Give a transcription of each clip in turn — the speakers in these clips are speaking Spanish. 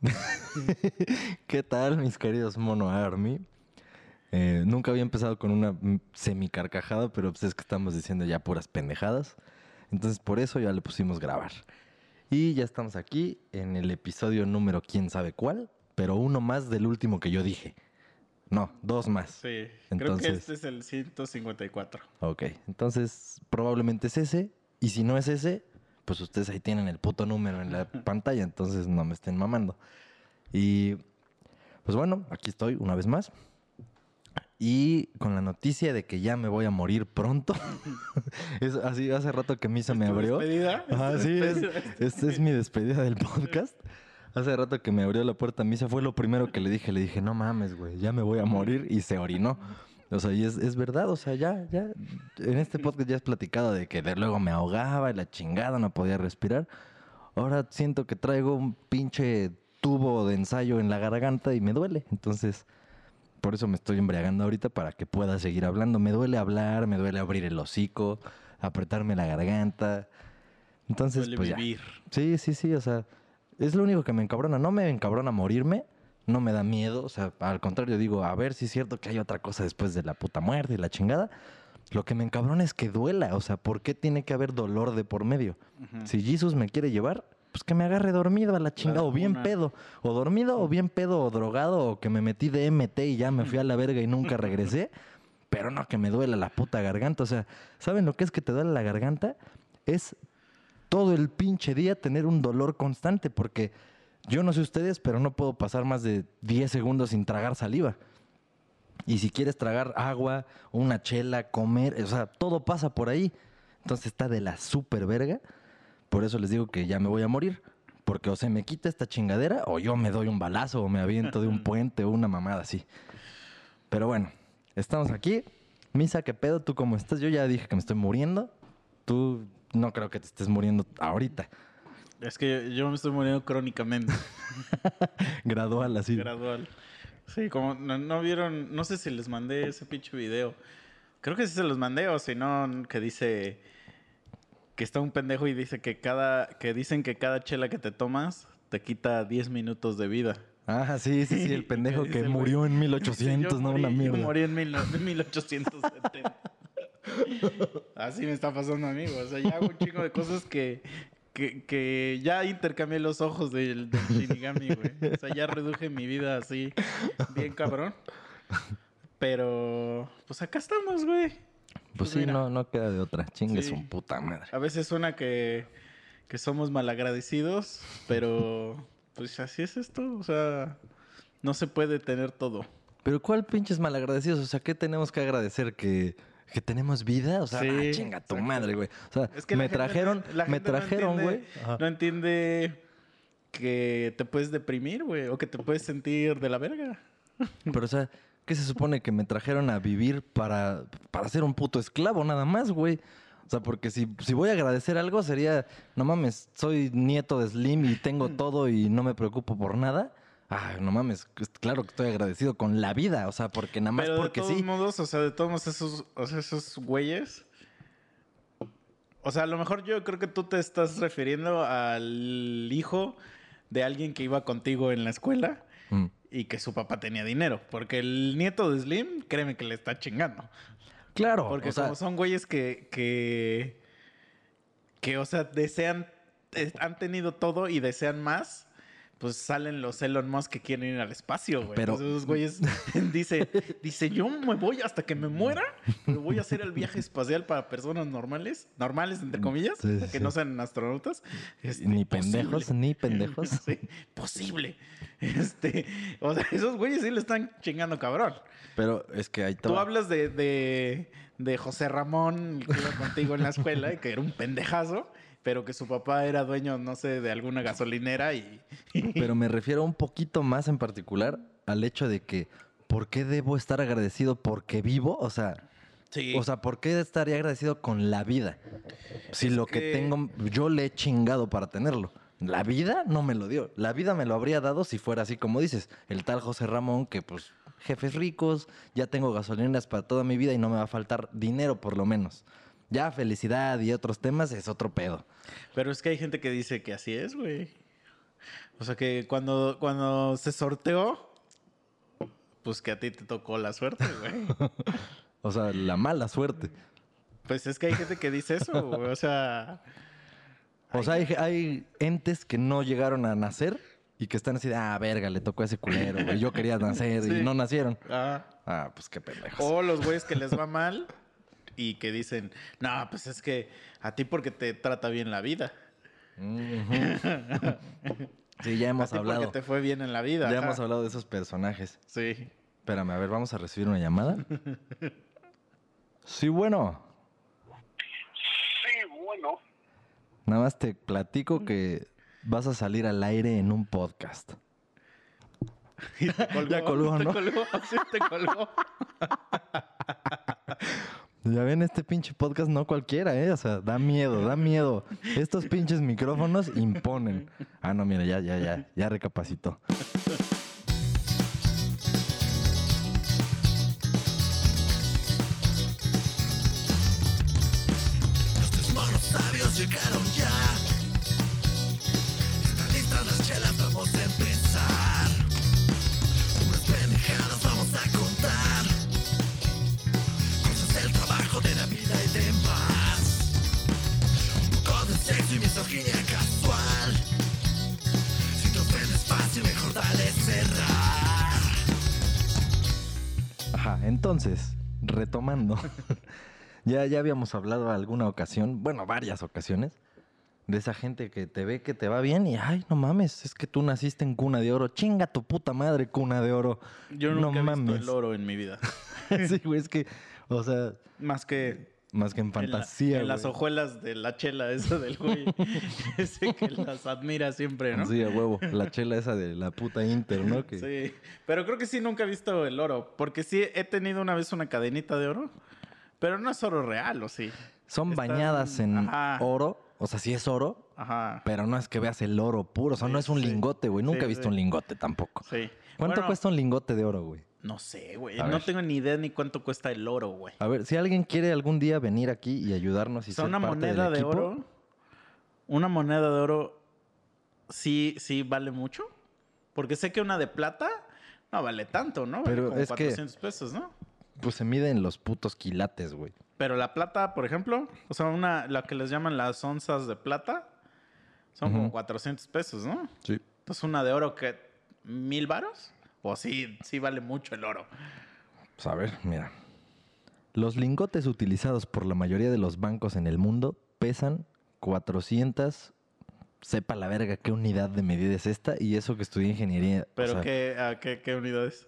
¿Qué tal, mis queridos Mono Army? Eh, nunca había empezado con una mm, semi carcajada, pero pues es que estamos diciendo ya puras pendejadas. Entonces por eso ya le pusimos grabar. Y ya estamos aquí en el episodio número quién sabe cuál, pero uno más del último que yo dije. No, dos más. Sí, creo que Entonces- este es el 154. Ok, entonces probablemente es ese. Y si no es ese, pues ustedes ahí tienen el puto número en la pantalla, entonces no me estén mamando. Y pues bueno, aquí estoy una vez más. Y con la noticia de que ya me voy a morir pronto. es así, hace rato que misa me ¿Es tu abrió. despedida? Ajá, ¿Es sí, es, despedida? esta es mi despedida del podcast. Hace rato que me abrió la puerta misa fue lo primero que le dije. Le dije, no mames, güey, ya me voy a morir. Y se orinó. O sea, y es, es verdad, o sea, ya, ya. En este podcast ya has platicado de que de luego me ahogaba y la chingada, no podía respirar. Ahora siento que traigo un pinche tubo de ensayo en la garganta y me duele. Entonces, por eso me estoy embriagando ahorita para que pueda seguir hablando. Me duele hablar, me duele abrir el hocico, apretarme la garganta. Entonces, Duele pues ya. vivir. Sí, sí, sí, o sea, es lo único que me encabrona. No me encabrona morirme, no me da miedo, o sea, al contrario, digo, a ver si es cierto que hay otra cosa después de la puta muerte y la chingada. Lo que me encabrona es que duela, o sea, ¿por qué tiene que haber dolor de por medio? Si Jesus me quiere llevar, pues que me agarre dormido a la chingada, o bien pedo, o dormido, o bien pedo, o drogado, o que me metí de MT y ya me fui a la verga y nunca regresé. Pero no que me duela la puta garganta. O sea, ¿saben lo que es que te duele la garganta? Es todo el pinche día tener un dolor constante, porque yo no sé ustedes, pero no puedo pasar más de 10 segundos sin tragar saliva. Y si quieres tragar agua, una chela, comer, o sea, todo pasa por ahí. Entonces está de la super verga. Por eso les digo que ya me voy a morir. Porque o se me quita esta chingadera, o yo me doy un balazo, o me aviento de un puente, o una mamada así. Pero bueno, estamos aquí. Misa, ¿qué pedo? ¿Tú cómo estás? Yo ya dije que me estoy muriendo. Tú no creo que te estés muriendo ahorita. Es que yo me estoy muriendo crónicamente, Gradual, así. gradual. Sí, como no, no vieron, no sé si les mandé ese pinche video. Creo que sí se los mandé o si no, que dice que está un pendejo y dice que cada, que dicen que cada chela que te tomas te quita 10 minutos de vida. Ah, sí, sí, sí, el pendejo que murió en Dice, 1800, yo no morí- una mierda. Yo morí en, mil- en 1870. Así me está pasando a mí. O sea, ya hago un chingo de cosas que, que, que ya intercambié los ojos del, del Shinigami, güey. O sea, ya reduje mi vida así, bien cabrón. Pero, pues acá estamos, güey. Pues sí, mira. no, no queda de otra. Chingue Sí. su puta madre. A veces suena que, que somos malagradecidos, pero pues así es esto. O sea, no se puede tener todo. Pero ¿cuál pinches malagradecidos? O sea, ¿qué tenemos que agradecer? ¿Que, que tenemos vida? O sea, Sí, ah, chinga tu madre, güey. O sea, Es que me gente no- trajeron, me no trajeron, güey. Ajá. No entiende que te puedes deprimir, güey, o que te puedes sentir de la verga. Pero, o sea, ¿qué se supone que me trajeron a vivir para, para ser un puto esclavo nada más, güey? O sea, porque si, si voy a agradecer algo sería, no mames, soy nieto de Slim y tengo todo y no me preocupo por nada. Ah, no mames, es claro que estoy agradecido con la vida, o sea, porque nada más Pero porque de todos sí. modos, o sea, de todos esos, o sea, esos güeyes. O sea, a lo mejor yo creo que tú te estás refiriendo al hijo de alguien que iba contigo en la escuela Mm. y que su papá tenía dinero. Porque el nieto de Slim, créeme que le está chingando. Claro, Porque o sea, como son güeyes que, que, que, o sea, desean, eh, han tenido todo y desean más, pues salen los Elon Musk que quieren ir al espacio, güey. Pero- Entonces, esos güeyes dice, dice, yo me voy hasta que me muera, pero voy a hacer el viaje espacial para personas normales, normales entre comillas, Sí, sí, que sí. no sean astronautas. Este, ni posible. pendejos, ni pendejos. Sí, posible. Este, o sea, esos güeyes sí le están chingando cabrón. Pero es que ahí te Tú hablas de, de, de José Ramón, que iba contigo en la escuela, y que era un pendejazo, pero que su papá era dueño, no sé, de alguna gasolinera y... Pero me refiero un poquito más en particular al hecho de que, ¿por qué debo estar agradecido porque vivo? O sea, Sí. o sea, ¿por qué estaría agradecido con la vida? Si Es lo que... que- tengo, yo le he chingado para tenerlo. La vida no me lo dio. La vida me lo habría dado si fuera así como dices. El tal José Ramón, que pues, jefes ricos, ya tengo gasolineras para toda mi vida y no me va a faltar dinero por lo menos. Ya felicidad y otros temas es otro pedo. Pero es que hay gente que dice que así es, güey. O sea que cuando, cuando se sorteó, pues que a ti te tocó la suerte, güey. O sea, la mala suerte. Pues es que hay gente que dice eso, güey. O sea, O sea, hay, hay entes que no llegaron a nacer y que están así de, ah, verga, le tocó a ese culero, güey. Yo quería nacer Sí. y no nacieron. ah, Ah, pues qué pendejos. o los güeyes que les va mal y que dicen, no, pues es que a ti porque te trata bien la vida. Sí, ya A hemos ti hablado. porque te fue bien en la vida. Ya ajá. hemos hablado de esos personajes. Sí. Espérame, a ver, vamos a recibir una llamada. Sí, bueno. Sí, bueno. Nada más te platico que vas a salir al aire en un podcast. Y te colgó, Ya colgó, te ¿no? colgó, sí, te colgó. Ya ven, este pinche podcast no cualquiera, ¿eh? O sea, da miedo, da miedo. Estos pinches micrófonos imponen. Ah, no, mira, ya, ya, ya, ya recapacitó. Ajá, entonces, retomando. ya, ya habíamos hablado alguna ocasión, bueno, varias ocasiones, de esa gente que te ve que te va bien y, ay, no mames, es que tú naciste en cuna de oro. Chinga tu puta madre, cuna de oro. Yo nunca no he visto mames. el oro en mi vida. sí, güey, es que, o sea, Más que más que en en, la- fantasía. en las güey. hojuelas de la chela esa del güey. Ese que las admira siempre, ¿no? Sí, a huevo. La chela esa de la puta Inter, ¿no? Que, Sí, pero creo que sí nunca he visto el oro, porque sí he tenido una vez una cadenita de oro, pero no es oro real, ¿o sí? Son Están- bañadas en ajá. oro. O sea, sí es oro, Ajá. pero no es que veas el oro puro. O sea, Sí, no es un sí. lingote, güey. Nunca Sí, he visto un lingote tampoco. Sí. ¿Cuánto Bueno, cuesta un lingote de oro, güey? No sé, güey. A No ver. tengo ni idea ni cuánto cuesta el oro, güey. A ver, si alguien quiere algún día venir aquí y ayudarnos y O sea, ser una parte del moneda de equipo, oro. Una moneda de oro sí, sí vale mucho. Porque sé que una de plata no vale tanto, ¿no? Vale Pero como es que- 400 pesos, ¿no? pues se miden los putos quilates, güey. Pero la plata, por ejemplo, o sea, una, la que les llaman las onzas de plata, son como Ujú. 400 pesos, ¿no? Sí. Entonces, una de oro que, ¿mil varos? O sí, sí vale mucho el oro. Pues a ver, mira. Los lingotes utilizados por la mayoría de los bancos en el mundo pesan 400. Sepa la verga qué unidad de medida es esta y eso que estudié ingeniería. Pero o sea, ¿qué, a qué, qué unidades?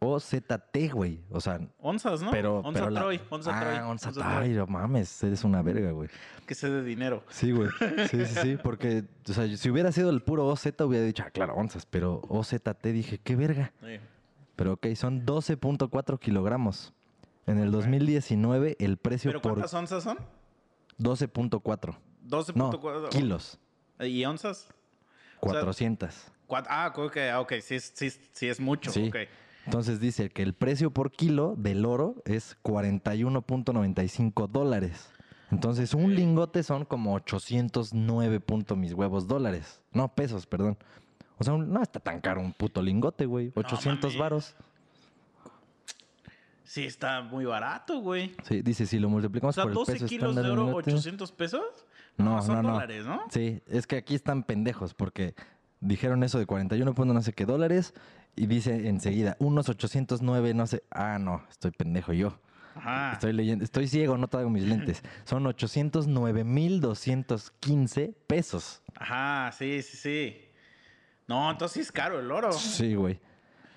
OZT, güey. O sea, Onzas, ¿no? pero. onza pero la- Troy, onza ah, Troy. onza onza Troy. no mames, eres una verga, güey. Que sé de dinero. Sí, güey. Sí, sí, sí. Porque, o sea, si hubiera sido el puro OZ, hubiera dicho, ah, claro, onzas. Pero OZT dije, qué verga. Sí. Pero ok, son 12.4 kilogramos. En el 2019, el precio ¿Pero por cuántas onzas son? 12.4. No, 12.4. kilos. ¿Y onzas? sea, 400. Cuat- Ah, ok, ok, sí, sí, sí es mucho. Sí. ok. Entonces dice que el precio por kilo del oro es 41.95 dólares. Entonces un lingote son como 809 punto mis huevos dólares. No, pesos, perdón. O sea, un- no está tan caro un puto lingote, güey. 800 mames. varos. Sí, está muy barato, güey. Sí, dice, si lo O multiplicamos sea, por el 12 peso kilos estándar de oro, lingote- 800 pesos. No, son no, no. dólares, ¿no? Sí, es que aquí están pendejos porque dijeron eso de 41 punto no sé qué dólares y dice enseguida unos 809 no sé. Ah, no, estoy pendejo yo. Ajá. Estoy leyendo, estoy ciego, no traigo mis lentes. Son 809.215 pesos. Ajá, sí, sí, sí. No, entonces sí es caro el oro. Sí, güey.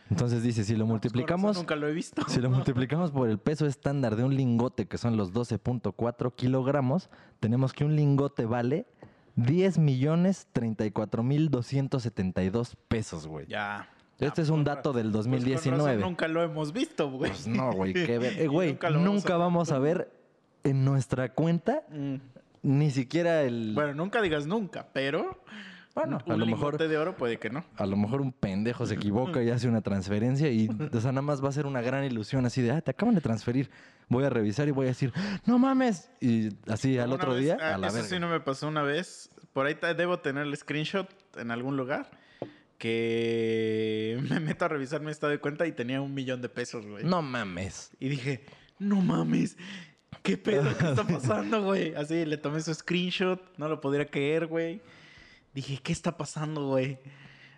Entonces dice, si lo Pues multiplicamos, Nunca lo he visto. si lo multiplicamos por el peso estándar de un lingote, que son los 12.4 kilogramos, tenemos que un lingote vale 10 millones 34 mil 272 pesos, güey. Ya. Este es un con dato del pues con razón 2019. nunca lo hemos visto, güey. Pues no, güey, qué ver. Eh, güey, nunca nunca, vamos a- vamos a ver en nuestra cuenta Mm. ni siquiera el... Bueno, nunca digas nunca, pero Bueno, un a lo mejor- de oro puede que no. A lo mejor un pendejo se equivoca y hace una transferencia y o sea, nada más va a ser una gran ilusión así de, ah, te acaban de transferir. Voy a revisar y voy a decir, no mames. Y así al otro vez- día, ah, a la Eso verga. sí no me pasó una vez. Por ahí debo tener el screenshot en algún lugar. que me meto a revisar mi estado de cuenta y tenía un millón de pesos, güey. No mames. Y dije, no mames, ¿qué pedo? ¿Qué está pasando, güey? Así le tomé su screenshot, no lo podría creer, güey. Dije, ¿qué está pasando, güey?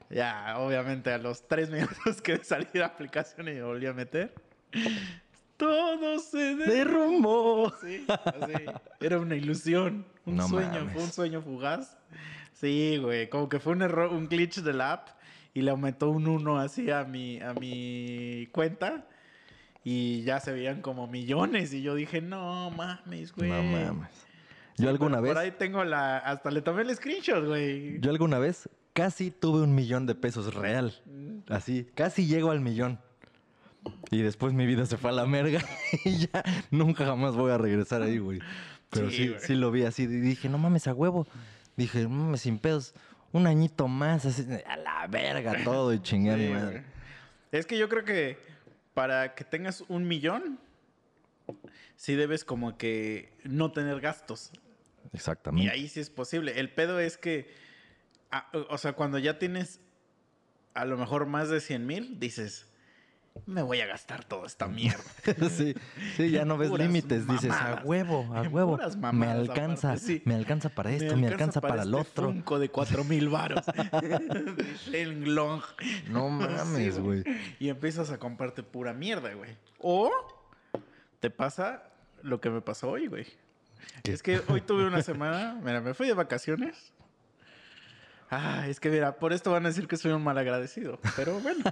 Ya, obviamente, a los tres minutos que salí de la aplicación y me volví a meter, todo se derrumbó. Sí, así. Era una ilusión, un No sueño, mames. fue un sueño fugaz. Sí, güey, como que fue un error, un glitch de la app y le aumentó un 1 así a mi, a mi cuenta y ya se veían como millones y yo dije, no mames, güey. No mames. Yo alguna Por vez, ahí tengo la, hasta le tomé el screenshot, güey. yo alguna vez casi tuve un millón de pesos real. Así, casi llego al millón. Y después mi vida se fue a la merga y ya nunca jamás voy a regresar ahí, güey. Pero Sí, sí, lo vi así. y Dije, no mames, a huevo. Dije, no mames, sin pedos. Un añito más, así, a la verga todo y mi Sí, madre. Es que yo creo que para que tengas un millón, sí debes como que no tener gastos. Y Exactamente. ahí sí es posible. El pedo es que, ah, o sea, cuando ya tienes a lo mejor más de 100 mil, dices, me voy a gastar toda esta mierda. sí, sí, ya no ves límites. Dices, a huevo, a En huevo. Me alcanza, aparte, sí. me alcanza para esto, me alcanza, para, el este otro. Funko de 4 mil varos. Shen Long. No mames, Sí, güey. Y empiezas a comprarte pura mierda, güey. O te pasa lo que me pasó hoy, güey. Es que hoy tuve una semana, mira, me fui de vacaciones. Ah, es que mira, por esto van a decir que soy un mal agradecido. Pero bueno,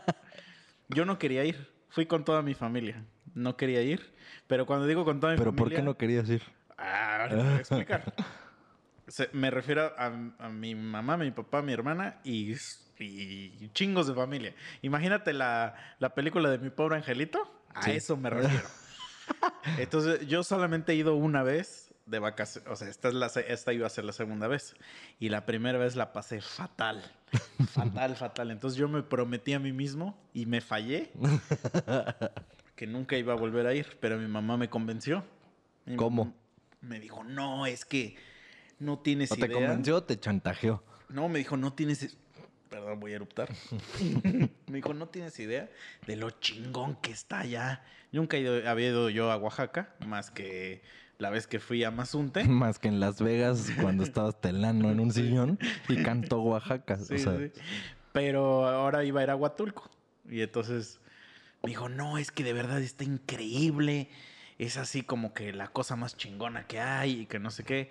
yo no quería ir. Fui con toda mi familia. No quería ir. Pero cuando digo con toda mi Pero familia. ¿por qué no querías ir? Ah, te voy a explicar. Se- me refiero a, a mi mamá, mi papá, mi hermana y, y chingos de familia. Imagínate la, la película de Mi Pobre Angelito. A Sí. eso me refiero. Entonces, yo solamente he ido una vez de vacaciones. O sea, esta, es la, esta iba a ser la segunda vez. Y la primera vez la pasé fatal. Fatal, fatal. Entonces, yo me prometí a mí mismo y me fallé. que nunca iba a volver a ir. Pero mi mamá me convenció. Mi ¿Cómo? Me dijo, no, es que no tienes ¿No te idea. convenció o te chantajeó? No, me dijo, no tienes... Perdón, voy a eruptar. me dijo, no tienes idea de lo chingón que está allá. Nunca he ido- había ido yo a Oaxaca, más que la vez que fui a Mazunte. Más que en Las Vegas cuando estabas telando en un sillón y cantó Oaxaca. Sí, o sea, sí. Pero ahora iba a ir a Huatulco. Y entonces me dijo, no, es que de verdad está increíble. Es así como que la cosa más chingona que hay y que no sé qué.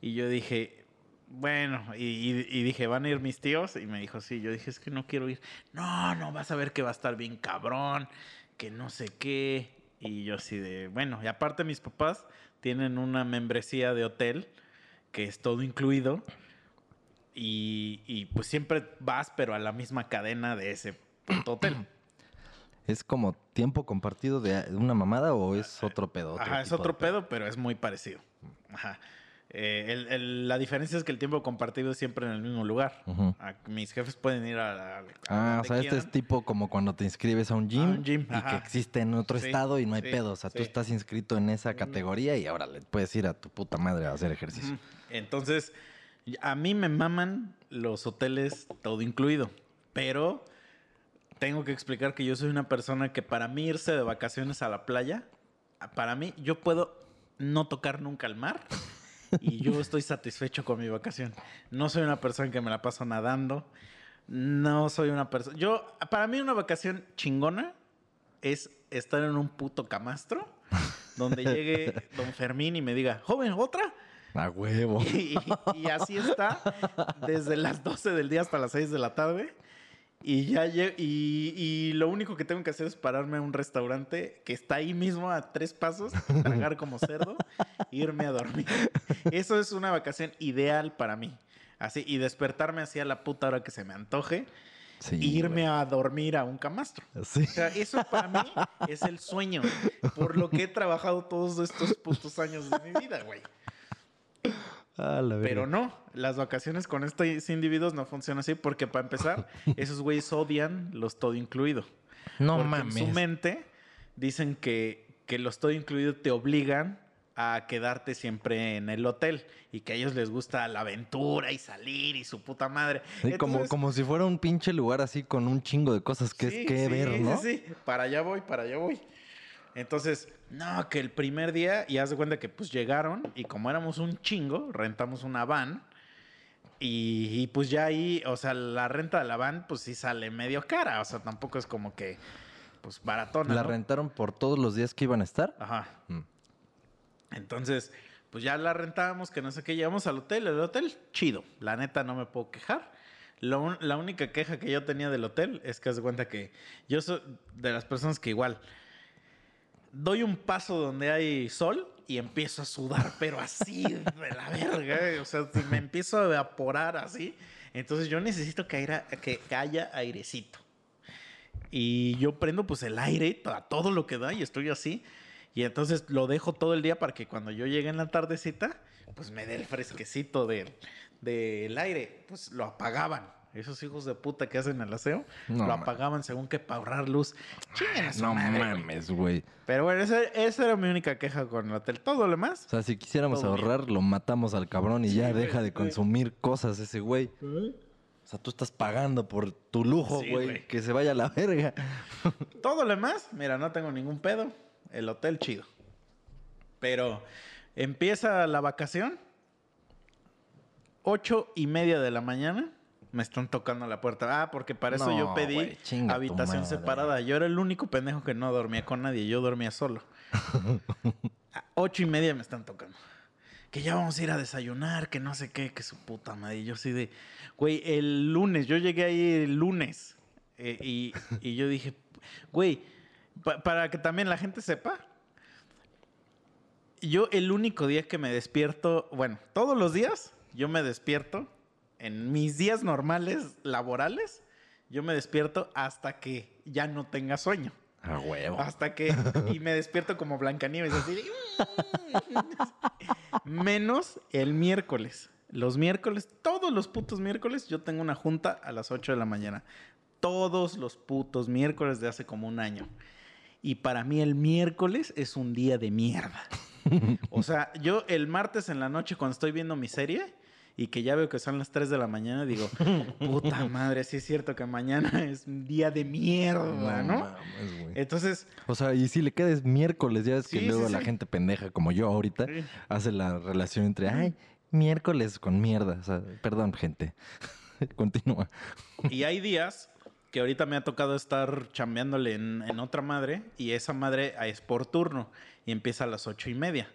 Y yo dije, bueno, y, y- y dije, ¿van a ir mis tíos? Y me dijo, sí. Yo dije, es que no quiero ir. No, no, vas a ver que va a estar bien cabrón, que no sé qué. Y yo así de, bueno, y aparte mis papás tienen una membresía de hotel que es todo incluido. Y, y, pues siempre vas, pero a la misma cadena de ese puto hotel. ¿Es como tiempo compartido de una mamada o es otro pedo? otro Ajá, es otro pedo, pero es muy parecido. Ajá. Eh, el- el- la diferencia es que el tiempo compartido es siempre en el mismo lugar. A- mis jefes pueden ir a, la- a Ah, o sea, este es tipo como cuando te inscribes a un gym, A un gym, y ajá. que existe en otro Sí, estado y no hay sí, pedo. O sea, tú estás inscrito en esa categoría y ahora le puedes ir a tu puta madre a hacer ejercicio. Entonces, a mí me maman los hoteles todo incluido, pero tengo que explicar que yo soy una persona que para mí irse de vacaciones a la playa, para mí yo puedo no tocar nunca el mar y yo estoy satisfecho con mi vacación. No soy una persona que me la paso nadando, no soy una persona... Yo, para mí una vacación chingona es estar en un puto camastro donde llegue don Fermín y me diga, joven, ¿otra? A huevo. Y, y así está desde las 12 del día hasta las 6 de la tarde. Y ya y, y lo único que tengo que hacer es pararme a un restaurante que está ahí mismo a tres pasos, tragar como cerdo, e irme a dormir. Eso es una vacación ideal para mí. Así, y despertarme así a la puta hora que se me antoje, Sí, e irme a dormir a un camastro. Sí. O sea, eso para mí es el sueño. Por lo que he trabajado todos estos putos años de mi vida, güey. Ah, la. Pero no, las vacaciones con estos individuos no funcionan así porque para empezar, esos güeyes odian los todo incluido. No porque mames. en su mente dicen que, que los todo incluido te obligan a quedarte siempre en el hotel y que a ellos les gusta la aventura y salir y su puta madre. Sí, como, Entonces- como si fuera un pinche lugar así con un chingo de cosas que Sí, es que sí, ver, sí, ¿no? Sí, para allá voy, para allá voy. Entonces, no, que el primer día, y haz de cuenta que pues llegaron y como éramos un chingo, rentamos una van. Y, y, pues ya ahí, o sea, la renta de la van pues sí sale medio cara, o sea, tampoco es como que pues baratona. ¿La ¿no? rentaron por todos los días que iban a estar? Ajá. Mm. Entonces, pues ya la rentábamos, que no sé qué, llegamos al hotel, el hotel chido, la neta no me puedo quejar. Lo la única queja que yo tenía del hotel es que haz de cuenta que yo soy de las personas que igual doy un paso donde hay sol y empiezo a sudar, pero así de la verga, eh, o sea, me empiezo a evaporar así, entonces yo necesito que, haya- airecito. Y yo prendo pues el aire a todo lo que da y estoy así. Y entonces lo dejo todo el día para que cuando yo llegue en la tardecita, pues me dé el fresquecito del aire. Pues lo apagaban. Esos hijos de puta que hacen el aseo, No, lo apagaban según que para ahorrar luz. Su No madre, mames, güey. Pero bueno, esa, esa era mi única queja con el hotel. Todo lo demás. O sea, si quisiéramos bien. ahorrar, lo matamos al cabrón y ya güey, deja de consumir cosas ese güey. O sea, tú estás pagando por tu lujo, Sí, güey. güey. que se vaya a la verga. Todo lo demás, mira, no tengo ningún pedo. El hotel chido. Pero empieza la vacación. Ocho y media de la mañana. Me están tocando la puerta. Ah, porque para eso yo pedí habitación separada. Yo era el único pendejo que no dormía con nadie. Yo dormía solo. A ocho y media me están tocando. Que ya vamos a ir a desayunar, que no sé qué, que su puta madre. Y yo así de, güey, el lunes, yo llegué ahí el lunes. eh, y, y yo dije, güey, pa- para que también la gente sepa, yo el único día que me despierto, bueno, todos los días yo me despierto, en mis días normales laborales, yo me despierto hasta que ya no tenga sueño. A huevo. Hasta que. Y me despierto como Blancanieves, así de. Menos el miércoles. Los miércoles, todos los putos miércoles, yo tengo una junta a las 8 de la mañana. Todos los putos miércoles de hace como un año. Y para mí el miércoles es un día de mierda. O sea, yo el martes en la noche cuando estoy viendo mi serie y que ya veo que son las 3 de la mañana, digo, puta madre, sí es cierto que mañana es un día de mierda, ¿no? mames. Entonces, O sea, y si le quedes miércoles, ya es que luego sí, la sí. gente pendeja como yo ahorita hace la relación entre, ay, miércoles con mierda. O sea, perdón, gente. Continúa. Y hay días que ahorita me ha tocado estar chambeándole en, en otra madre y esa madre es por turno y empieza a las ocho y media.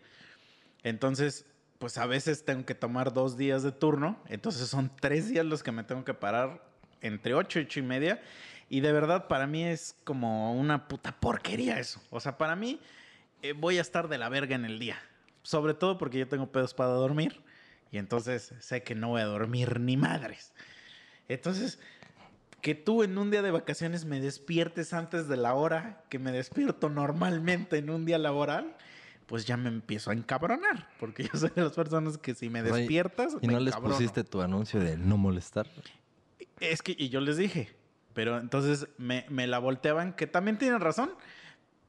Entonces, pues a veces tengo que tomar dos días de turno, entonces son tres días los que me tengo que parar entre ocho y ocho y media y de verdad para mí es como una puta porquería eso. O sea, para mí eh, voy a estar de la verga en el día, sobre todo porque yo tengo pedos para dormir y entonces sé que no voy a dormir ni madres. Entonces, que tú en un día de vacaciones me despiertes antes de la hora que me despierto normalmente en un día laboral, pues ya me empiezo a encabronar. Porque yo soy de las personas que si me despiertas. ¿Y me no les encabrono. pusiste tu anuncio de no molestar? Es que, y yo les dije, pero entonces me, me la volteaban, que también tienen razón.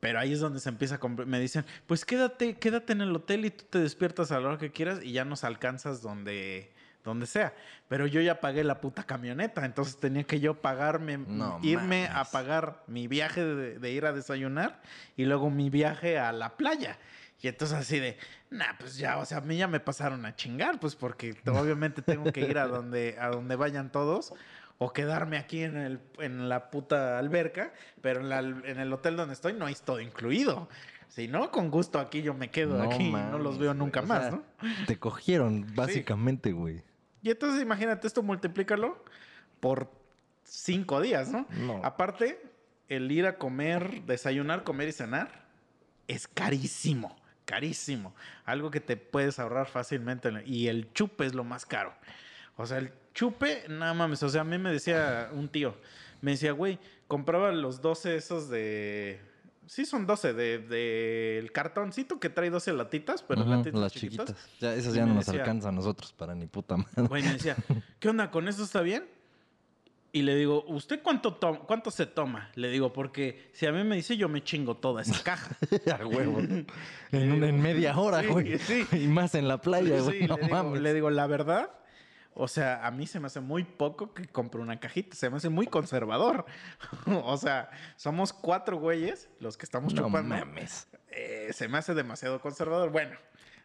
Pero ahí es donde se empieza a Me dicen, pues quédate, quédate en el hotel y tú te despiertas a la hora que quieras y ya nos alcanzas donde, donde sea. Pero yo ya pagué la puta camioneta, entonces tenía que yo pagarme, No irme a pagar mi viaje de, de ir a desayunar y luego mi viaje a la playa. Y entonces así de, nah, pues ya, o sea, a mí ya me pasaron a chingar, pues porque obviamente tengo que ir a donde, a donde vayan todos o quedarme aquí en, el, en la puta alberca, pero en, la- en el hotel donde estoy no es todo incluido. Si no, con gusto aquí yo me quedo aquí y no los veo nunca O más, ¿no? Te cogieron, básicamente, güey. Y entonces imagínate, esto multiplícalo por cinco días, ¿no? No. Aparte, el ir a comer, desayunar, comer y cenar es carísimo, carísimo. Algo que te puedes ahorrar fácilmente. Y el chupe es lo más caro. O sea, el chupe, nada mames. O sea, a mí me decía un tío, me decía, güey, compraba los 12 esos de... Sí, son 12 de, de el cartoncito que trae 12 latitas, pero Ujú, latitas las chiquitas. chiquitas. Ya, esas Y ya no nos decía- alcanzan a nosotros para ni puta madre. Güey, me decía, ¿qué onda con eso está bien? Y le digo, ¿usted cuánto, to- cuánto se toma? Le digo, porque si a mí me dice, yo me chingo toda esa caja. A huevo. En, media hora, Sí, güey. sí. Y más en la playa, güey. Sí, no le, digo, mames. le digo, la verdad, o sea, a mí se me hace muy poco que compre una cajita. Se me hace muy conservador. o sea, somos cuatro güeyes los que estamos no chupando. mames. Eh, se me hace demasiado conservador. Bueno,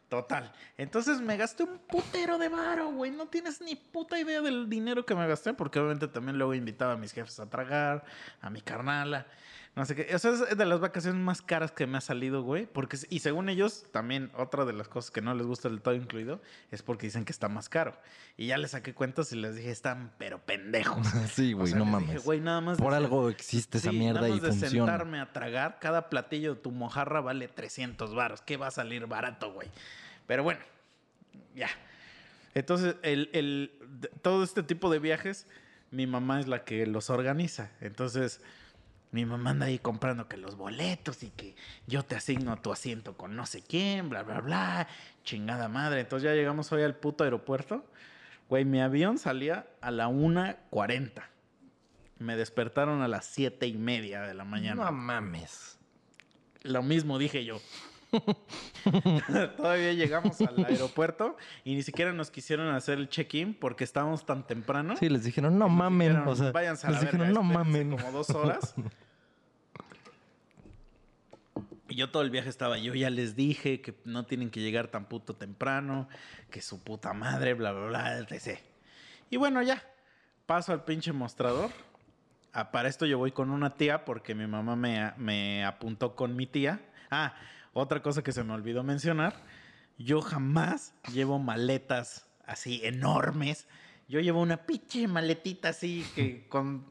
total. Entonces me gasté un putero de varo, güey. No tienes ni puta idea del dinero que me gasté, porque obviamente también luego invitaba a mis jefes a tragar, a mi carnala. No sé qué. O sea, es de las vacaciones más caras que me ha salido, güey. Porque, y según ellos, también otra de las cosas que no les gusta del todo incluido es porque dicen que está más caro. Y ya les saqué cuentas y les dije, están pero pendejos. Sí, O güey, sea, no mames. dije, güey, nada más de Por ser- algo existe esa Sí, mierda nada y más de funciona. sentarme a tragar, cada platillo de tu mojarra vale 300 baros. ¿Qué va a salir barato, güey? Pero bueno, ya. Entonces, el, el- de- todo este tipo de viajes, mi mamá es la que los organiza. Entonces, mi mamá anda ahí comprando que los boletos y que yo te asigno tu asiento con no sé quién, bla, bla, bla. Chingada madre. Entonces ya llegamos hoy al puto aeropuerto. Güey, mi avión salía a la 1.40. Me despertaron a las siete y media de la mañana. No mames. Lo mismo dije yo. Todavía llegamos al aeropuerto y ni siquiera nos quisieron hacer el check-in porque estábamos tan temprano. Sí, les dijeron, no mamen. Dijeron, O sea, váyanse a les la dijeron, verga, no mamen. Como dos horas. Y yo todo el viaje estaba, yo ya les dije que no tienen que llegar tan puto temprano, que su puta madre, bla, bla, bla, etc. Y bueno, ya, paso al pinche mostrador. Ah, para esto yo voy con una tía porque mi mamá me, me apuntó con mi tía. Ah, otra cosa que se me olvidó mencionar. Yo jamás llevo maletas así enormes. Yo llevo una pinche maletita así que con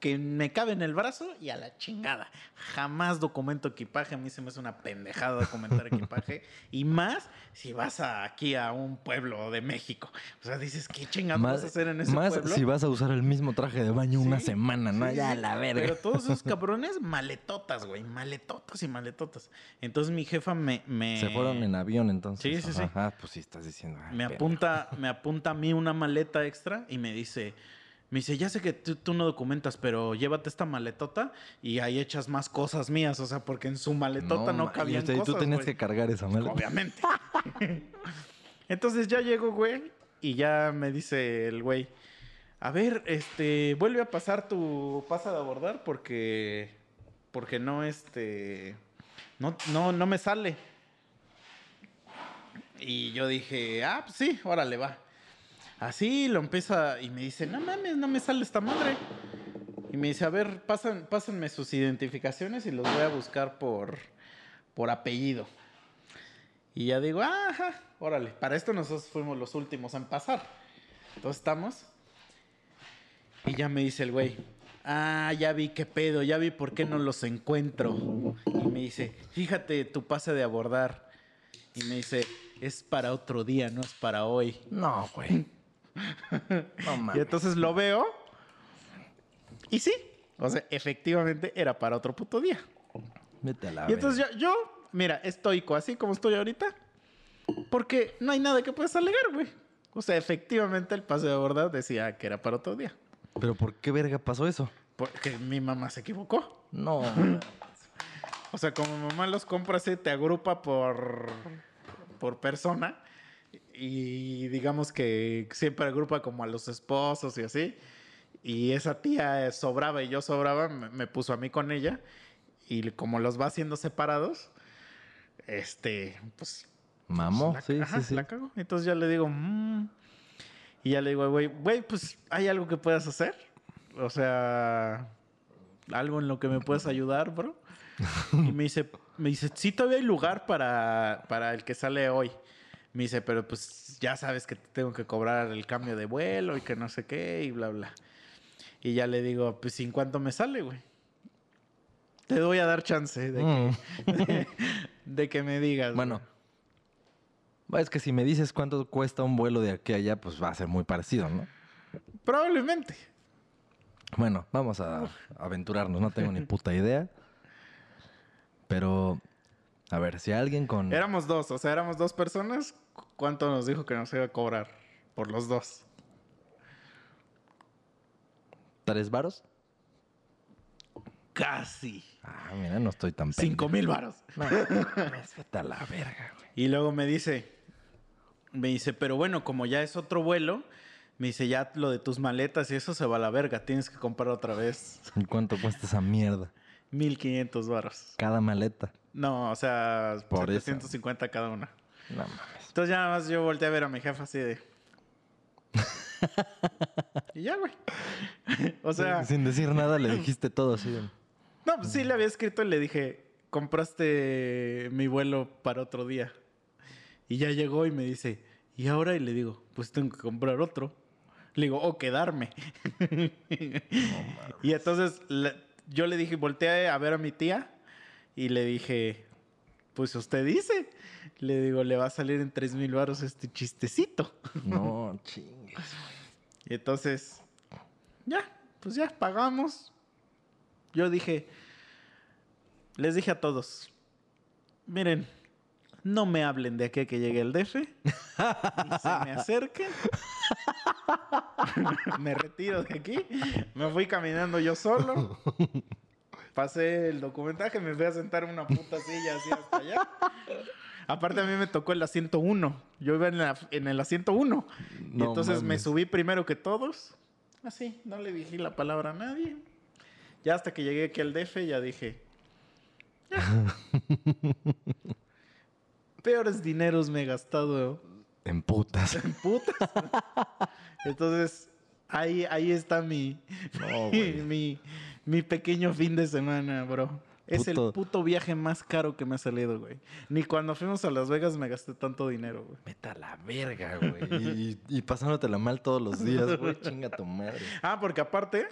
que me cabe en el brazo y a la chingada. Jamás documento equipaje. A mí se me hace una pendejada documentar equipaje. Y más si vas a- aquí a un pueblo de México. O sea, dices, ¿qué chingados vas a hacer en ese más pueblo? si vas a usar el mismo traje de baño una Sí, semana, ¿no? sí, ya sí. la verga. Pero todos esos cabrones, maletotas, güey. Maletotas y maletotas. Entonces mi jefa me... me Se fueron en avión entonces. Sí, sí, sí. Ajá, pues sí, estás diciendo. ay, me apunta, me apunta a mí una maleta extra y me dice, me dice, ya sé que tú, tú no documentas, pero llévate esta maletota y ahí echas más cosas mías, o sea, porque en su maletota no, y cabían usted- cosas. tú tenías que cargar esa maleta. Obviamente. Entonces ya llego, güey, y ya me dice el güey, a ver, este, vuelve a pasar tu pasa de abordar porque, porque no, este, no, no, no me sale. Y yo dije, ah, pues sí, órale, va. Así lo empieza y me dice, no mames, no me sale esta madre. Y me dice, a ver, pasan, pásenme sus identificaciones y los voy a buscar por, por apellido. Y ya digo, "Ah, ajá, órale, para esto nosotros fuimos los últimos en pasar. Entonces estamos. Y ya me dice el güey, ah, ya vi qué pedo, ya vi por qué no los encuentro. Y me dice, fíjate tu pase de abordar. Y me dice, es para otro día, no es para hoy. No, güey. No Y entonces lo veo. Y sí, o sea, efectivamente era para otro puto día. Vete a la Y entonces yo, yo, mira, estoico, así como estoy ahorita. Porque no hay nada que puedas alegar, güey. O sea, efectivamente el pase de abordar decía que era para otro día. Pero ¿por qué verga pasó eso? Porque mi mamá se equivocó. No. O sea, como mi mamá los compra así, te agrupa por, por persona. Y digamos que siempre agrupa como a los esposos y así. Y esa tía sobraba y yo sobraba, me, me puso a mí con ella. Y como los va haciendo separados, este, pues Mamó, la, sí, ajá, sí, sí. la cago. Entonces ya le digo, "Mm". y ya le digo, güey, güey, pues hay algo que puedas hacer. O sea, algo en lo que me puedas ayudar, bro. Y me dice, me dice, sí, todavía hay lugar para, para el que sale hoy. Me dice, pero pues ya sabes que te tengo que cobrar el cambio de vuelo y que no sé qué y bla, bla. Y ya le digo, pues ¿en cuánto me sale, güey? Te voy a dar chance de, Mm. que, de que me digas. Bueno, güey. es que si me dices cuánto cuesta un vuelo de aquí a allá, pues va a ser muy parecido, ¿no? Probablemente. Bueno, vamos a aventurarnos, no tengo ni puta idea. Pero, a ver, si alguien con... Éramos dos, o sea, éramos dos personas. ¿Cu- ¿Cuánto nos dijo que nos iba a cobrar por los dos? ¿Tres varos? Casi. Ah, mira, no estoy tan Cinco mil varos. No, la verga, güey. Y luego me dice, me dice, pero bueno, como ya es otro vuelo, me dice, ya lo de tus maletas y eso se va a la verga, tienes que comprar otra vez ¿Y cuánto cuesta esa mierda? 1500 varos. Cada maleta. No, o sea, Por eso. 750 cada una. No mames. Entonces ya nada más yo volteé a ver a mi jefa así de... y ya, güey. o sea, Sin decir nada le dijiste todo así. de- no, pues sí le había escrito y le dije, compraste mi vuelo para otro día. Y ya llegó y me dice, ¿y ahora? Y le digo, pues tengo que comprar otro. Le digo, o quedarme. y entonces le- yo le dije, volteé a ver a mi tía y le dije, pues usted dice. Le digo, le va a salir en tres mil baros este chistecito. No, chingues. Y entonces, ya, pues ya, pagamos. Yo dije, les dije a todos, miren, no me hablen de aquí a que llegue el DF, ni se me acerquen. me retiro de aquí, me fui caminando yo solo. Pasé el documentaje, me fui a sentar en una puta silla así hasta allá. Aparte a mí me tocó el asiento 1. Yo iba en, la- en el asiento 1. y No entonces me subí primero que todos. Así, no le dije la palabra a nadie. Ya hasta que llegué aquí al DF ya dije... "Ya". Peores dineros me he gastado En putas. en putas. Entonces, ahí, ahí está mi, No, mi, mi pequeño fin de semana, bro. Es el Puto. puto viaje más caro que me ha salido, güey. Ni cuando fuimos a Las Vegas me gasté tanto dinero, güey. Vete a la verga, güey. Y, y pasándotela mal todos los días, güey. Chinga tu madre. Ah, porque aparte,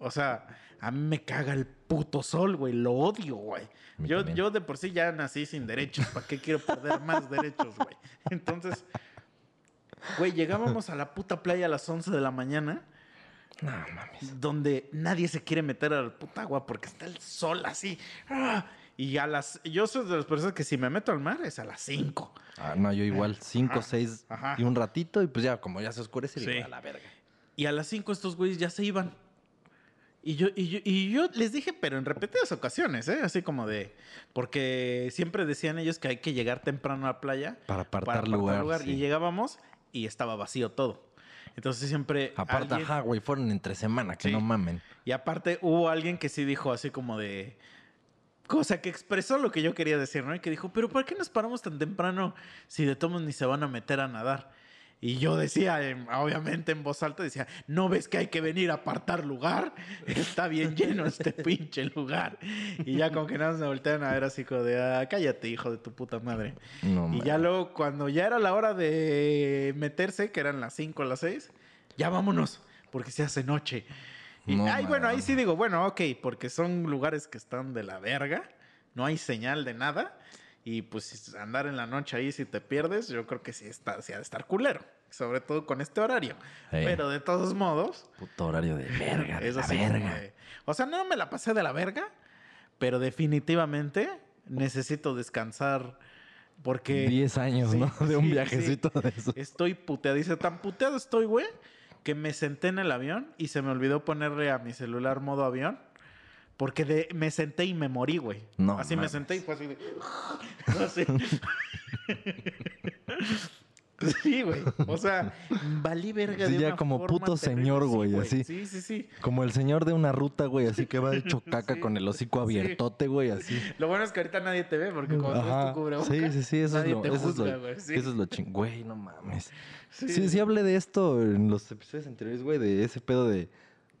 o sea, a mí me caga el puto sol, güey. Lo odio, güey. Yo, también. yo de por sí ya nací sin derechos. ¿Para qué quiero perder más derechos, güey? Entonces, güey, llegábamos a la puta playa a las 11 de la mañana. No mames. donde nadie se quiere meter al puta agua porque está el sol así. ¡ah! Y a las. Yo soy de las personas que si me meto al mar es a las 5. Ah, no, yo igual. Cinco, Ajá, seis ajá. y un ratito. Y pues ya, como ya se oscurece, Sí. digo, a la verga. Y a las 5 estos güeyes ya se iban. Y yo, y, yo, y yo les dije, pero en repetidas ocasiones, ¿eh? Así como de. Porque siempre decían ellos que hay que llegar temprano a la playa. Para apartar lugar, sí. Y llegábamos y estaba vacío todo. Entonces siempre. Aparte, alguien- ajá, güey, fueron entre semana, que Sí. no mamen. Y aparte hubo alguien que sí dijo así como de... Cosa que expresó lo que yo quería decir, ¿no? Y que dijo, pero ¿por qué nos paramos tan temprano si de todos ni se van a meter a nadar? Y yo decía, obviamente en voz alta, decía, ¿no ves que hay que venir a apartar lugar? Está bien lleno este pinche lugar. Y ya como que nada más me voltean a ver así como de, ah, cállate, hijo de tu puta madre. No Y ya luego, cuando ya era la hora de meterse, que eran las 5 o las 6, ya vámonos, porque se hace noche. Y, No ay, bueno, ahí sí digo, bueno, ok, porque son lugares que están de la verga, no hay señal de nada, y pues andar en la noche ahí si te pierdes, yo creo que sí, está, sí ha de estar culero, sobre todo con este horario. Sí. Pero de todos modos, Puto horario de verga, de es la así como verga. O sea, no me la pasé de la verga, pero definitivamente necesito descansar porque... 10 años, Sí, ¿no? De un sí, viajecito de eso. Estoy puteado. Dice, tan puteado estoy, güey, que me senté en el avión y se me olvidó ponerle a mi celular modo avión. Porque de, me senté y me morí, güey. No así me senté y fue así de... así. Sí, güey. O sea, valí verga Sí, de ya una como forma puto terrible. señor, güey, así. Sí, sí, sí. Como el señor de una ruta, güey, así que va hecho caca Sí. con el hocico abiertote, güey, así. Lo bueno es que ahorita nadie te ve porque como Ajá. tu cubrebocas, Sí, sí, sí, eso es nadie lo, te eso es lo, güey. Sí. eso es lo ching... Güey, no mames. Sí, sí, hablé de esto en los episodios anteriores, güey, de ese pedo de,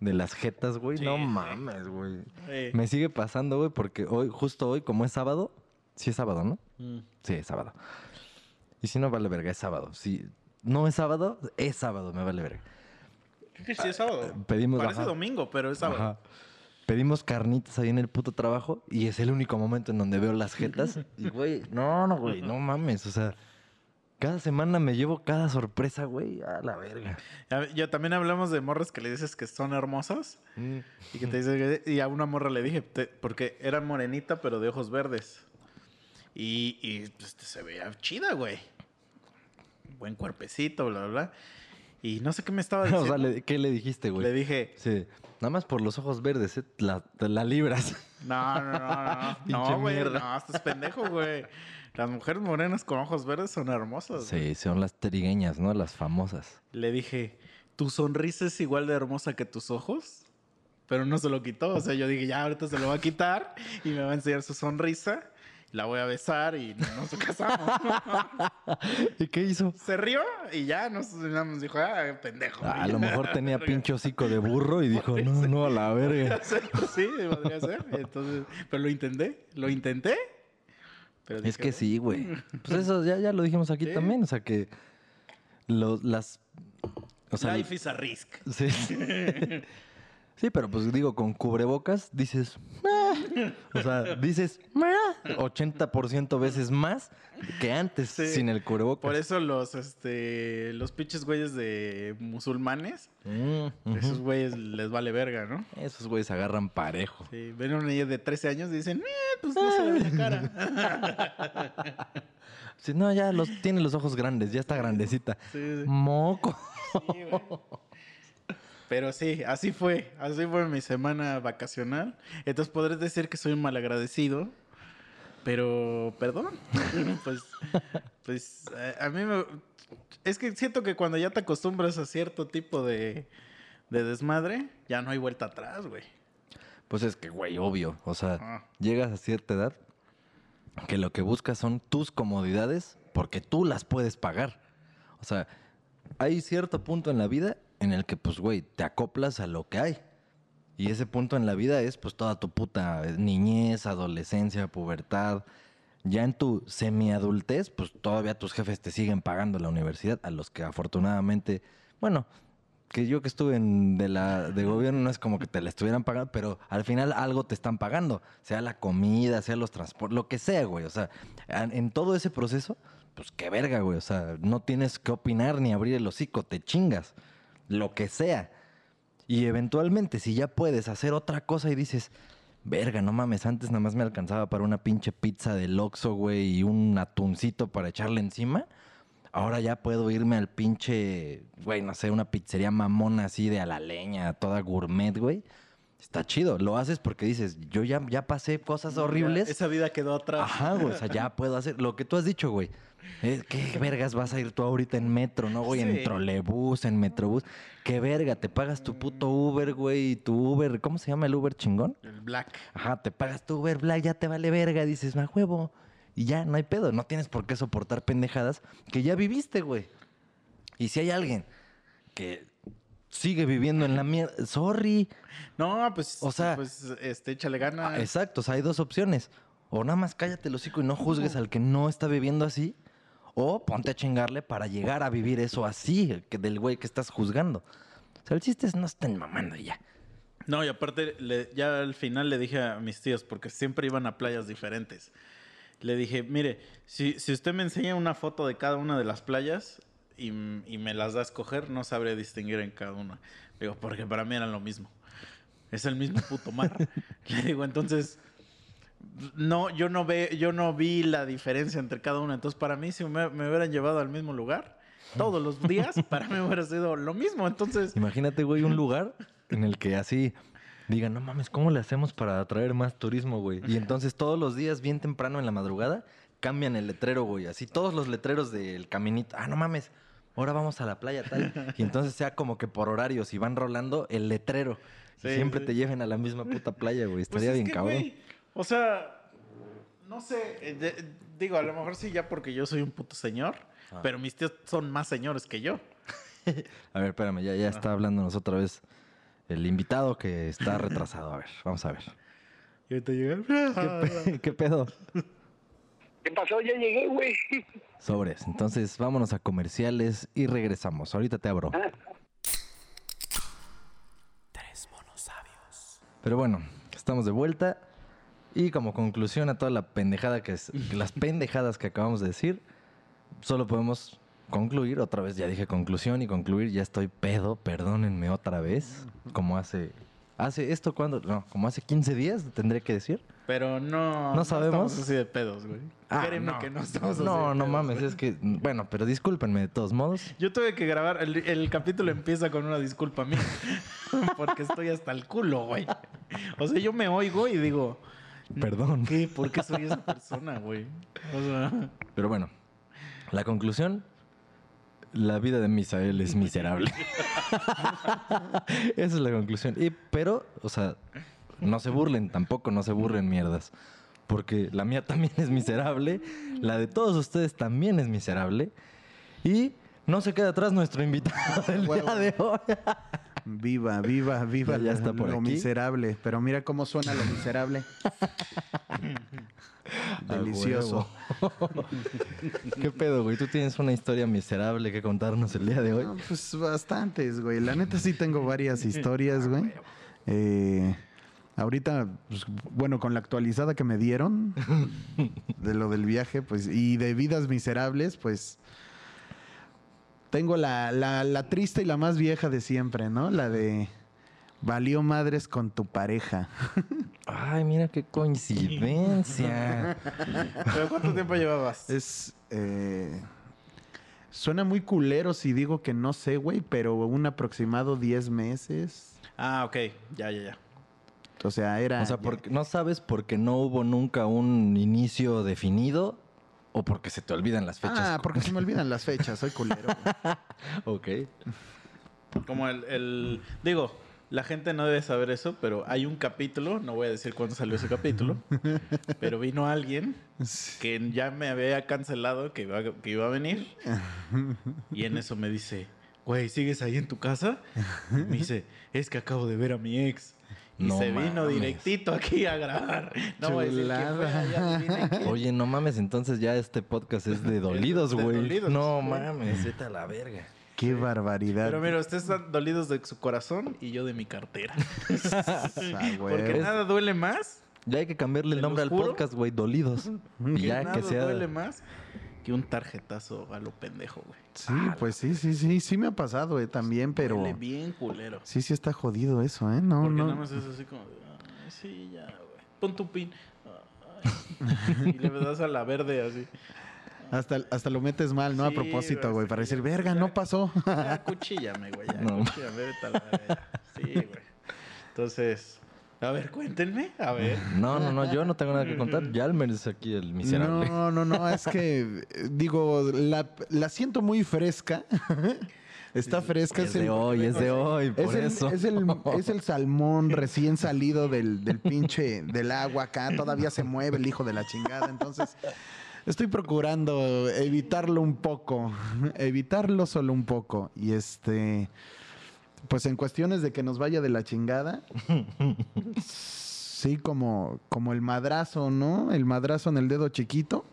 de las jetas, güey. Sí, no sí. mames, güey. Eh. Me sigue pasando, güey, porque hoy, justo hoy, como es sábado, sí es sábado, ¿no? Mm. Sí, es sábado. Y si no vale verga, es sábado. Si no es sábado, es sábado, me vale verga. Sí es sábado. pedimos, Parece ajá. domingo, pero es sábado. Ajá. Pedimos carnitas ahí en el puto trabajo y es el único momento en donde veo las jetas. Y, güey, no, no, güey, no mames. O sea, cada semana me llevo cada sorpresa, güey, a la verga. Ya también hablamos de morras que le dices que son hermosas y que te dice que- y a una morra le dije te- porque era morenita pero de ojos verdes y, y, pues, se veía chida, güey. Buen cuerpecito, bla, bla, bla. Y no sé qué me estaba o diciendo. sea, ¿qué le dijiste, güey? Le dije, Sí. Nada más por los ojos verdes, ¿eh? la, la libras. no, no, no, no. No, güey, no, estás pendejo, güey. Las mujeres morenas con ojos verdes son hermosas. Sí, güey. son las trigueñas, ¿no? Las famosas. Le dije, ¿tu sonrisa es igual de hermosa que tus ojos? Pero no se lo quitó. O sea, yo dije, ya, ahorita se lo va a quitar y me va a enseñar su sonrisa. La voy a besar y nos casamos. ¿Y qué hizo? se rió y ya nos, nos dijo, ah, pendejo. Ah, a lo mejor tenía pinche hocico de burro y dijo, no, no, a la verga. sí, podría ser. Entonces, pero lo intenté, lo intenté. Pero Es que sí, güey. Pues eso ya, ya lo dijimos aquí Sí. también. O sea que lo- las... O sea, Life is a risk. sí. Sí, pero pues digo, con cubrebocas dices... "Ah". O sea, dices "Ah", 80% veces más que antes Sí. sin el cubrebocas. Por eso los, este, los pinches güeyes de musulmanes, Mm, esos güeyes les vale verga, ¿no? Esos güeyes agarran parejo. Sí, ven a una niña de 13 años y dicen, eh, pues no se le ve la cara. Si no, ya los, tiene los ojos grandes, ya está grandecita. Sí, sí. Moco. Sí, güey. Pero sí, así fue. Así fue mi semana vacacional. Entonces podrás decir que soy un malagradecido. Pero, perdón. pues, pues eh, a mí me... Es que siento que cuando ya te acostumbras a cierto tipo de, de desmadre, ya no hay vuelta atrás, güey. Pues es que, güey, obvio. O sea, Ah. llegas a cierta edad que lo que buscas son tus comodidades porque tú las puedes pagar. O sea, hay cierto punto en la vida en el que, pues, güey, te acoplas a lo que hay. Y ese punto en la vida es, pues, toda tu puta niñez, adolescencia, pubertad. Ya en tu semiadultez, pues todavía tus jefes te siguen pagando la universidad, a los que afortunadamente, bueno, que yo que estuve en de la de gobierno no es como que te la estuvieran pagando, pero al final algo te están pagando, sea la comida, sea los transportes, lo que sea, güey. O sea, en, en todo ese proceso, pues qué verga, güey. O sea, no tienes que opinar ni abrir el hocico, te chingas, lo que sea. Y eventualmente, si ya puedes hacer otra cosa y dices, verga, no mames, antes nada más me alcanzaba para una pinche pizza del Oxxo, güey, y un atuncito para echarle encima. Ahora ya puedo irme al pinche, güey, no sé, una pizzería mamona así de a la leña, toda gourmet, güey. Está chido. Lo haces porque dices, yo ya, ya pasé cosas horribles. Ya, esa vida quedó atrás. Ajá, güey. O sea, ya puedo hacer lo que tú has dicho, güey. Eh, ¿Qué vergas vas a ir tú ahorita en metro, no, güey? Sí. En trolebús, en metrobús. ¿Qué verga? Te pagas tu puto Uber, güey. y Tu Uber, ¿cómo se llama el Uber chingón? El black. Ajá, te pagas tu Uber Black, ya te vale verga. Dices, ma huevo. Y ya, no hay pedo. No tienes por qué soportar pendejadas que ya viviste, güey. Y si hay alguien que sigue viviendo en la mierda, sorry. No, pues, O sea- pues, este, échale ganas. Ah, Exacto, o sea, hay dos opciones. O nada más cállate el hocico y no juzgues al que no está viviendo así. O ponte a chingarle para llegar a vivir eso así, que del güey que estás juzgando. O sea, el chiste es no estén mamando y ya. No, y aparte, le- ya al final le dije a mis tíos, porque siempre iban a playas diferentes. Le dije, mire, si, si usted me enseña una foto de cada una de las playas y, me las da a escoger, no sabré distinguir en cada una. Digo, porque para mí eran lo mismo. Es el mismo puto mar. Le digo, entonces, no, yo no ve, yo no vi la diferencia entre cada una. Entonces, para mí, si me, me hubieran llevado al mismo lugar todos los días, para mí hubiera sido lo mismo. Entonces, Imagínate, güey, un lugar en el que así digan, no mames, ¿cómo le hacemos para atraer más turismo, güey? Y entonces todos los días, bien temprano en la madrugada, cambian el letrero, güey. Así todos los letreros del caminito. Ah, no mames, ahora vamos a la playa tal. Y entonces sea como que por horarios y van rolando el letrero. Y siempre sí. te lleven a la misma puta playa, güey. Pues Estaría es bien cabrón. o sea, no sé, eh, de- digo, a lo mejor sí ya porque yo soy un puto señor, Ah. pero mis tíos son más señores que yo. A ver, espérame, ya, ya Ah. está hablándonos otra vez el invitado que está retrasado. A ver, vamos a ver. Y ahorita llega, ¿Qué, pe- qué pedo? ¿Qué pasó? Ya llegué, güey. Sobres. Entonces, vámonos a comerciales y regresamos. Ahorita te abro. Tres monos sabios. Pero bueno, estamos de vuelta. Y como conclusión a toda la pendejada que es, las pendejadas que acabamos de decir, solo podemos concluir, otra vez ya dije conclusión y concluir, ya estoy pedo, perdónenme otra vez, como hace Hace esto cuando, no, como hace 15 días, tendré que decir. Pero no. ¿No sabemos? estamos así de pedos, güey. Ah, Créeme no. que no estamos así. No, de no pedos. mames, es que, bueno, pero discúlpenme de todos modos. Yo tuve que grabar. El, el capítulo empieza con una disculpa mía. porque estoy hasta el culo, güey. O sea, yo me oigo y digo. Perdón. ¿Qué? ¿Por qué soy esa persona, güey? O sea. Pero bueno, la conclusión, la vida de Misael es miserable. Esa es la conclusión. Y, pero, o sea, no se burlen, tampoco no se burlen mierdas. Porque la mía también es miserable, la de todos ustedes también es miserable. Y no se queda atrás nuestro invitado del día de hoy. Viva, viva, viva Ya- ya está lo, por lo aquí. miserable. Pero mira cómo suena lo miserable. Delicioso. A huevo. ¿Qué pedo, güey? ¿Tú tienes una historia miserable que contarnos el día de hoy? No, pues bastantes, güey. La neta sí tengo varias historias, güey. Eh, ahorita, pues, bueno, con la actualizada que me dieron de lo del viaje, pues, y de vidas miserables, pues, tengo la, la, la triste y la más vieja de siempre, ¿no? La de valió madres con tu pareja. Ay, mira qué coincidencia. ¿Pero cuánto tiempo llevabas? Es. eh, suena muy culero si digo que no sé, güey, pero un aproximado 10 meses. Ah, ok. Ya, ya, ya. O sea, era. O sea, ya- porque, ¿no sabes porque no hubo nunca un inicio definido o porque se te olvidan las fechas? Ah, porque se me olvidan las fechas, soy culero. Ok. Como el, el- Digo, la gente no debe saber eso, pero hay un capítulo, no voy a decir cuándo salió ese capítulo, pero vino alguien que ya me había cancelado que iba, que iba a venir y en eso me dice, güey, ¿sigues ahí en tu casa? Me dice, es que acabo de ver a mi ex. Y No se vino mames. directito aquí a grabar. No voy a decir fue. Oye, no mames, entonces ya este podcast es de dolidos, güey. No mames, vete a la verga. Qué barbaridad. Pero mira, ustedes están dolidos de su corazón y yo de mi cartera. Porque nada duele más Ya hay que cambiarle el ¿Te nombre al podcast, güey, dolidos. Y ya que sea... duele más que un tarjetazo a lo pendejo, güey. Sí, pues sí, sí, sí. Sí me ha pasado, eh, también, pero. Duele bien culero. Sí, sí está jodido eso, ¿eh? No, Porque no. nada más es así como, de, "Ay, sí, ya, güey. Pon tu pin. Ay. y le das a la verde así. Hasta, hasta lo metes mal, ¿no? a Sí, propósito, güey, para decir, verga, ya. no pasó. Ya, cuchíllame, güey. Ya, No. cuchíllame, vete a la verga. Sí, güey. Entonces, a ver, cuéntenme. A ver. No, no, no, yo no tengo nada que contar. Yalmer es aquí el miserable. No, no, no, es que, eh, digo, la, la siento muy fresca. Está fresca. Es de hoy, es de hoy, por Es el, eso. es, el, es el salmón recién salido del, del pinche, del agua acá. Todavía se mueve el hijo de la chingada. Entonces, estoy procurando evitarlo un poco. Evitarlo solo un poco. Y este, pues en cuestiones de que nos vaya de la chingada. Sí, como, como el madrazo, ¿no? El madrazo en el dedo chiquito.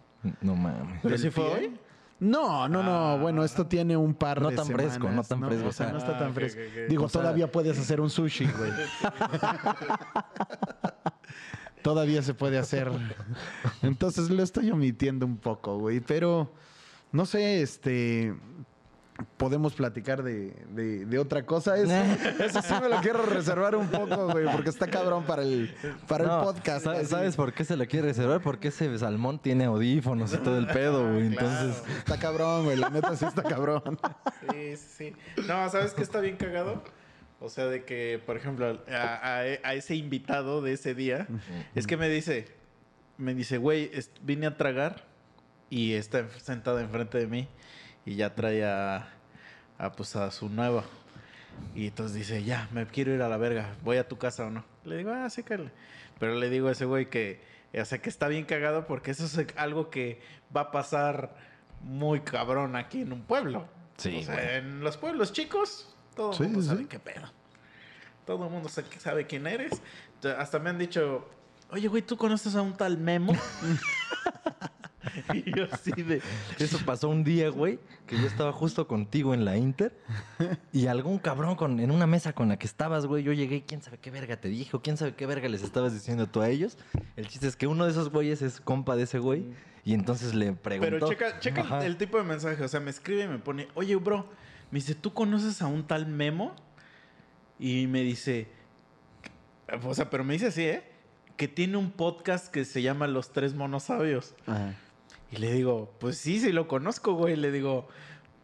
No mames. ¿Pero sí fue hoy? No, no, no. Bueno, esto tiene un par No de tan fresco, no tan fresco, O sea, no está Ah, tan ok, fresco. Digo, O sea- todavía puedes hacer un sushi, güey. todavía se puede hacer. Entonces lo estoy omitiendo un poco, güey. Pero, no sé, este... Podemos platicar de, de- de otra cosa. Eso, eso sí me lo quiero reservar un poco, güey, porque está cabrón para el, para No, el podcast. ¿sabes, así. ¿Sabes por qué se la quiere reservar? Porque ese salmón tiene audífonos y todo el pedo, güey. Entonces, Está cabrón, güey. La neta sí está cabrón. Sí, sí. No, ¿sabes qué está bien cagado? O sea, de que, por ejemplo, a, a- a ese invitado de ese día, es que me dice, me dice, güey, vine a tragar y está en- sentado enfrente de mí y ya trae a, a, pues, a su nueva. Y entonces dice, ya, me quiero ir a la verga, voy a tu casa o no. Le digo, ah, sí, Carla. Pero le digo a ese güey que, o sea, que está bien cagado porque eso es algo que va a pasar muy cabrón aquí en un pueblo. Sí, O sea, güey. en los pueblos chicos, todo el Sí, mundo sí, sabe qué pedo. Todo el mundo sa- sabe quién eres. Hasta me han dicho, oye, güey, ¿tú conoces a un tal Memo? y yo así de... eso pasó un día, güey, que yo estaba justo contigo en la Inter y algún cabrón con, en una mesa con la que estabas, güey, yo llegué y quién sabe qué verga te dijo, quién sabe qué verga les estabas diciendo tú a ellos. El chiste es que uno de esos güeyes es compa de ese güey y entonces le preguntó. Pero checa, checa el- Ajá. el tipo de mensaje. O sea, me escribe y me pone, oye, bro, me dice, ¿tú conoces a un tal Memo? Y me dice, O sea, pero me dice así, ¿eh? Que tiene un podcast que se llama Los Tres Monos Sabios. Ajá. Y le digo, pues sí, sí lo conozco, güey. Le digo,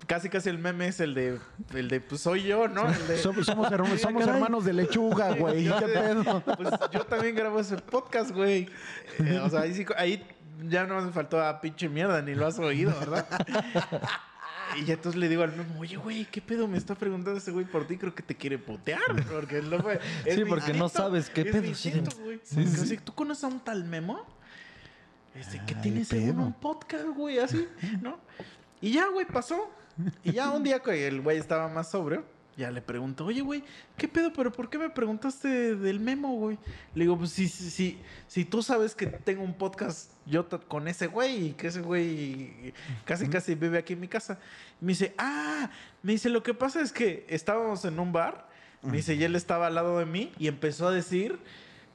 casi casi el meme es el de, el de pues soy yo, ¿no? El de, Somos, somos hermanos, somos caray. hermanos de lechuga, güey. Yo ¿Qué pedo? Pues yo también grabo ese podcast, güey. Eh, o sea, ahí, sí- ahí ya no me faltó a pinche mierda, ni lo has oído, ¿verdad? Y ya entonces le digo al memo, oye, güey, ¿qué pedo me está preguntando ese güey por ti? Creo que te quiere putear, porque no fue. Sí, porque no sabes qué pedo, sí. instinto, güey. Porque así, ¿Tú conoces a un tal memo? Este, que Ay, tiene según pedo. un podcast, güey, así, ¿no? Y ya, güey, pasó. Y ya un día que el güey estaba más sobrio, ya le pregunto, oye, güey, ¿qué pedo? ¿Pero por qué me preguntaste del memo, güey? Le digo, pues si, si, si, si tú sabes que tengo un podcast yo con ese güey y que ese güey casi casi vive aquí en mi casa. Y me dice, ah, me dice, lo que pasa es que estábamos en un bar, me dice, y él estaba al lado de mí y empezó a decir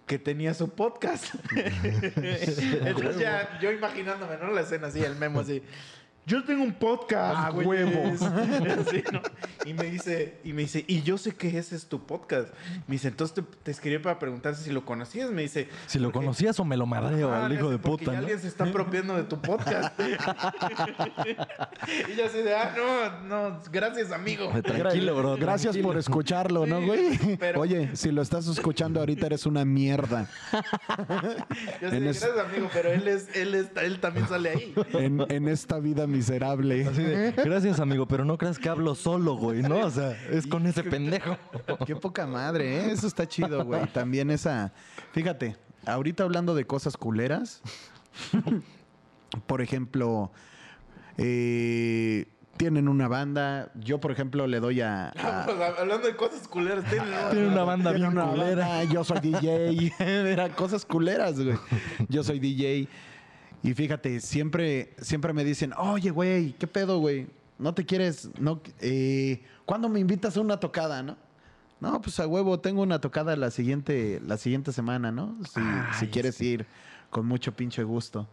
que tenía su podcast. Entonces ya, yo imaginándome, ¿no? La escena así, el memo así. Yo tengo un podcast, Ah, güeyes". huevo. Así, ¿no? Y me dice, y me dice, y yo sé que ese es tu podcast. Me dice, entonces te, te escribí para preguntarte si lo conocías. Me dice, Si lo "Porque- conocías o me lo madreo Ah, al hijo de puta, ¿no? alguien se está apropiando de tu podcast. y yo así de, ah, no, no, gracias, amigo. Tranquilo, bro. Gracias tranquilo. por escucharlo, ¿no, güey? pero- Oye, si lo estás escuchando ahorita eres una mierda. Yo es- gracias, amigo, pero él, es, él, es, él también sale ahí. En, en esta vida miserable. Así de, gracias, amigo, pero no creas que hablo solo, güey, ¿no? O sea, es con ese pendejo. Qué poca madre, ¿eh? Eso está chido, güey. También esa. Fíjate, ahorita hablando de cosas culeras. por ejemplo, eh, tienen una banda. Yo, por ejemplo, le doy a. a- Hablando de cosas culeras, tiene Tiene una banda Tiene bien una culera. banda, yo soy DJ. Era cosas culeras, güey. Yo soy DJ. Y fíjate, siempre, siempre me dicen, oye, güey, ¿qué pedo, güey? ¿No te quieres? No, eh, ¿Cuándo me invitas a una tocada, no? No, pues a huevo, tengo una tocada la siguiente, la siguiente semana, ¿no? Si, si quieres ir, con mucho pinche gusto.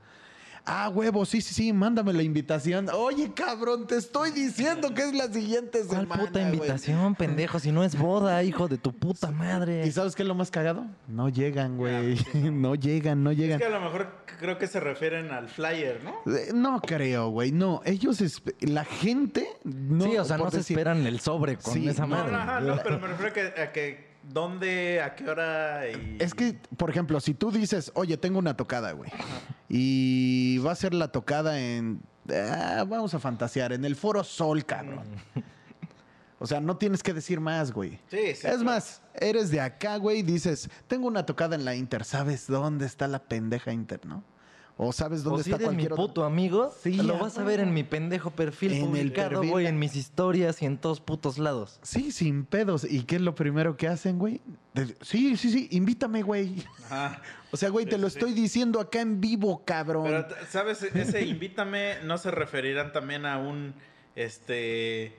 Ah, huevo, sí, sí, sí, mándame la invitación. Oye, cabrón, te estoy diciendo que es la siguiente ¿Cuál semana. puta güey. invitación, pendejo? Si no es boda, hijo de tu puta madre. ¿Y sabes qué es lo más cagado? No llegan, güey. No llegan, no Es llegan. que a lo mejor creo que se refieren al flyer, ¿no? Eh, No creo, güey. No, ellos, la gente, no. sí, o sea, no se decir- esperan el sobre con Sí, esa no, No, madre. no, ajá, no, pero me refiero a que, a que dónde, a qué hora y... Es que, por ejemplo, si tú dices, oye, tengo una tocada, güey, y va a ser la tocada en. ah, vamos a fantasear, en el Foro Sol, cabrón. O sea, no tienes que decir más, güey. Sí, sí, Es claro. más, eres de acá, güey, y dices, tengo una tocada en la Inter, ¿sabes dónde está la pendeja Inter, no? O sabes dónde O si está eres mi cualquier otro- puto amigo, Sí, lo vas a ver en mi pendejo perfil En el publicado, perfil. güey, en mis historias y en todos putos lados. Sí, sin pedos. ¿Y qué es lo primero que hacen, güey? De- Sí, sí, sí, invítame, güey. Ajá. O sea, güey, Sí, te lo sí, estoy diciendo acá en vivo, cabrón. Pero, ¿sabes? Ese invítame no se referirán también a un, este...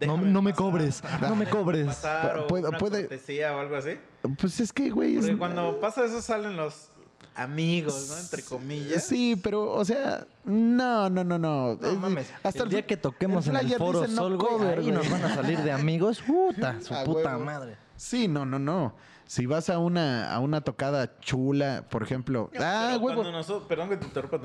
No, me pasar, cobres, no me cobres. pasar, o Puede- una puede- o algo así. Pues es que, güey. es- Porque cuando pasa eso salen los amigos, ¿no? Entre comillas. Sí, pero, o sea, no, no, no, no. No Es- mames, hasta el día que toquemos en el foro dice no Sol, güey, cover, ahí nos güey. van a salir de amigos. Puta, su A puta huevo. madre. Sí, no, no, no. Si vas a una, a una tocada chula, por ejemplo. Ah, Pero huevo. cuando nosotros, perdón que te interrumpa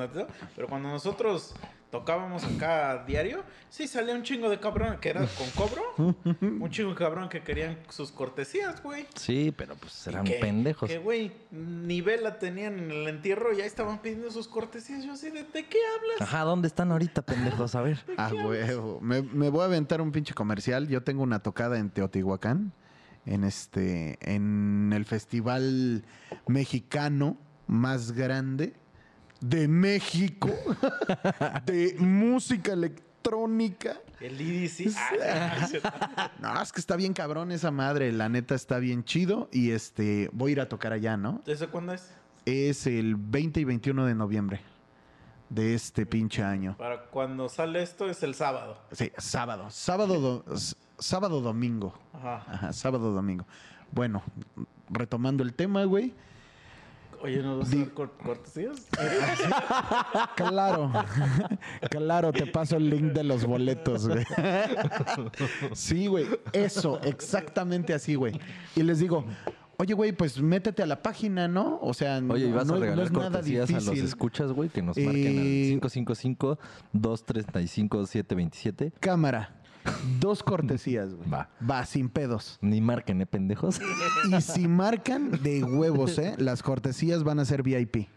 pero cuando nosotros tocábamos acá a diario, sí salía un chingo de cabrón que era con cobro, un chingo de cabrón que querían sus cortesías, güey. Sí, pero pues eran Que- pendejos. Que, güey, ni vela tenían en el entierro y ya estaban pidiendo sus cortesías. Yo así, ¿de, de qué hablas? Ajá, ¿dónde están ahorita, pendejos? A ver. Ah, huevo. Me, me voy a aventar un pinche comercial. Yo tengo una tocada en Teotihuacán, en este, en el festival mexicano más grande de México de música electrónica. El IDC. Ah, no, es que está bien cabrón esa madre. La neta está bien chido y este, voy a ir a tocar allá, ¿no? ¿Eso cuándo es? Es el 20 y 21 de noviembre de este pinche año. Para cuando sale esto es el sábado. Sí, sábado. Sábado, sábado, domingo. Ajá. Ajá, sábado, domingo. Bueno, retomando el tema, güey. Oye, ¿nos vas a dar cor- cortesías? Claro, claro, te paso el link de los boletos, güey. Sí, güey, eso, exactamente así, güey. Y les digo, Oye, güey, pues métete a la página, ¿no? O sea, Oye, ¿y vas no, a no regalar es nada cortesías a los difícil. escuchas, güey? Que nos marquen Eh, al 555-235-727. Cámara. Dos cortesías, güey. Va. Va, sin pedos. Ni marquen, ¿eh, pendejos? Y si marcan de huevos, ¿eh? Las cortesías van a ser VIP.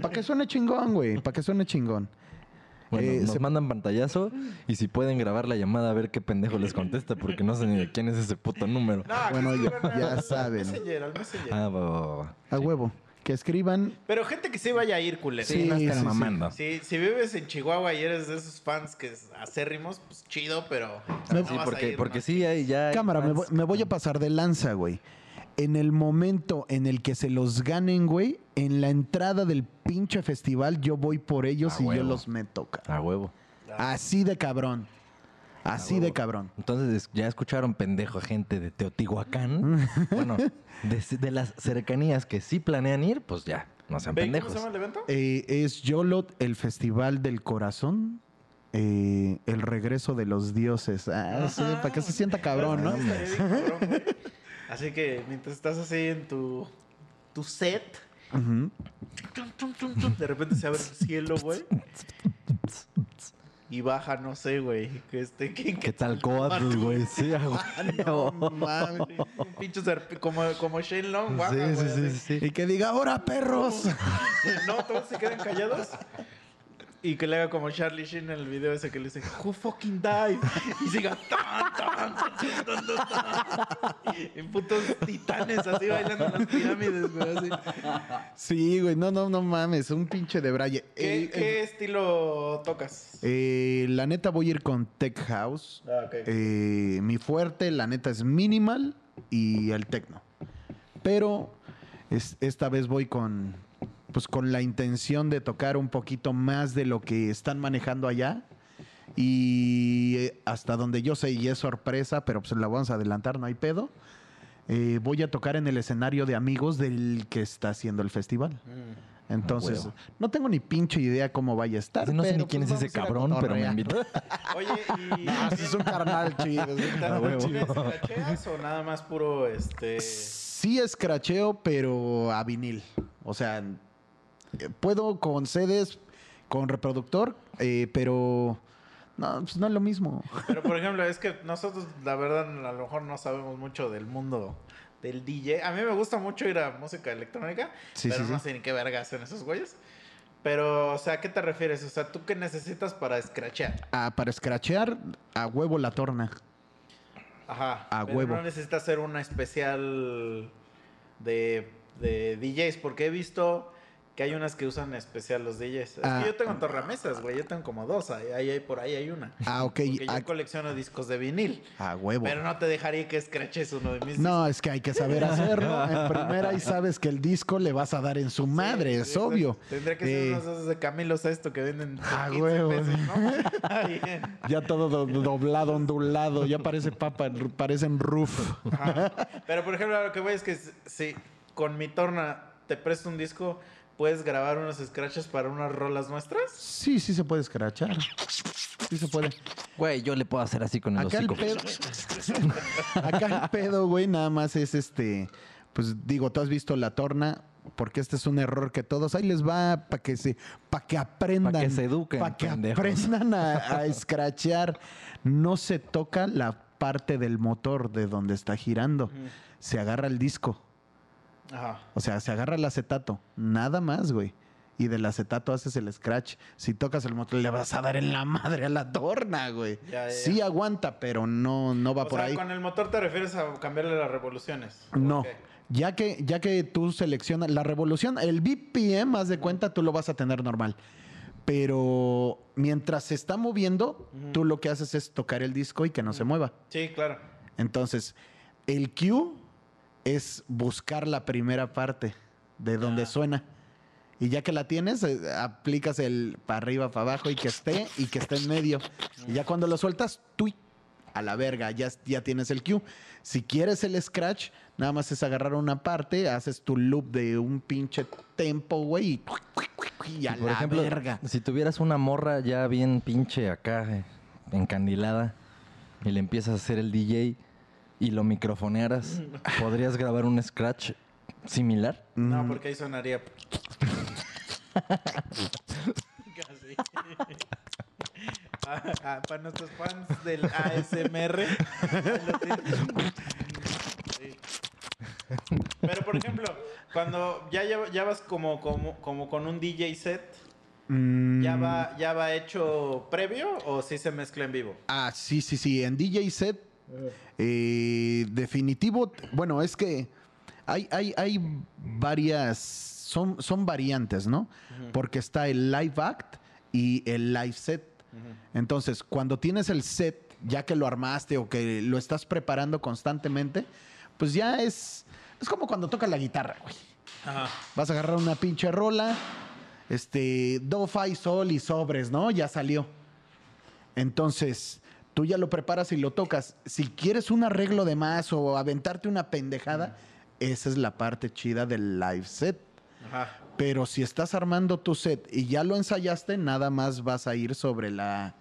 Para que suene chingón, güey. Para que suene chingón. Bueno, Eh, nos se- mandan pantallazo y si pueden grabar la llamada a ver qué pendejo les contesta, porque no sé ni de quién es ese puto número. No, Bueno, ya- ya al saben. Messenger, al Messenger. Ah, va, va, va, va. A huevo. Que escriban. Pero gente que sí vaya a ir, culero. Sí, Sí, mamando. Si, si vives en Chihuahua y eres de esos fans que acérrimos, pues chido, pero Me- no Sí, vas a porque, ir, porque ¿no? sí, hay ya... hay Cámara, me voy, fans. me voy a pasar de lanza, güey. En el momento en el que se los ganen, güey, en la entrada del pinche festival, yo voy por ellos A y yo los meto, cabrón. A huevo. Así de cabrón. Así de cabrón. Entonces, ya escucharon pendejo a gente de Teotihuacán. bueno, de, de las cercanías que sí planean ir, pues ya, no sean Ve, ¿Cómo pendejos. se llama el evento? Eh, es Yolot, el Festival del Corazón. eh, el regreso de los dioses. Ah, sí, para que se sienta cabrón, ¿no? Cabrón. Así que mientras estás así en tu, tu set, de repente se abre el cielo, güey. Y baja, no sé, güey. Que este, ¿quién ¿Qué tal Coatl, güey? Sí, a huevo. No mames. Un pinche como, como Shane Long, baja, Sí, güey, sí, sí, sí. Y que diga, ahora perros. No, todos se quedan callados. Y que le haga como Charlie Sheen en el video ese que le dice, Who fucking died? Y siga tan, tan, tan, tan. En putos titanes así bailando en las pirámides, güey. Así. Sí, güey, no, no, no mames, un pinche de braille. ¿Qué, Eh, qué estilo tocas? eh, la neta voy a ir con Tech House. Ah. Eh, mi fuerte, la neta, es minimal y el techno. Pero es- esta vez voy con, pues, con la intención de tocar un poquito más de lo que están manejando allá. Y eh, hasta donde yo sé, y es sorpresa, pero pues la vamos a adelantar, no hay pedo. eh, voy a tocar en el escenario de amigos del que está haciendo el festival. Mm. Entonces, huevo. no tengo ni pinche idea cómo vaya a estar. Sí, no sé ni quién pues, es ese ir a cabrón, pero me invitó. Oye, y... Ah, sí, es un carnal chido. es un A carnal huevo. chido. ¿Tienes escracheas o nada más puro, este... Sí escracheo, pero a vinil. O sea, puedo con CDs, con reproductor, eh, pero no, pues no es lo mismo. Pero, por ejemplo, es que nosotros, la verdad, a lo mejor no sabemos mucho del mundo del DJ. A mí me gusta mucho ir a música electrónica, Sí, pero sí, no sí. sé ni qué verga hacen esos güeyes. Pero, o sea, ¿a qué te refieres? O sea, ¿tú qué necesitas para escrachear? Ah, para escrachear, a huevo la torna. Ajá. A pero huevo. no necesitas hacer una especial de, de DJs, porque he visto que hay unas que usan especial los DJs. Es Ah. que yo tengo torramesas, güey. Yo tengo como dos. Ahí, por ahí hay una. Ah, ok. Porque yo colecciono discos de vinil. a huevo. Pero no te dejaría que escraches uno de mis No, es que hay que saber hacerlo. En primera y sabes que el disco le vas a dar en su madre, Sí, es sí, obvio. Tendría que ser Eh, unos de esos de Camilo Sesto que venden Ah, 15 huevo. pesos, ¿no? Ya todo do- doblado, ondulado, ya parece papa, parecen roof. Ajá. Pero por ejemplo, lo que voy es que si- si con mi torna te presto un disco, ¿puedes grabar unos scratches para unas rolas nuestras? Sí, sí se puede escrachar. Sí se puede. Güey, yo le puedo hacer así con el Acá el hocico. pedo. Acá el pedo, güey, nada más es este. Pues digo, tú has visto la torna, porque este es un error que todos. Ahí les va para que se. para que aprendan. Pa' que se eduquen, Para que pendejos. aprendan a, a. No se toca la parte del motor de donde está girando. Se agarra el disco. Ajá. O sea, se agarra el acetato. Nada más, güey. Y del acetato haces el scratch. Si tocas el motor, le vas a dar en la madre a la torna, güey. Ya, ya, Sí ya. aguanta, pero no, no va o por sea, ahí. con el motor te refieres a cambiarle las revoluciones. No. Ya que, ya que tú seleccionas la revolución, el BPM, más de cuenta, tú lo vas a tener normal. Pero mientras se está moviendo, tú lo que haces es tocar el disco y que no se mueva. Sí, claro. Entonces, el cue es buscar la primera parte de donde Ah. suena. Y ya que la tienes, eh, aplicas el para arriba, para abajo y que esté y que esté en medio. Y ya cuando lo sueltas, tú a la verga, ya, ya tienes el cue. Si quieres el scratch, nada más es agarrar una parte, haces tu loop de un pinche tempo, güey, y, y a Por la ejemplo, verga. si tuvieras una morra ya bien pinche acá, eh, encandilada, y le empiezas a hacer el DJ, y lo microfonearas, ¿podrías grabar un scratch similar? No, porque ahí sonaría. Casi. Ah, ah, para nuestros fans del ASMR. Sí. Pero por ejemplo, cuando ya, lleva- ya vas como, como, como con un DJ set, Mm, ¿ya va, ¿ya va hecho previo o sí se mezcla en vivo? Ah, sí, sí, sí. En DJ set, eh, definitivo. Bueno, es que hay, hay, hay varias. Son, son variantes, ¿no? Porque está el live act y el live set. Entonces, cuando tienes el set, ya que lo armaste o que lo estás preparando constantemente, pues ya es. Es como cuando tocas la guitarra, güey. Ajá. Vas a agarrar una pinche rola, este, do, fa y sol y sobres, ¿no? Ya salió. Entonces, tú ya lo preparas y lo tocas. Si quieres un arreglo de más o aventarte una pendejada, esa es la parte chida del live set. Ajá. Pero si estás armando tu set y ya lo ensayaste, nada más vas a ir sobre la,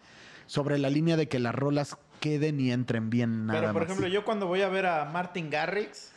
sobre la línea de que las rolas queden y entren bien nada Pero por más. ejemplo, yo cuando voy a ver a Martin Garrix,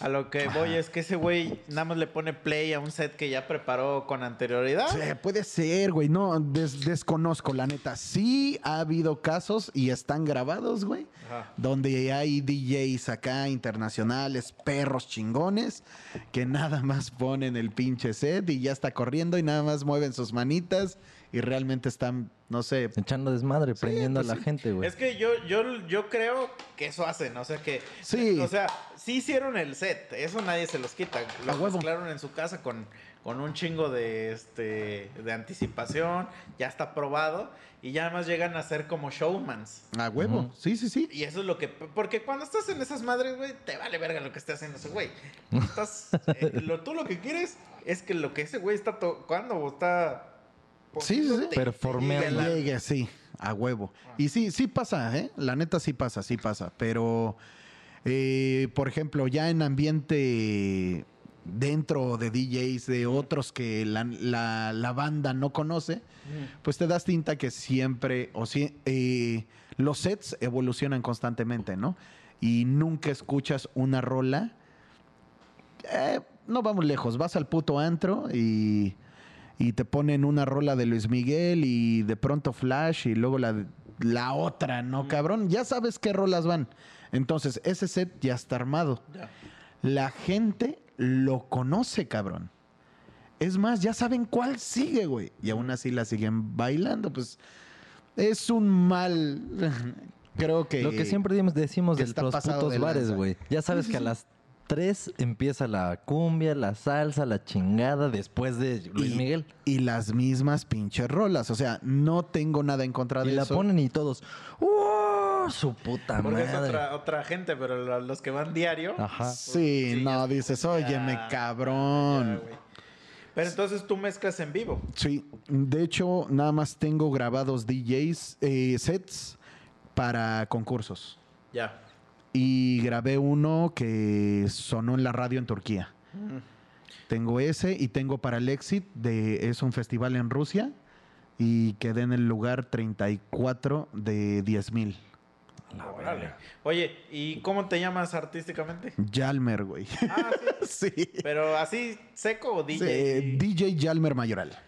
a lo que voy es que ese güey nada más le pone play a un set que ya preparó con anterioridad. Sí, puede ser, güey. No, des- desconozco, la neta. Sí ha habido casos y están grabados, güey. Ajá. Donde hay DJs acá internacionales, perros chingones, que nada más ponen el pinche set y ya está corriendo y nada más mueven sus manitas y realmente están, no sé. Echando desmadre, prendiendo pues a la sí. gente, güey. Es que yo, yo, yo creo que eso hacen, o sea que... Sí. O sea, sí hicieron el set, eso nadie se los quita. Lo mezclaron en su casa con, con un chingo de, este, de anticipación, ya está probado, y ya además llegan a ser como showmans. A huevo. Sí, sí, sí. Y eso es lo que... Porque cuando estás en esas madres, güey, te vale verga lo que esté haciendo ese güey. Estás, eh, lo, tú lo que quieres es que lo que ese güey está tocando o está... Sí, sí, sí. llegue Que la- llegue, sí, a huevo. Y sí, sí pasa, ¿eh? La neta sí pasa, sí pasa. Pero, eh, por ejemplo, ya en ambiente dentro de DJs, de otros que la, la- la banda no conoce, pues te das tinta que siempre, o si, eh, los sets evolucionan constantemente, ¿no? Y nunca escuchas una rola. Eh, no vamos lejos, vas al puto antro y, y te ponen una rola de Luis Miguel y de pronto Flash y luego la, la otra, ¿no, cabrón? Ya sabes qué rolas van. Entonces, ese set ya está armado. Ya. La gente lo conoce, cabrón. Es más, ya saben cuál sigue, güey. Y aún así la siguen bailando, pues es un mal. Creo que. Lo que siempre decimos que de los putos de bares, güey. Ya sabes que a las 3 empieza la cumbia, la salsa, la chingada después de Luis y- Miguel. Y las mismas pinches rolas. O sea, no tengo nada en contra de Y la eso. ponen y todos. ¡Uh! Su puta Porque es madre. otra, otra gente, pero lo- los que van diario. Ajá. Sí, Sí, no, ya- dices, óyeme, ya, cabrón. ya, pero entonces tú mezclas en vivo. Sí, de hecho, nada más tengo grabados DJs, eh, sets para concursos. Ya. Y grabé uno que sonó en la radio en Turquía. Tengo ese y tengo para el Exit, de, es un festival en Rusia y quedé en el lugar 34 de 10 mil. Oye, ¿y cómo te llamas artísticamente? Jalmer, güey. Ah, sí. sí. Pero así seco o DJ. Sí, DJ Jalmer Mayoral.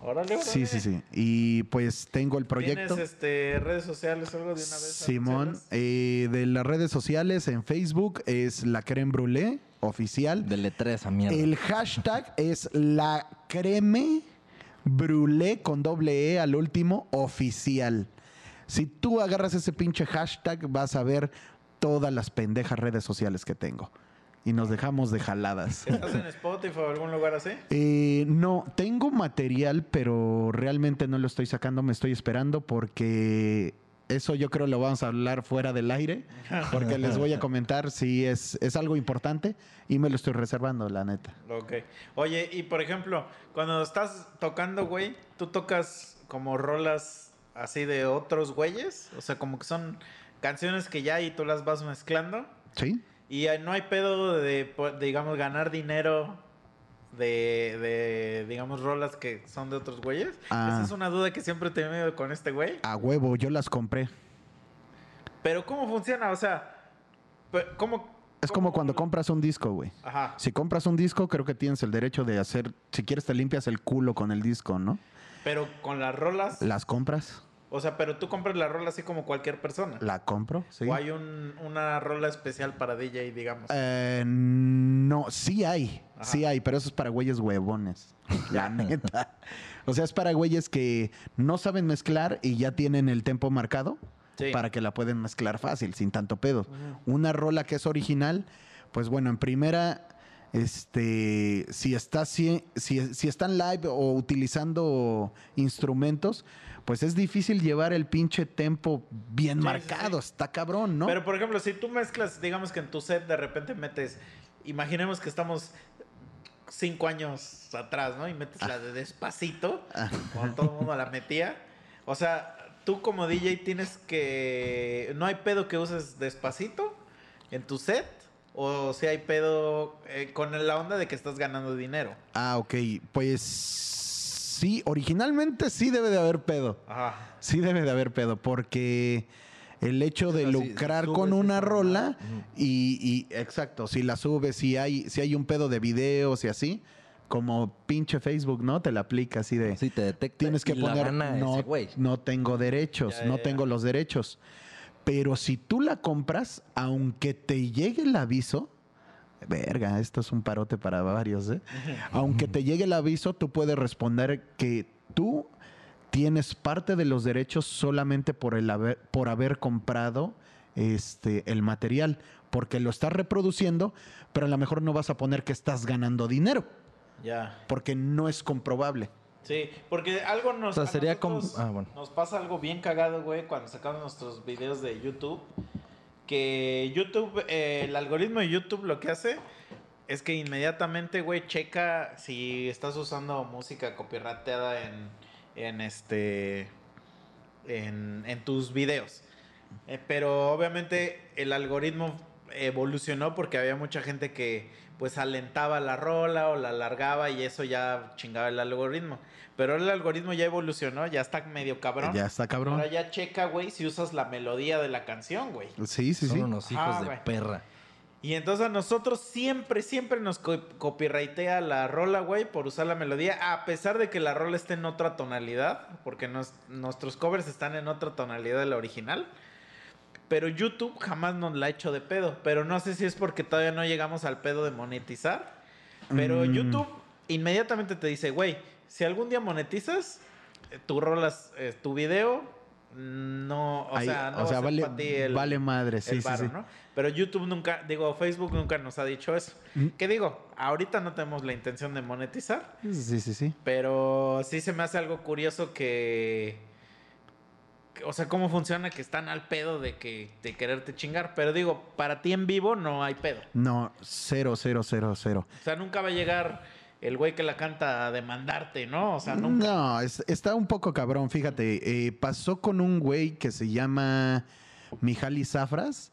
Órale, órale. Sí, sí, sí. Y pues tengo el proyecto. ¿Tienes este, redes sociales algo de una vez? Simón, eh, de las redes sociales en Facebook es la creme brûlée oficial. Dele tres a mierda. El hashtag es la creme brûlée con doble E al último oficial. Si tú agarras ese pinche hashtag vas a ver todas las pendejas redes sociales que tengo. Y nos dejamos de jaladas. ¿Estás en Spotify o algún lugar así? Eh, no, tengo material, pero realmente no lo estoy sacando, me estoy esperando porque eso yo creo lo vamos a hablar fuera del aire, porque les voy a comentar si es, es algo importante y me lo estoy reservando, la neta. Ok. Oye, y por ejemplo, cuando estás tocando, güey, ¿tú tocas como rolas así de otros güeyes? O sea, como que son canciones que ya y tú las vas mezclando. ¿Sí? Y no hay pedo de, po- digamos, ganar dinero de, de, digamos, rolas que son de otros güeyes. Ah. Esa es una duda que siempre he tenido con este güey. A huevo, yo las compré. Pero ¿cómo funciona? O sea, ¿Cómo? Es como cuando compras un disco, güey. Ajá. Si compras un disco, creo que tienes el derecho de hacer, si quieres te limpias el culo con el disco, ¿no? Pero con las rolas. Las compras, O sea, pero tú compras la rola así como cualquier persona. la compro, sí. O hay un- una rola especial para DJ, digamos. Eh, no, sí hay, Ajá. sí hay, pero eso es para güeyes huevones, la neta. O sea, es para güeyes que no saben mezclar y ya tienen el tempo marcado Sí. para que la pueden mezclar fácil, sin tanto pedo. Una rola que es original, pues bueno, en primera, este, si está, si, si, si están live o utilizando instrumentos, pues es difícil llevar el pinche tempo bien Sí, marcado, sí. está cabrón, ¿no? Pero por ejemplo, si tú mezclas, digamos que en tu set de repente metes, imaginemos que estamos cinco años atrás, ¿no? Y metes la de despacito, Ah. cuando todo el mundo la metía. O sea, tú como DJ tienes que. No hay pedo que uses despacito en tu set. O si hay pedo eh, con la onda de que estás ganando dinero. Ah, ok. Pues sí, originalmente sí debe de haber pedo. Ajá. Sí debe de haber pedo, porque el hecho de O sea, si- si lucrar con una rola y, y- exacto, si la subes, si hay, si hay un pedo de videos y así, como pinche Facebook, ¿no? Te la aplica así de Sí, te detecta. tienes que y la poner gana no, ese no tengo derechos, Ya, no ya, tengo ya. los derechos. Pero si tú la compras, aunque te llegue el aviso, verga, esto es un parote para varios, ¿eh? Aunque te llegue el aviso, tú puedes responder que tú tienes parte de los derechos solamente por el haber, por haber comprado este el material, porque lo estás reproduciendo, pero a lo mejor no vas a poner que estás ganando dinero, Ya. porque no es comprobable. Sí, porque algo nos, O sea, sería como- ah, bueno. nos pasa algo bien cagado, güey, cuando sacamos nuestros videos de YouTube. Que YouTube, eh, el algoritmo de YouTube lo que hace es que inmediatamente, güey, checa si estás usando música copyrightada en, en este, en, en tus videos. Eh, pero obviamente el algoritmo evolucionó porque había mucha gente que pues alentaba la rola o la alargaba y eso ya chingaba el algoritmo. Pero el algoritmo ya evolucionó, ya está medio cabrón. Ya está cabrón. Ahora ya checa, güey, si usas la melodía de la canción, güey. Sí, sí, Son sí. unos hijos Ah, de perra. Y entonces a nosotros siempre, siempre nos co- copyrightea la rola, güey, por usar la melodía, a pesar de que la rola esté en otra tonalidad, porque nos- nuestros covers están en otra tonalidad de la original. Pero YouTube jamás nos la ha hecho de pedo. Pero no sé si es porque todavía no llegamos al pedo de monetizar. Pero Mm. YouTube inmediatamente te dice, güey, si algún día monetizas, eh, tu rolas, eh, tu video, no, o Ahí- sea, no o sea, vale, el- vale madre, sí, sí. ¿no? Pero YouTube nunca, digo, Facebook nunca nos ha dicho eso. Mm. ¿Qué digo? Ahorita no tenemos la intención de monetizar, Sí, sí, sí. pero sí se me hace algo curioso que- o sea, cómo funciona que están al pedo de que de quererte chingar, pero digo, para ti en vivo no hay pedo. No, cero, cero, cero, cero. O sea, nunca va a llegar el güey que la canta a demandarte, ¿no? O sea, nunca. No, es- está un poco cabrón, fíjate. eh, pasó con un güey que se llama Mijaly Zafras,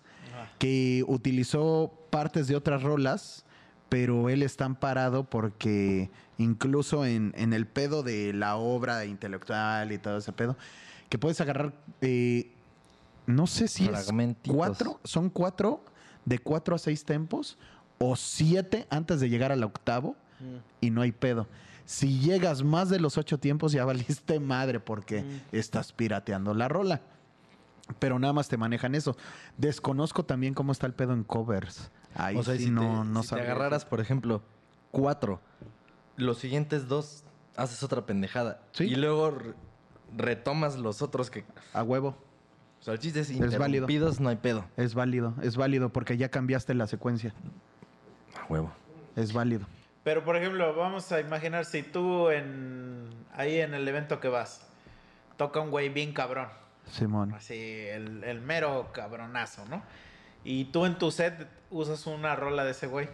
que utilizó partes de otras rolas, pero él está amparado porque incluso en, en el pedo de la obra intelectual y todo ese pedo, que puedes agarrar, eh, no sé si es cuatro, son cuatro, de cuatro a seis tempos, o siete antes de llegar al octavo, Mm. y no hay pedo. Si llegas más de los ocho tiempos, ya valiste madre porque Mm. estás pirateando la rola. Pero nada más te manejan eso. Desconozco también cómo está el pedo en covers. Ahí o sea, sí si, no, te, no si te agarraras, por ejemplo, cuatro, los siguientes dos haces otra pendejada. Sí. Y luego retomas los otros que... A huevo. O sea, el chiste es válido. interrumpidos, no hay pedo. Es válido. Es válido porque ya cambiaste la secuencia. A huevo. Es válido. Pero por ejemplo, vamos a imaginar si tú en ahí en el evento que vas toca un güey bien cabrón, Simón. así el, el mero cabronazo, ¿no? Y tú en tu set usas una rola de ese güey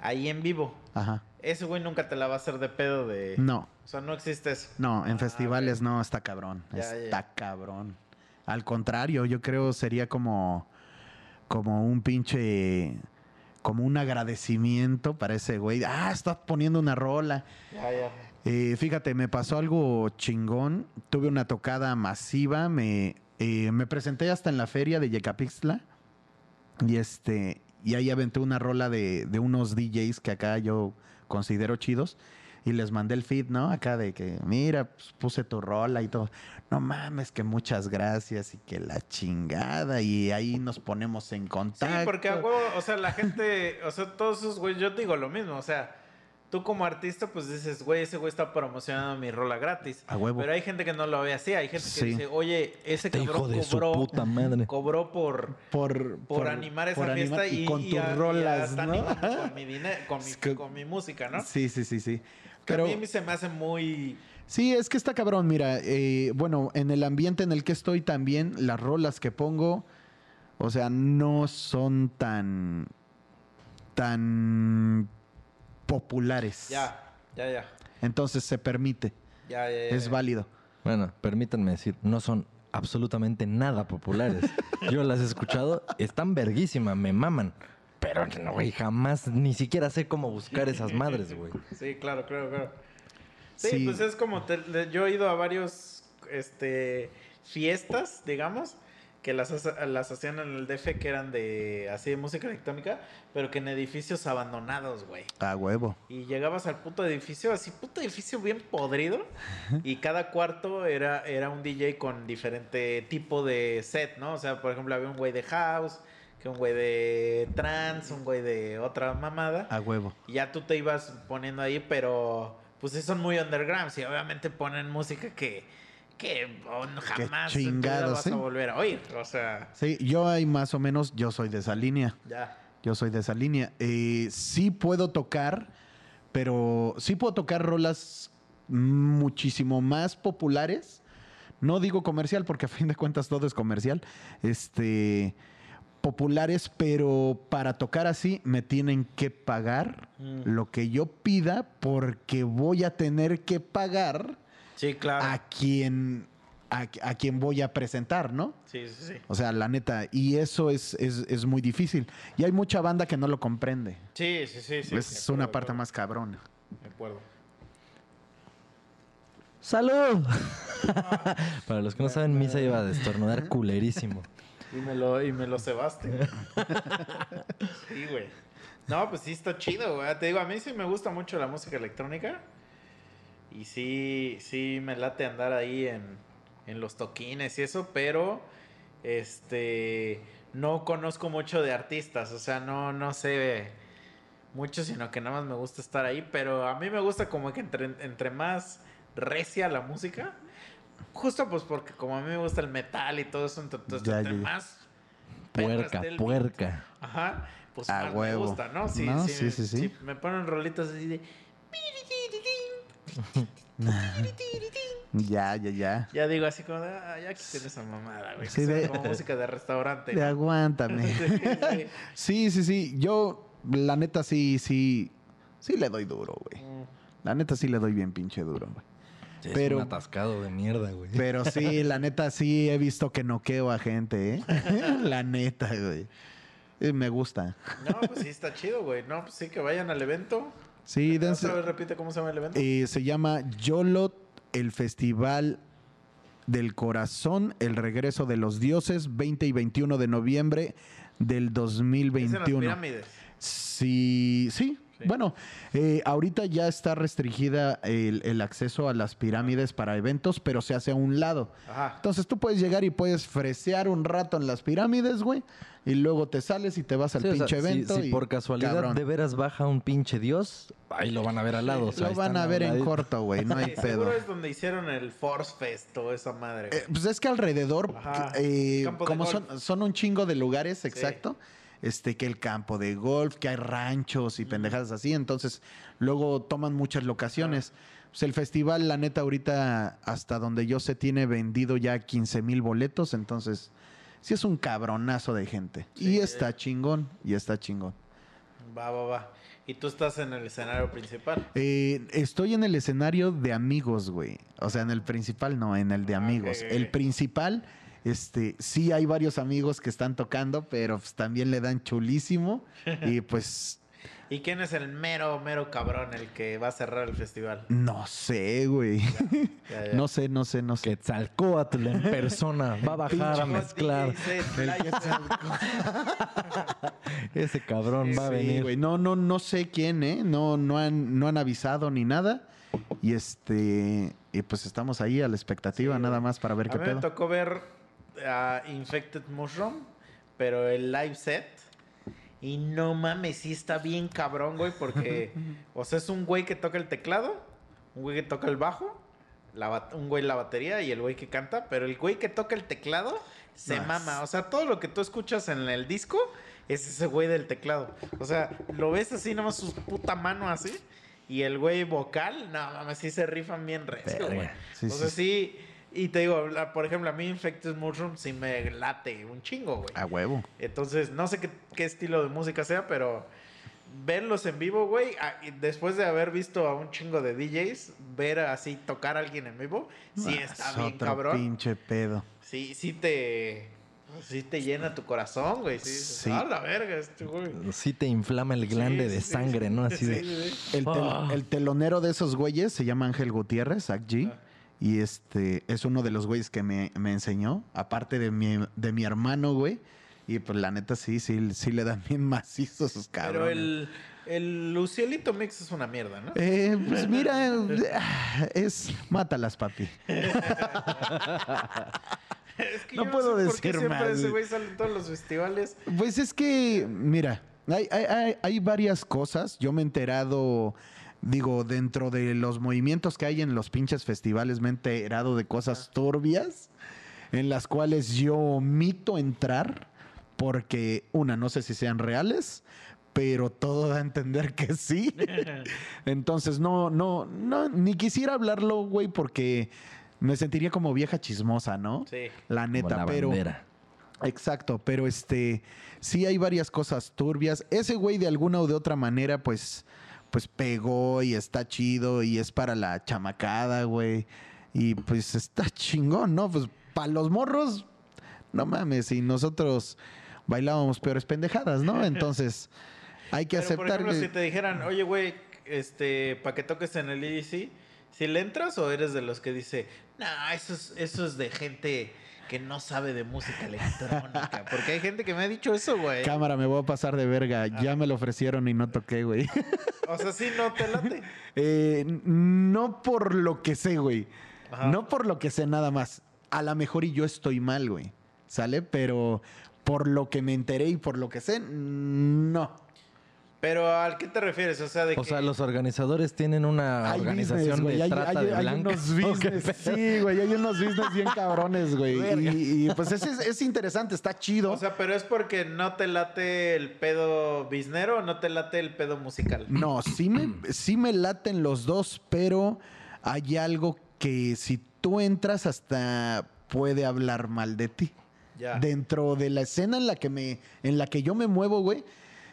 ahí en vivo. Ajá. Ese güey nunca te la va a hacer de pedo de No. O sea, no existe eso. No, en Ah, festivales no, está cabrón. Ya, ya. está cabrón. Al contrario, yo creo sería como, como un pinche, como un agradecimiento para ese güey. Ah, estás poniendo una rola. Ya, ya. Eh, fíjate, me pasó algo chingón. Tuve una tocada masiva. Me, eh, me presenté hasta en la feria de Yecapixtla. Y este, y ahí aventé una rola de, de unos DJs que acá yo considero chidos. Y les mandé el feed, ¿no? Acá de que, mira, pues, puse tu rola y todo. No mames, que muchas gracias y que la chingada. Y ahí nos ponemos en Sí, contacto. porque a huevo, o sea, la gente, o sea, todos esos güeyes, yo digo lo mismo, o sea, tú como artista, pues dices, güey, ese güey está promocionando mi rola gratis. A huevo. Pero hay gente que no lo ve así, hay gente que dice, oye, ese Este hijo cabrón su cobró, puta madre. cobró por, por, por, animar esa por fiesta animar- y, con y tus y ya rolas, ¿no? con mi dinero, con mi, Es que- con mi música, ¿no? Sí, sí, sí, sí. Pero Pero a mí se me hace muy... sí, es que está cabrón. Mira, eh, bueno, en el ambiente en el que estoy también, las rolas que pongo, o sea, no son tan, tan populares. Ya, ya, ya, Entonces se permite, ya, ya, ya, es ya. válido. Bueno, permítanme decir, no son absolutamente nada populares. Yo las he escuchado, están verguísimas, me maman. Pero no, güey, jamás, ni siquiera sé cómo buscar esas madres, güey. Sí, claro, claro, claro. Sí, Sí. pues es como te- yo he ido a varios este fiestas, digamos, que las, las hacían en el DF que eran de así de música electrónica, pero que en edificios abandonados, güey. A huevo. Y llegabas al puto edificio, así puto edificio bien podrido, y cada cuarto era, era un DJ con diferente tipo de set, ¿no? O sea, por ejemplo, había un güey de house, que un güey de trance, un güey de otra mamada. A huevo. Y ya tú te ibas poniendo ahí, pero pues son muy underground. Y obviamente ponen música que, que oh, jamás vas ¿sí? a volver a oír. O sea, Sí, yo ahí más o menos, yo soy de esa línea. ya. Yo soy de esa línea. Eh, sí puedo tocar, pero sí puedo tocar rolas muchísimo más populares. No digo comercial, porque a fin de cuentas todo es comercial. Este. Populares, pero para tocar así me tienen que pagar Mm. lo que yo pida, porque voy a tener que pagar Sí, claro. a quien, a, a quien voy a presentar, ¿no? Sí, sí, sí. O sea, la neta, y eso es, es, es muy difícil. Y hay mucha banda que no lo comprende. Sí, sí, sí. sí, es una parte más cabrona. De acuerdo. ¡Salud! Para los que no saben, Misa iba a destornudar culerísimo. Y me lo, y me lo cebaste. sí, güey. No, pues sí está chido, güey. Te digo, a mí sí me gusta mucho la música electrónica. Y sí, sí me late andar ahí en, en los toquines y eso, pero este no conozco mucho de artistas. O sea, no, no sé mucho, sino que nada más me gusta estar ahí. Pero a mí me gusta como que entre, entre más recia la música. Justo pues porque como a mí me gusta el metal y todo eso, entonces Ya, entre ya, más Puerca, puerca. Ajá, pues A más huevo. me gusta, ¿no? Sí, No, sí, sí, me- sí, sí. Me ponen rolitos así de... Ya, ya, ya. Ya digo así como, de, ah, ya quiten esa mamada, güey. Sí, de- como música de restaurante. De ¿no? aguántame. Sí, sí. sí. Yo, la neta, sí, sí. Sí le doy duro, güey. Mm. La neta, sí le doy bien pinche duro, güey. Sí, es Pero- un atascado de mierda, güey. Pero sí, la neta, sí he visto que noqueo a gente, ¿eh? la neta, güey. Eh, Me gusta. No, pues sí está chido, güey. No, pues sí, que vayan al evento. Sí, dense- Otra vez repite cómo se llama el evento. Eh, se llama Yolot, el Festival del Corazón, el regreso de los dioses, 20 y 21 de noviembre del Es en las 2021. pirámides. Sí, sí. Sí. Bueno, eh, ahorita ya está restringida el, el acceso a las pirámides para eventos, pero se hace a un lado. Ajá. Entonces tú puedes llegar y puedes fresear un rato en las pirámides, güey, y luego te sales y te vas al Sí, o sea, pinche si- evento. si, y- por casualidad cabrón. de veras baja un pinche dios, ahí lo van a ver al lado. o sea, Lo van a ver en corto, güey, no hay Sí, pedo. seguro es donde hicieron el Force Fest o esa madre. Eh, pues es que alrededor, Ajá. eh, como son, son un chingo de lugares, exacto. Este, que el campo de golf, que hay ranchos y pendejadas así. Entonces, luego toman muchas locaciones. Pues el festival, la neta, ahorita, hasta donde yo sé, tiene vendido ya 15 mil boletos. Entonces, sí es un cabronazo de gente. Sí. Y está chingón, y está chingón. Va, va, va. Y tú estás en el escenario principal. Eh, estoy en el escenario de amigos, güey. O sea, en el principal no, en el de Ah, amigos. El principal, este, sí hay varios amigos que están tocando, pero pues, también le dan chulísimo. y pues ¿Y quién es el mero, mero cabrón el que va a cerrar el festival? No sé, güey. Ya, ya. No sé, no sé, no sé. Quetzalcóatl en persona va a bajar a mezclar. Ese cabrón va a Sí, venir. güey. No, no, no sé quién, ¿eh? No, no han, no han avisado ni nada. Y este, y pues estamos ahí a la expectativa, Sí, nada más para ver A qué mí me pedo. tocó ver a Infected Mushroom, pero el live set. Y no mames, sí está bien cabrón, güey, porque, o sea, es un güey que toca el teclado, un güey que toca el bajo, la un güey la batería y el güey que canta, pero el güey que toca el teclado se Nice. mama. O sea, todo lo que tú escuchas en el disco es ese güey del teclado. O sea, lo ves así, nomás su puta mano así. Y el güey vocal, no mames, sí se rifan bien recio, Verga. güey. Sí, o sí, sea, sí. Y te digo, la- por ejemplo, a mí Infected Mushroom sí me late un chingo, güey. A huevo. Entonces, no sé qué, qué estilo de música sea, pero verlos en vivo, güey, después de haber visto a un chingo de DJs, ver así tocar a alguien en vivo, sí Ah, está es bien otro cabrón. pinche pedo. Sí, sí te... Sí te llena tu corazón, güey. Sí, dices, Sí. "Ah, la verga, este güey. Sí te inflama el glande Sí, de sí, sangre, sí. ¿no? Así Sí, de... sí, sí. El, tel- Ah. el telonero de esos güeyes se llama Ángel Gutiérrez, Zach G. Ah. Y este es uno de los güeyes que me, me enseñó, aparte de mi, de mi hermano, güey. Y pues la neta sí, sí, sí le dan bien macizo a sus cabrones. Pero el, el Lucielito Mix es una mierda, ¿no? Eh, pues mira, es mátalas, papi. Es que no yo puedo sé por qué decir siempre más, ese güey. güey sale en todos los festivales. Pues es que, mira, hay, hay- hay- hay varias cosas. Yo me he enterado, digo, dentro de los movimientos que hay en los pinches festivales, me he enterado de cosas turbias en las cuales yo omito entrar porque, una, no sé si sean reales, pero todo da a entender que sí. Entonces, no, no, no, ni quisiera hablarlo, güey, porque me sentiría como vieja chismosa, ¿no? Sí. La como neta, la pero... bandera. Exacto, pero este sí hay varias cosas turbias. Ese güey de alguna o de otra manera pues pues pegó y está chido y es para la chamacada, güey. Y pues está chingón, ¿no? Pues para los morros no mames, y nosotros bailábamos peores pendejadas, ¿no? Entonces hay que Pero, por aceptar ejemplo, que- si te dijeran, oye, güey, este, para que toques en el EDC, ¿si le entras o eres de los que dice, no, eso es, eso es de gente que no sabe de música electrónica? Porque hay gente que me ha dicho eso, güey. cámara me voy a pasar de verga, Ah. ya me lo ofrecieron y no toqué, güey. O sea, sí, no te late. Eh, no por lo que sé, güey. Ajá. No por lo que sé nada más. A lo mejor y yo estoy mal, güey. ¿Sale? Pero por lo que me enteré y por lo que sé, no. Pero ¿al qué te refieres? O sea, de O que... sea, los organizadores tienen una Hay organización business, güey. de Hay, trata hay- de hay blancas. unos ¿o qué business. Sí, güey. Hay unos business bien cabrones, güey. Y, y, pues es, es interesante, está chido. O sea, pero es porque no te late el pedo biznero o no te late el pedo musical. No, sí me, sí me laten los dos, pero hay algo que si tú entras hasta puede hablar mal de ti. Ya. Dentro de la escena en la que me, en la que yo me muevo, güey,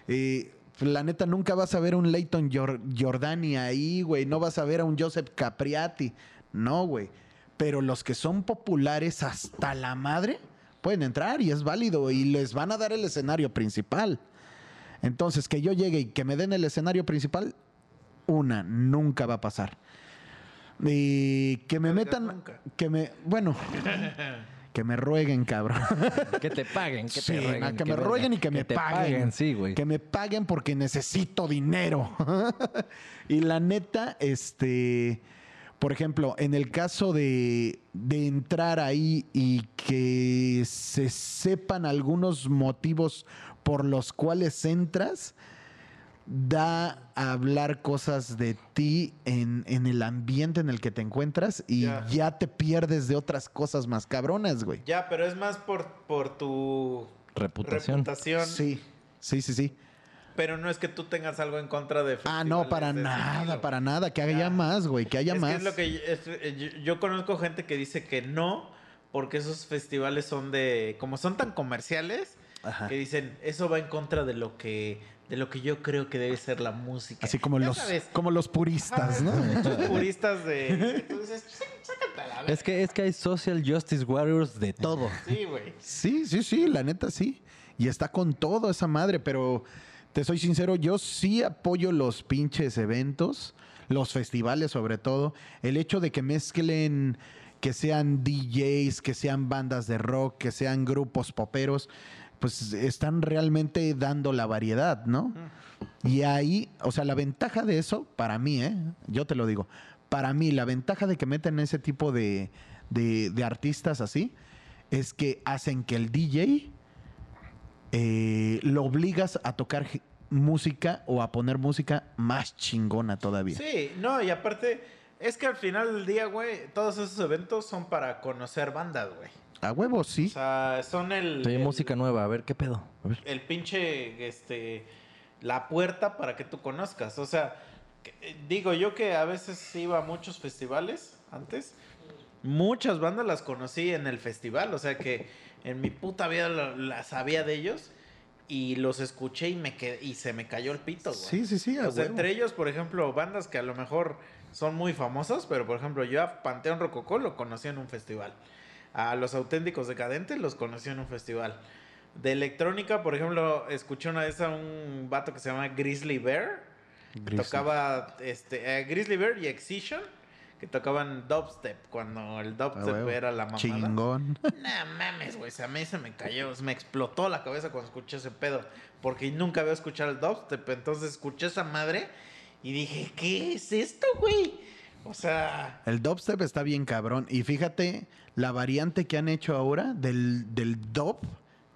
eh, la neta nunca vas a ver un Leighton Jor- Jordani ahí, güey. No vas a ver a un Joseph Capriati. No, güey. Pero los que son populares hasta la madre pueden entrar y es válido y les van a dar el escenario principal. Entonces, que yo llegue y que me den el escenario principal, una, nunca va a pasar. Y que me metan, que me, bueno, que me rueguen, cabrón. Que te paguen, que Sí, te rueguen. na, que me rueguen y que me te paguen. Sí, güey. Que me paguen porque necesito dinero. y la neta, este, por ejemplo, en el caso de, de entrar ahí y que se sepan algunos motivos por los cuales entras, da a hablar cosas de ti en, en el ambiente en el que te encuentras y Ya. ya te pierdes de otras cosas más cabronas, güey. Ya, pero es más por, por tu Reputación. reputación. Sí, sí, sí, sí. Pero no es que tú tengas algo en contra de Ah, no, para nada, estilo. para nada. Que haya Ya. más, güey, que haya es más. Que es lo que yo, es- yo- yo conozco gente que dice que no, porque esos festivales son de, como son tan comerciales, Ajá. que dicen eso va en contra de lo que, de lo que yo creo que debe ser la música. Así como Ya los, sabes, como los puristas, ajá, ¿no? Muchos puristas de, entonces "Sí, sácate a la verga". Es que, es que hay social justice warriors de todo. sí, güey. Sí, sí, sí, la neta sí. Y está con todo esa madre, pero te soy sincero, yo sí apoyo los pinches eventos, los festivales sobre todo. El hecho de que mezclen, que sean DJs, que sean bandas de rock, que sean grupos poperos, pues están realmente dando la variedad, ¿no? Y ahí, o sea, la ventaja de eso, para mí, ¿eh? Yo te lo digo, para mí, la ventaja de que meten ese tipo de, de- de artistas así, es que hacen que el DJ eh, lo obligas a tocar música o a poner música más chingona todavía. Sí, no, y aparte, es que al final del día, güey, todos esos eventos son para conocer bandas, güey. A huevo, O sí. sea, son el. Sí, el- música nueva, a ver qué pedo. A ver. el pinche, este, la puerta para que tú conozcas. O sea, que- eh, digo yo que a veces iba a muchos festivales antes. Muchas bandas las conocí en el festival, o sea que en mi puta vida la- las sabía de ellos y los escuché y me quedé, y se me cayó el pito, güey. Sí, sí, sí, a O sea, huevo. entre ellos, por ejemplo, bandas que a lo mejor son muy famosas, pero por ejemplo, yo a Panteón Rococó lo conocí en un festival. A los auténticos decadentes los conocí en un festival. De electrónica, por ejemplo, escuché una vez a un vato que se llama Grizzly Bear. Grizzly. Tocaba este, eh, Grizzly Bear y Excision, que tocaban dubstep, cuando el dubstep huevo. era la mamada. Chingón. No mames, güey. A mí se me cayó, se me explotó la cabeza cuando escuché ese pedo. Porque nunca había escuchado el dubstep. Entonces escuché esa madre y dije, ¿qué es esto, güey? O sea, El dubstep está bien cabrón. Y fíjate la variante que han hecho ahora del, del dub,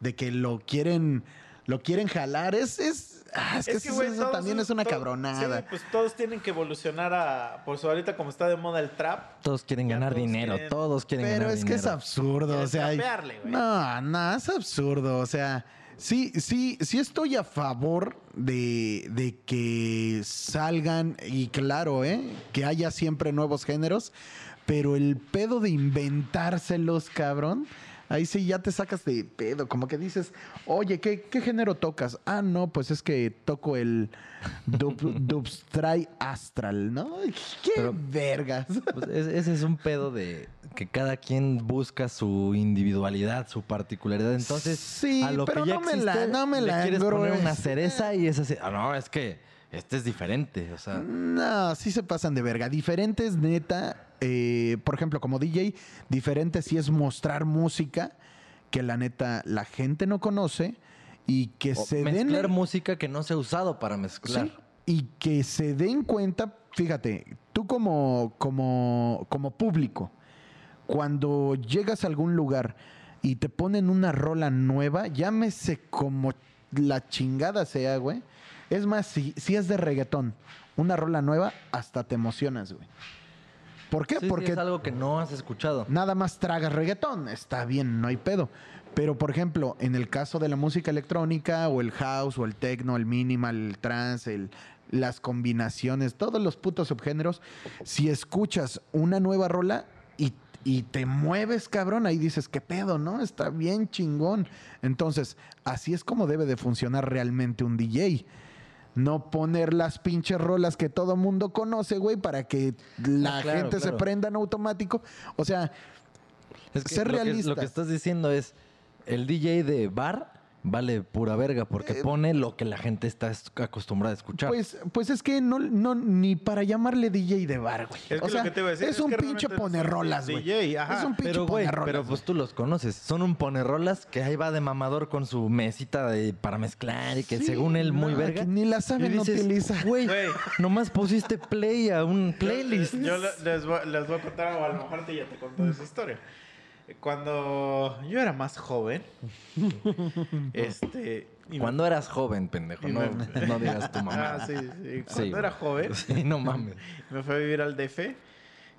de que lo quieren, lo quieren jalar. Es, es, ah, es que, eso, güey, eso todos- también es una cabronada. Sí, pues todos tienen que evolucionar a. Pues ahorita, como está de moda el trap. Todos quieren ganar todos dinero, quieren- todos quieren Pero ganar es que es dinero. absurdo, o sea, hay- no, no, es absurdo, o sea, sí, sí, sí estoy a favor de, de que salgan y claro, ¿eh? que haya siempre nuevos géneros, pero el pedo de inventárselos, cabrón. Ahí sí ya te sacas de pedo, como que dices, oye, ¿qué, qué género tocas? Ah, no, pues es que toco el dub, Dubstray Astral, ¿no? ¡Qué Pero- vergas! Pues es- ese es un pedo de que cada quien busca su individualidad, su particularidad. Entonces, Sí, a lo pero que ya no me la- no me le la quieres poner una engrues. cereza y es así. Ah, no, es que este es diferente. O sea, No, sí se pasan de verga. Diferentes, neta. eh, por ejemplo, como DJ, diferente sí es mostrar música que la neta la gente no conoce y que o se den. mezclar música que no se ha usado para mezclar. Sí, y que se den cuenta, fíjate, tú como, como, como público, cuando llegas a algún lugar y te ponen una rola nueva, llámese como la chingada sea, güey. Es más, si, si es de reggaetón, una rola nueva, hasta te emocionas, güey. ¿Por qué? Sí, sí, Porque es algo que no has escuchado. nada más tragas reggaetón. Está bien, no hay pedo. Pero, por ejemplo, en el caso de la música electrónica, o el house, o el techno, el minimal, el trance, el- las combinaciones, todos los putos subgéneros, si escuchas una nueva rola y, te mueves, cabrón, ahí dices, ¿qué pedo, no? Está bien chingón. Entonces, así es como debe de funcionar realmente un DJ. No poner las pinches rolas que todo mundo conoce, güey, para que la Ah, claro, gente se prenda en automático. O sea, Es que ser lo que- realistas. lo que estás diciendo es, el DJ de bar vale pura verga porque pone lo que la gente está es- acostumbrada a escuchar. pues, pues es que no, no, ni para llamarle DJ de bar, güey. Es o que sea, lo que te iba a decir es, es un pinche ponerrolas, güey. DJ, ajá. Es un pinche pero, güey, ponerrolas. pero pues tú los conoces. Son un ponerrolas que ahí va de mamador con su mesita de, para mezclar y que Sí, según él muy no, verga. que ni la saben dices, utilizar. Güey, nomás pusiste play a un playlist. Yo le- les voy, les voy a contar, o a lo mejor te ya te contó esa historia. Cuando yo era más joven, este... y me- Cuando eras joven, pendejo, no, me- no digas tu mamá. Ah, sí, sí. Cuando Sí, era joven, Sí, no mames. me fui a vivir al DF.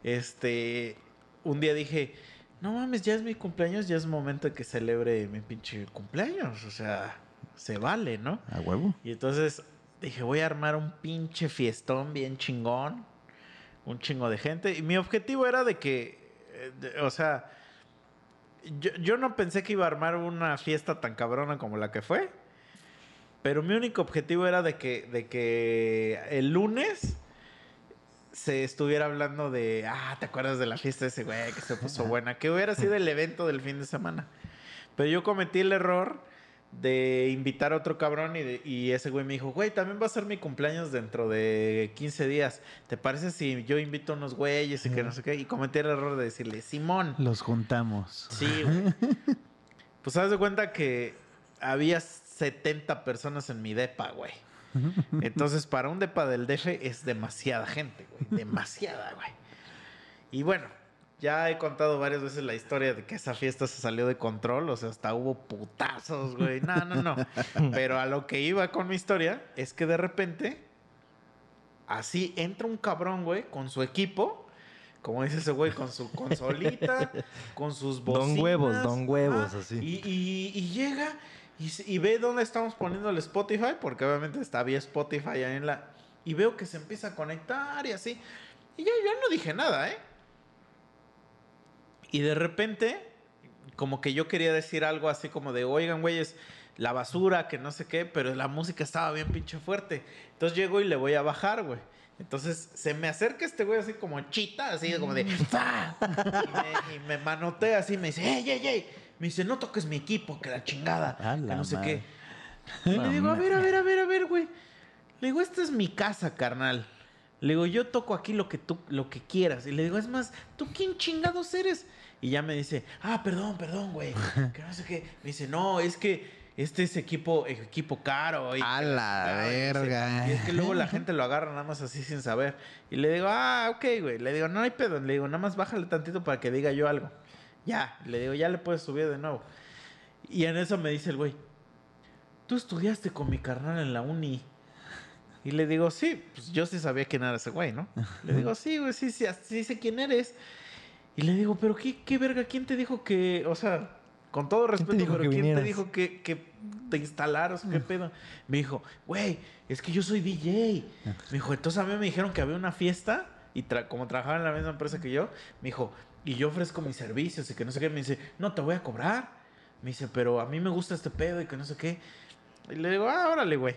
Este, un día dije, no mames, ya es mi cumpleaños, ya es momento de que celebre mi pinche cumpleaños. O sea, se vale, ¿no? A huevo. Y entonces dije, voy a armar un pinche fiestón bien chingón. Un chingo de gente. Y mi objetivo era de que, eh, de- o sea, yo, yo no pensé que iba a armar una fiesta tan cabrona como la que fue. Pero mi único objetivo era de que, de que el lunes se estuviera hablando de, ah, ¿te acuerdas de la fiesta de ese güey que se puso buena? Que hubiera sido el evento del fin de semana. Pero yo cometí el error de invitar a otro cabrón y, de- y ese güey me dijo, güey, también va a ser mi cumpleaños dentro de 15 días. ¿Te parece si yo invito a unos güeyes y que no sé qué? Y cometí el error de decirle, Simón. Los juntamos. Sí, güey. Pues haz de cuenta que había 70 personas en mi depa, güey. Entonces, para un depa del DF es demasiada gente, güey. Demasiada, güey. Y bueno, ya he contado varias veces la historia de que esa fiesta se salió de control. O sea, hasta hubo putazos, güey. No, no, no. Pero a lo que iba con mi historia es que de repente, así entra un cabrón, güey, con su equipo. Como dice ese güey, con su consolita, con sus bocinas. Don huevos, don huevos, así. Y, y- y llega y, ve dónde estamos poniendo el Spotify, porque obviamente está vía Spotify ahí en la... Y veo que se empieza a conectar y así. Y ya yo no dije nada, ¿eh? Y de repente, como que yo quería decir algo así como de, oigan, güeyes, la basura, que no sé qué, pero la música estaba bien pinche fuerte. Entonces llego y le voy a bajar, güey. Entonces se me acerca este güey así como chita, así como de ¡fa! Y me, y me manotea así, me dice, ¡ey, ey, ey! Me dice, no toques mi equipo, que la chingada. Que no sé qué. Y le digo, a ver, a ver, a ver, a ver, güey. Le digo, esta es mi casa, carnal. Le digo, yo toco aquí lo que tú, lo que quieras. Y le digo, es más, ¿tú quién chingados eres? Y ya me dice, ah, perdón, perdón, güey. Que no sé qué. Me dice, no, es que este es equipo, equipo caro. Y A que la chingada". Y dice, verga. Y es que luego la gente lo agarra nada más así sin saber. Y le digo, ah, ok, güey. Le digo, no hay pedo. Le digo, nada más bájale tantito para que diga yo algo. Ya. Le digo, ya le puedes subir de nuevo. Y en eso me dice el güey, tú estudiaste con mi carnal en la uni. Y le digo, sí, pues yo sí sabía quién era ese güey, ¿no? Le digo, sí, güey, sí, sí, sí sé quién eres. Y le digo, pero qué, qué verga, ¿quién te dijo que, o sea, con todo ¿Quién respeto, dijo pero quién vinieras? te dijo que, que te instalaras qué pedo? Me dijo, güey, es que yo soy DJ. Me dijo, entonces a mí me dijeron que había una fiesta y tra- como trabajaba en la misma empresa que yo, me dijo, y yo ofrezco mis servicios y que no sé qué. Me dice, no te voy a cobrar. Me dice, pero a mí me gusta este pedo y que no sé qué. Y le digo, ah, órale, güey.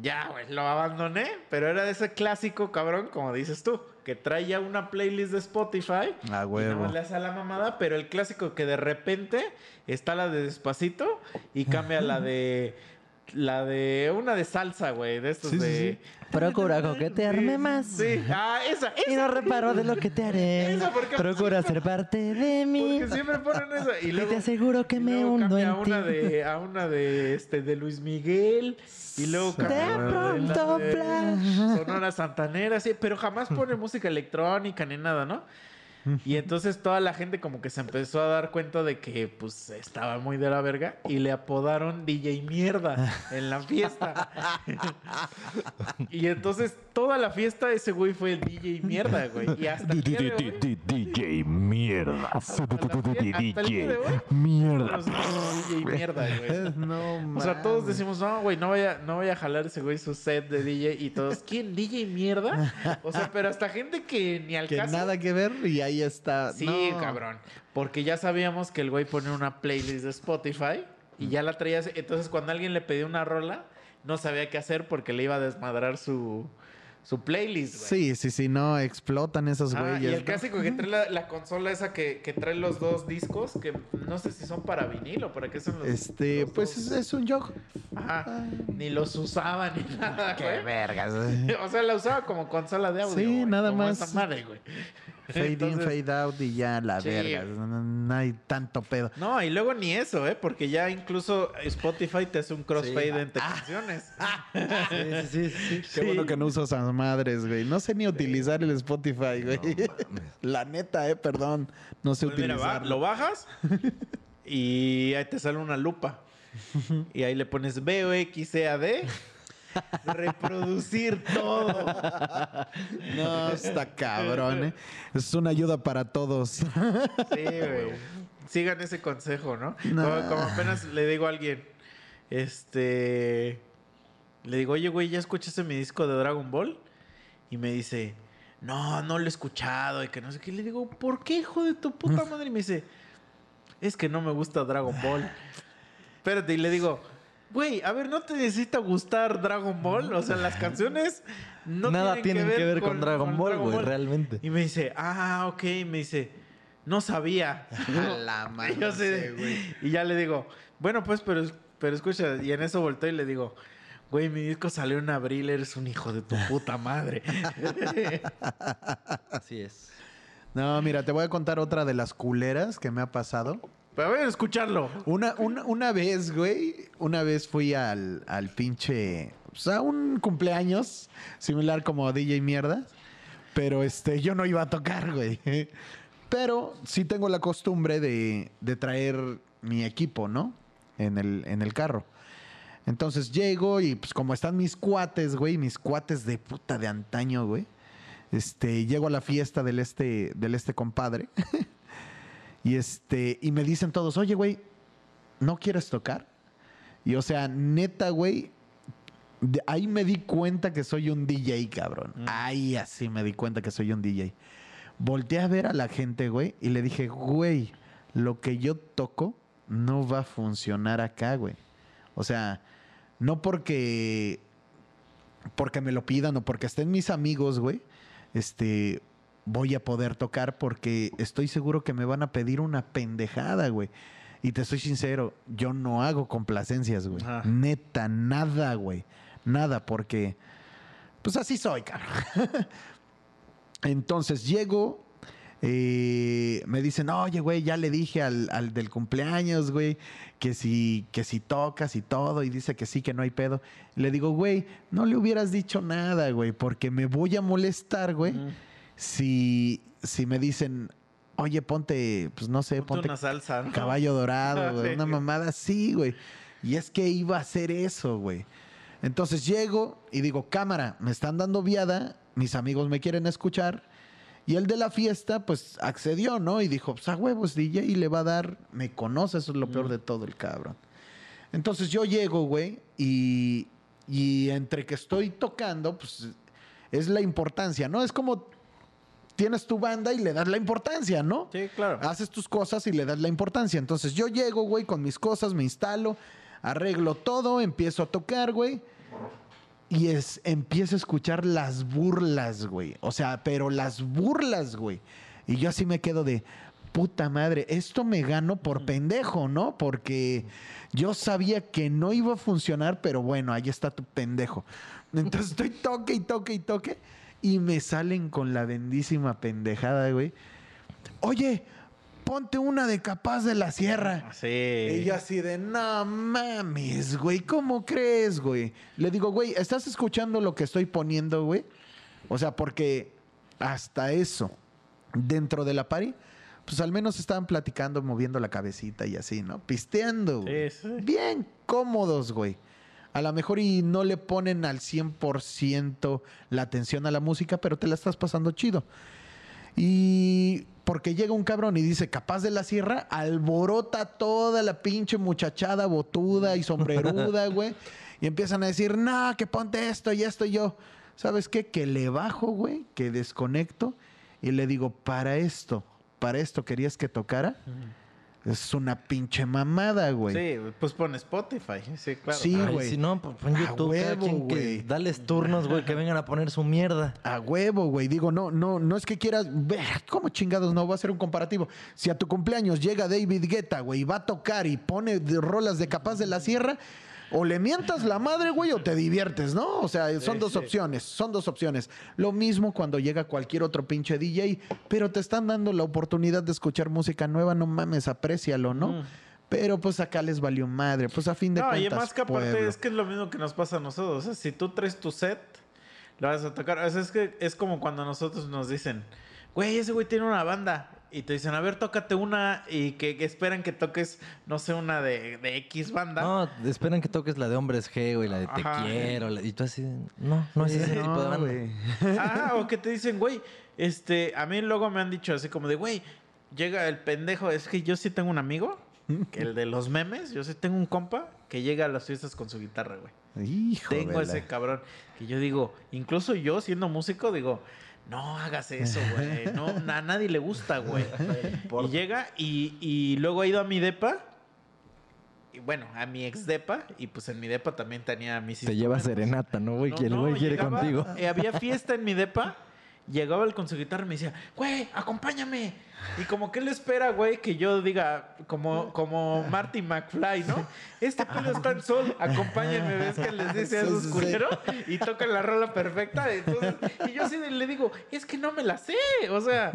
Ya, güey, lo abandoné, pero era de ese clásico, cabrón, como dices tú, que trae ya una playlist de Spotify. A Y nada huevo. más le hace a la mamada, pero el clásico que de repente está la de Despacito y cambia la de. La de. Una de salsa, güey, de estos Sí, sí, de. sí. Procura coquetearme más. Sí, ah, esa, esa. Y no reparo de lo que te haré. Esa, porque- Procura ser parte de mí. Porque siempre ponen esa. Y te aseguro que y me hundo en a una ti. de a una de este de Luis Miguel y luego De pronto, de flash. Sonora Santanera sí pero jamás pone música electrónica ni nada no y entonces toda la gente como que se empezó a dar cuenta de que pues estaba muy de la verga y le apodaron DJ mierda en la fiesta y entonces toda la fiesta ese güey fue el DJ mierda güey y hasta DJ mierda. hoy Mierda. DJ mierda güey No O sea, todos decimos, no, güey, no vaya, no vaya a jalar ese güey su set de DJ y todos, ¿quién? ¿DJ mierda? O sea, pero hasta gente que ni al Que caso. nada que ver y ahí está. Sí, No. cabrón. Porque ya sabíamos que el güey pone una playlist de Spotify y ya la traía. Entonces, cuando alguien le pedía una rola, no sabía qué hacer porque le iba a desmadrar su, su playlist, güey. Sí, sí, sí, no, explotan esos Ah, güeyes. y el ¿no? clásico que trae la, la consola esa que, que trae los dos discos, que no sé si son para vinil o para qué son los Este, los pues dos. es, es un jog. Ajá. Ni los usaba ni nada, Qué güey. vergas. O sea, la usaba como consola de audio. Sí, güey, nada como más. esa madre, güey. Fade in, fade out y ya la Sí. verga. No, hay tanto pedo. No, y luego ni eso, ¿eh? Porque ya incluso Spotify te hace un crossfade entre canciones. Sí, sí, sí, sí. Qué bueno que no uso esas madres, güey. No sé ni utilizar el Spotify, güey. la neta, eh, perdón. No sé Pues mira, va, utilizar. lo bajas y ahí te sale una lupa. Y ahí le pones BOXCAD. Reproducir todo. No, está cabrón, eh. Es una ayuda para todos. Sí, güey. Sigan ese consejo, ¿no? Como, como apenas le digo a alguien, este, le digo, oye, güey, ¿ya escuchaste mi disco de Dragon Ball? Y me dice, no, no lo he escuchado y que no sé qué. Y le digo, ¿por qué, hijo de tu puta madre? Y me dice, es que no me gusta Dragon Ball. Espérate, y le digo, güey, a ver, ¿no te necesita gustar Dragon Ball? O sea, las canciones no Nada tienen que ver con Dragon Ball, güey, realmente. y me dice, ah, ok. Y me dice, no sabía. A la Y, madre, yo de- güey. y ya le digo, bueno, pues, pero, pero escucha, y en eso volteo y le digo, güey, mi disco salió en abril, eres un hijo de tu puta madre. Así es. No, mira, te voy a contar otra de las culeras que me ha pasado. Pero a escucharlo. Una, una, una vez, güey, una vez fui al, al pinche, o sea, un cumpleaños similar como DJ Mierda, pero este, yo no iba a tocar, güey. Pero sí tengo la costumbre de, de traer mi equipo, ¿no? En el, en el carro. Entonces llego y pues como están mis cuates, güey, mis cuates de puta de antaño, güey. Este, llego a la fiesta del este, del este compadre. y este, y me dicen todos, oye, güey, ¿no quieres tocar? Y o sea, neta, güey, ahí me di cuenta que soy un DJ, cabrón. Ahí así me di cuenta que soy un DJ. Volteé a ver a la gente, güey, y le dije, güey, lo que yo toco no va a funcionar acá, güey. O sea, no porque porque me lo pidan o porque estén mis amigos, güey, este voy a poder tocar porque estoy seguro que me van a pedir una pendejada, güey. Y te soy sincero, yo no hago complacencias, güey. Neta, nada, güey. Nada, porque pues así soy, cabrón. Entonces llego, eh, me dicen, oye, güey, ya le dije al, al del cumpleaños, güey, que si, que si tocas y todo, y dice que sí, que no hay pedo. Le digo, güey, no le hubieras dicho nada, güey, porque me voy a molestar, güey, si, si me dicen, oye, ponte, pues no sé, Ponte ponte una salsa, ¿no? caballo dorado, güey, una mamada así, güey. Y es que iba a hacer eso, güey. Entonces llego y digo, cámara, me están dando viada, mis amigos me quieren escuchar. Y el de la fiesta, pues accedió, ¿no? Y dijo, pues a huevos, DJ, y le va a dar, me conoce, eso es lo peor de todo el cabrón. Entonces yo llego, güey, y, y entre que estoy tocando, pues es la importancia, ¿no? Es como tienes tu banda y le das la importancia, ¿no? Sí, claro. Haces tus cosas y le das la importancia. Entonces yo llego, güey, con mis cosas, me instalo, arreglo todo, empiezo a tocar, güey. Y es, empiezo a escuchar las burlas, güey. O sea, pero las burlas, güey. Y yo así me quedo de, puta madre, esto me gano por pendejo, ¿no? Porque yo sabía que no iba a funcionar, pero bueno, ahí está tu pendejo. Entonces estoy toque y toque y toque. Y me salen con la bendísima pendejada, güey. Oye, ponte una de capaz de la sierra. Sí. Y yo así de, no mames, güey, ¿cómo crees, güey? Le digo, güey, ¿estás escuchando lo que estoy poniendo, güey? O sea, porque hasta eso, dentro de la party, pues al menos estaban platicando, moviendo la cabecita y así, ¿no? Pisteando, güey. Sí, sí. Bien cómodos, güey. A lo mejor y no le ponen al 100% la atención a la música, pero te la estás pasando chido. Y porque llega un cabrón y dice, capaz de la sierra, alborota toda la pinche muchachada botuda y sombreruda, güey. Y empiezan a decir, no, que ponte esto y esto y yo. ¿Sabes qué? Que le bajo, güey, que desconecto y le digo, para esto, para esto querías que tocara. Es una pinche mamada, güey. Sí, pues pon Spotify. Sí, claro. Sí, Ay, güey. si no, pues pon A YouTube, cada huevo, que güey. dales turnos, güey, que vengan a poner su mierda. A huevo, güey. Digo, no, no, no es que quieras ver cómo chingados no va a ser un comparativo. Si a tu cumpleaños llega David Guetta, güey, y va a tocar y pone de- rolas de Capaz de la Sierra, o le mientas la madre, güey, o te diviertes, ¿no? O sea, son Sí, dos sí. opciones, son dos opciones. Lo mismo cuando llega cualquier otro pinche DJ, pero te están dando la oportunidad de escuchar música nueva, no mames, aprécialo, ¿no? Pero pues acá les valió madre, pues a fin de No, y cuentas. además que aparte pueblo. es que es lo mismo que nos pasa a nosotros. O sea, si tú traes tu set, lo vas a tocar. O sea, es que es como cuando a nosotros nos dicen, güey, ese güey tiene una banda. Y te dicen, a ver, tócate una y que, que esperan que toques, no sé, una de, de X banda. No, esperan que toques la de Hombres G, güey, la de Te Ajá. Quiero. la- y tú así, no, no es ese tipo de banda. güey. Ajá, o que te dicen, güey, este, a mí luego me han dicho así como de, güey, llega el pendejo, es que yo sí tengo un amigo, que el de los memes, yo sí tengo un compa que llega a las fiestas con su guitarra, güey. Hijo Tengo ese cabrón que yo digo, incluso yo siendo músico digo, no hagas eso, güey. No, a nadie le gusta, güey. Y llega y, y luego ha ido a mi depa. Y bueno, a mi ex depa. Y pues en mi depa también tenía mis Te lleva serenata, ¿no, güey? No, que el no, güey quiere llegaba, contigo. eh, había fiesta en mi depa llegaba el con su guitarra y me decía, güey, acompáñame. Y como que él espera, güey, que yo diga, como, como Marty McFly, ¿no? Este pelo está en sol, acompáñenme, ves que les dice a sí. culeros y tocan la rola perfecta. Entonces, y yo así le digo, es que no me la sé. O sea,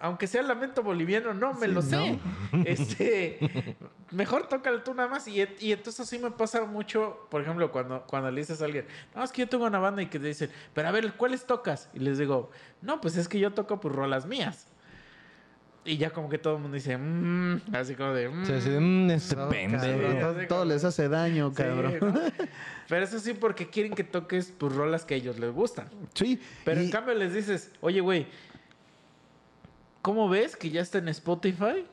aunque sea lamento boliviano, no me lo sé. Este, mejor tócalo tú nada más. Y, y entonces así me pasa mucho, por ejemplo, cuando, cuando le dices a alguien, no, es que yo tengo una banda y que te dicen, pero a ver, ¿cuáles tocas? Y les digo, no, pues es que yo toco pues rolas mías. Y ya como que todo el mundo dice, "Mm", así como de, "Mm". Sí, así de, "Mm, este No, pendejo. cabrón, todo, Sí, todo les hace daño, Sí, cabrón. ¿no? Pero eso sí porque quieren que toques pues rolas que a ellos les gustan. Sí. Pero y- en cambio les dices, oye, güey, ¿cómo ves que ya está en Spotify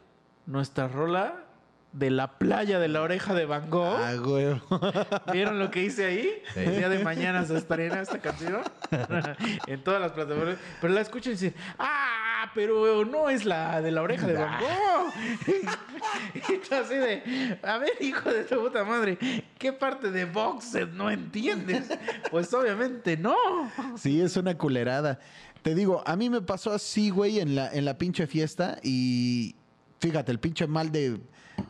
nuestra rola de la playa de la oreja de Van Gogh? Ah, güey. ¿Vieron lo que hice ahí? El día de mañana se estrena esta canción en todas las plataformas. Pero la escuchan y dicen, ¡ah! Pero no es la de la oreja de Van Gogh. y así de, a ver, hijo de tu puta madre, ¿qué parte de Boxed no entiendes? Pues obviamente no. Sí, es una culerada. Te digo, a mí me pasó así, güey, en la, en la pinche fiesta y fíjate, el pinche mal de...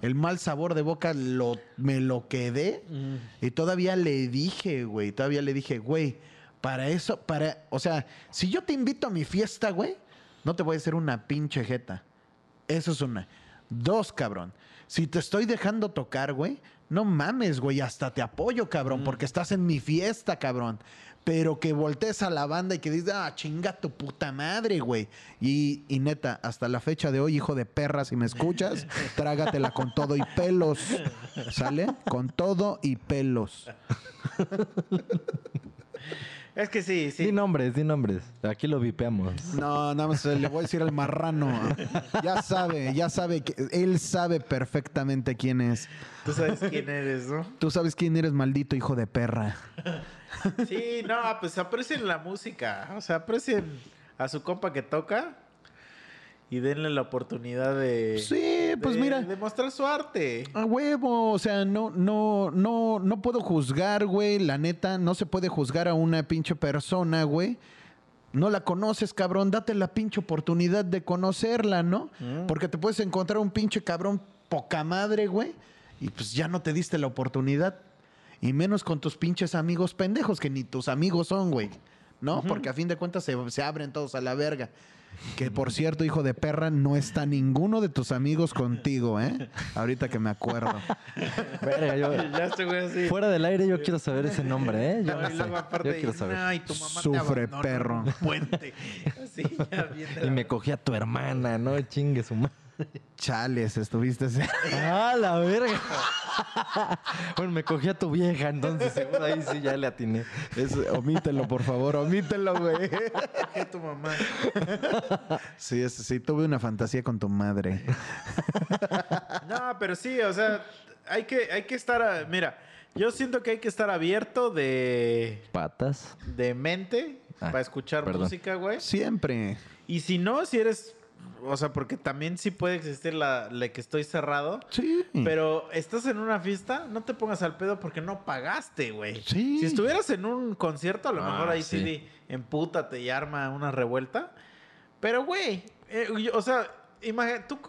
El mal sabor de boca lo, me lo quedé y todavía le dije, güey, todavía le dije, güey, para eso, para, o sea, si yo te invito a mi fiesta, güey, no te voy a hacer una pinche jeta. Eso es una. Dos, cabrón. Si te estoy dejando tocar, güey, no mames, güey, hasta te apoyo, cabrón, porque estás en mi fiesta, cabrón. Pero que voltees a la banda y que dices, ah, chinga tu puta madre, güey. Y, y neta, hasta la fecha de hoy, hijo de perra, si me escuchas, trágatela con todo y pelos. ¿Sale? Con todo y pelos. Es que sí, sí. Di nombres, di nombres. Aquí lo vipeamos. No, nada más le voy a decir al marrano. Ya sabe, ya sabe que él sabe perfectamente quién es. Tú sabes quién eres, ¿no? Tú sabes quién eres, maldito hijo de perra. Sí, no, pues aprecien la música. O sea, aprecien a su compa que toca y denle la oportunidad de. Sí, pues de- mira. De mostrar su arte. A huevo, o sea, no, no, no, no puedo juzgar, güey, la neta, no se puede juzgar a una pinche persona, güey. No la conoces, cabrón, date la pinche oportunidad de conocerla, ¿no? Porque te puedes encontrar un pinche cabrón poca madre, güey, y pues ya no te diste la oportunidad. Y menos con tus pinches amigos pendejos, que ni tus amigos son, güey. ¿No? Porque a fin de cuentas se, se abren todos a la verga. Que por cierto, hijo de perra, no está ninguno de tus amigos contigo, ¿eh? Ahorita que me acuerdo. Verga, yo- Ya este güey así. fuera del aire yo quiero saber ese nombre, ¿eh? Yo, No, sé. quiero saber. "Ay, tu mamá Sufre, perro". puente. Así, ya Y me cogí a tu hermana, ¿no? Chingue su madre. Chales, estuviste. ¡Ah, la verga! bueno, me cogí a tu vieja, entonces seguro ahí sí ya le atiné. Es- omítelo, por favor, omítelo, güey. ¿Qué tu mamá? Sí, es- sí, tuve una fantasía con tu madre. No, pero sí, o sea, hay que, hay que estar. a- mira, yo siento que hay que estar abierto de, Patas. de mente Ah, para escuchar perdón. música, güey. Siempre. Y si no, si eres. O sea, porque también sí puede existir la, la que estoy cerrado. Sí. Pero estás en una fiesta, no te pongas al pedo porque no pagaste, güey. Sí. Si estuvieras en un concierto, a lo Ah, mejor ahí sí, sí. empútate y arma una revuelta. Pero, güey, eh, o sea, imagina, ¿tú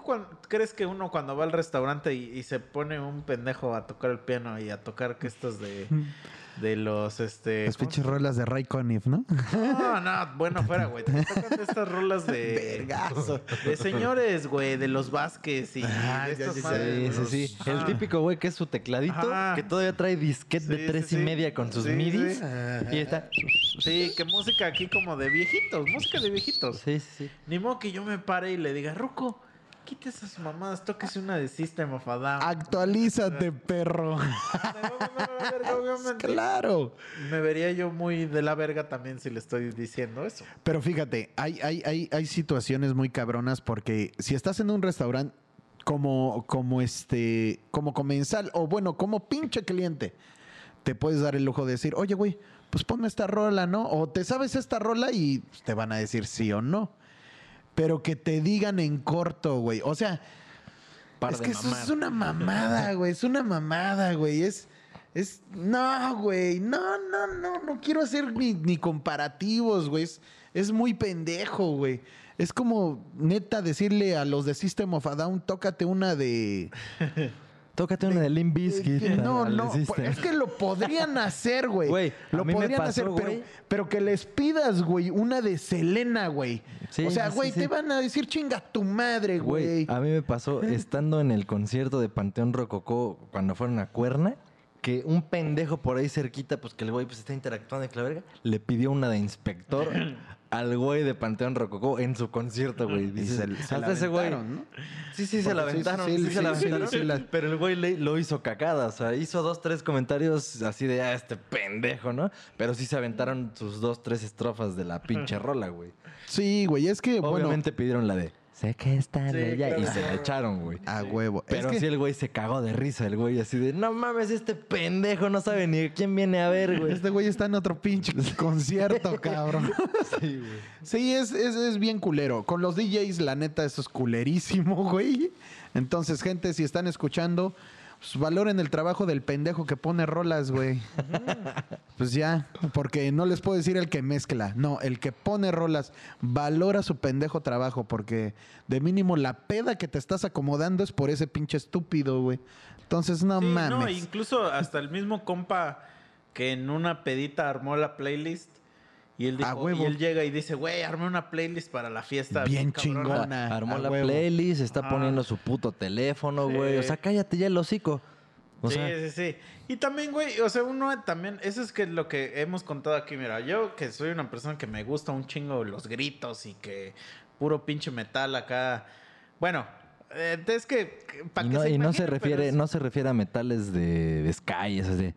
crees que uno cuando va al restaurante y, y se pone un pendejo a tocar el piano y a tocar que estos de, de los, este... Las ¿cómo pinches rolas de Ray Conniff, ¿no? no, no, bueno, fuera, güey. Te tocan de estas rolas de. Vergazo. De señores, güey, de los Vázquez y Ah, de madres, Sí, los- sí, sí. El típico güey que es su tecladito, Ajá. que todavía trae disquete Sí, de tres sí, y sí. media con sus Sí, midis. sí. Y está. Sí, que música aquí como de viejitos, música de viejitos. Sí, sí, sí. Ni modo que yo me pare y le diga, Ruco, quite esas mamadas, tóquese una de System of a Down. Actualízate, perro. Claro. Me vería yo muy de la verga también si le estoy diciendo eso. Pero fíjate, hay, hay, hay, hay situaciones muy cabronas porque si estás en un restaurante como, como este, como comensal, o bueno, como pinche cliente, te puedes dar el lujo de decir, oye, güey, pues ponme esta rola, ¿no? O te sabes esta rola y te van a decir sí o no. Pero que te digan en corto, güey. O sea, es que eso es una mamada, güey. Es una mamada, güey. Es. Es. No, güey. No, no, no. No quiero hacer ni, ni comparativos, güey. Es, es muy pendejo, güey. Es como neta decirle a los de System of a Down, tócate una de. Tócate una de Limp Bizkit. Eh, no, no, es que lo podrían hacer, güey. Güey, lo podrían pasó, hacer, pero, pero que les pidas, güey, una de Selena, güey. Sí, o sea, güey, sí. te van a decir chinga tu madre, güey. Güey, a mí me pasó estando en el concierto de Panteón Rococó cuando fueron a Cuerna, que un pendejo por ahí cerquita, pues que el güey pues está interactuando y que la verga, le pidió una de inspector al güey de Panteón Rococó en su concierto, güey. Dices, se- se la hasta ese güey. aventaron, ¿no? Sí, sí, se la Porque sí, sí, aventaron. sí, Sí, sí, se la sí, aventaron. sí, la- Pero el güey le- lo hizo cagada. O sea, hizo dos, tres comentarios así de, ah, este pendejo, ¿no? Pero sí se aventaron sus dos, tres estrofas de la pinche rola, güey. Sí, güey, es que, bueno, Obviamente pidieron la de, sé que está Sí, ella, y se la echaron, güey. a huevo. Pero es que, sí el güey se cagó de risa, el güey así de, no mames, este pendejo no sabe ni quién viene a ver, güey. Este güey está en otro pinche concierto, cabrón. Sí, güey. Sí, es, es, es bien culero. Con los DJs, la neta, eso es culerísimo, güey. Entonces, gente, si están escuchando, pues valoren el trabajo del pendejo que pone rolas, güey. Pues ya, porque no les puedo decir el que mezcla. No, el que pone rolas valora su pendejo trabajo, porque de mínimo la peda que te estás acomodando es por ese pinche estúpido, güey. Entonces, no Sí, mames. no, incluso hasta el mismo compa que en una pedita armó la playlist y él, A dijo, huevo. y él llega y dice, güey, armé una playlist para la fiesta. Bien cabrona". chingona. Armó a la huevo. playlist, está Ajá. poniendo su puto teléfono, güey. O sea, cállate ya el hocico. O sí, sea, sí, sí. Y también, güey, o sea, uno también, eso es que lo que hemos contado aquí, mira, yo que soy una persona que me gusta un chingo los gritos y que puro pinche metal acá. Bueno, es que... y que no, se y no se refiere, es- no se refiere a metales de, de Sky, de.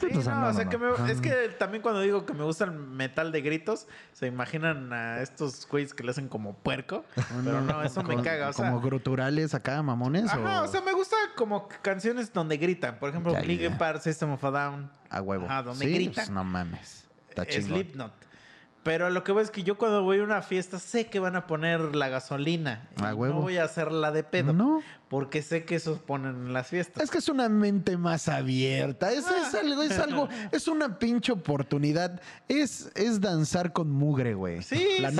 Sí, O sea, no, no, o sea, no, que no. me- es que también cuando digo que me gusta el metal de gritos, se imaginan a estos güeyes que le hacen como puerco. Pero no, eso me caga. O sea, Como gruturales acá, mamones. ajá, o... o sea, me gusta como canciones donde gritan. Por ejemplo, ya. Park, System of a Down, A huevo. Ajá, donde Sí, gritan. pues, no mames. Está chingón. Slipknot. Pero lo que voy es que yo cuando voy a una fiesta sé que van a poner la gasolina. Y. No voy a hacerla de pedo. No. Porque sé que eso ponen en las fiestas. Es que es una mente más abierta. Es, es algo, es algo, es una pinche oportunidad. Es, es danzar con mugre, güey. Sí, la sí.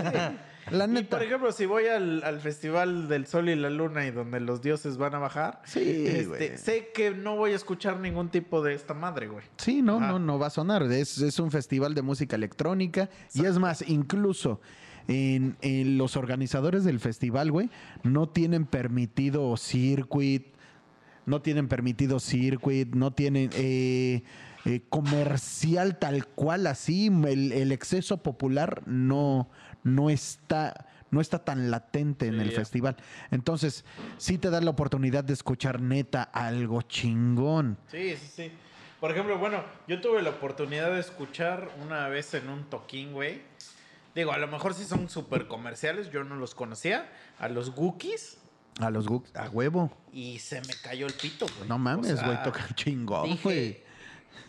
Neta. Y por ejemplo, si voy al, al Festival del Sol y la Luna y donde los dioses van a bajar, Sí, este, sé que no voy a escuchar ningún tipo de esta madre, güey. Sí, no, Ah. no, no va a sonar. Es, es un festival de música electrónica. Y es más, incluso en, en los organizadores del festival, güey, no tienen permitido circuit, no tienen permitido circuit, no tienen eh, eh, comercial tal cual así. El, el exceso popular no, no está. No está tan latente en el ya. festival. Entonces, sí te da la oportunidad de escuchar neta algo chingón. Sí, sí, sí. Por ejemplo, bueno, yo tuve la oportunidad de escuchar una vez en un toquín, güey. Digo, a lo mejor sí son súper comerciales, yo no los conocía. A los Wookiees. A los Gooks, a huevo. Y se me cayó el pito, güey. No mames, O sea, güey, tocan chingón, güey.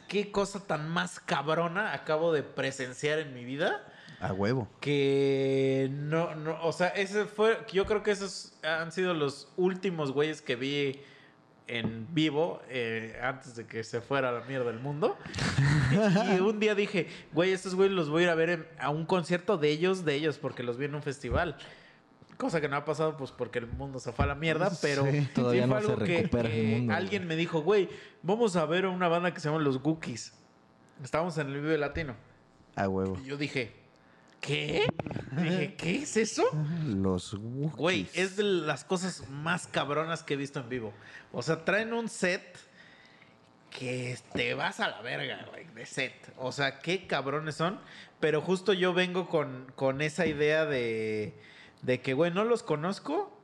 ¿Qué cosa tan más cabrona acabo de presenciar en mi vida? A huevo. que no, no, o sea, ese fue, yo creo que esos han sido los últimos güeyes que vi en vivo eh, antes de que se fuera a la mierda del mundo. y un día dije, güey, estos güeyes los voy a ir a ver en- a un concierto de ellos, de ellos, porque los vi en un festival. Cosa que no ha pasado, pues porque el mundo se fue a la mierda, pero Sí. fue no se algo que- el mundo, alguien me dijo, güey, vamos a ver a una banda que se llama Los Gookies. Estábamos en el Vive Latino. A huevo. Y yo dije, ¿qué? Dije, ¿qué es eso? Los Wookiees. Güey, es de las cosas más cabronas que he visto en vivo. O sea, traen un set que te vas a la verga, güey, de set. O sea, qué cabrones son. Pero justo yo vengo con, con esa idea de, de que, güey, no los conozco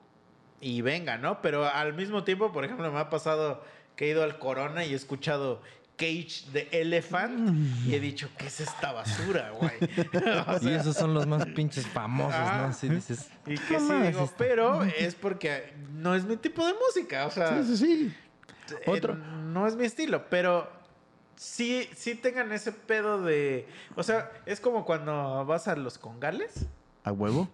y venga, ¿no? Pero al mismo tiempo, por ejemplo, me ha pasado que he ido al Corona y he escuchado Cage de Elephant y he dicho, ¿qué es esta basura, güey? O Y esos son los más pinches famosos, Ah. ¿no? Así dices. y que "No sí digo, esto". pero es porque no es mi tipo de música, o sea, Sí, sí, sí. eh, Otro. no es mi estilo, pero sí, sí tengan ese pedo de, o sea, es como cuando vas a los congales, A huevo.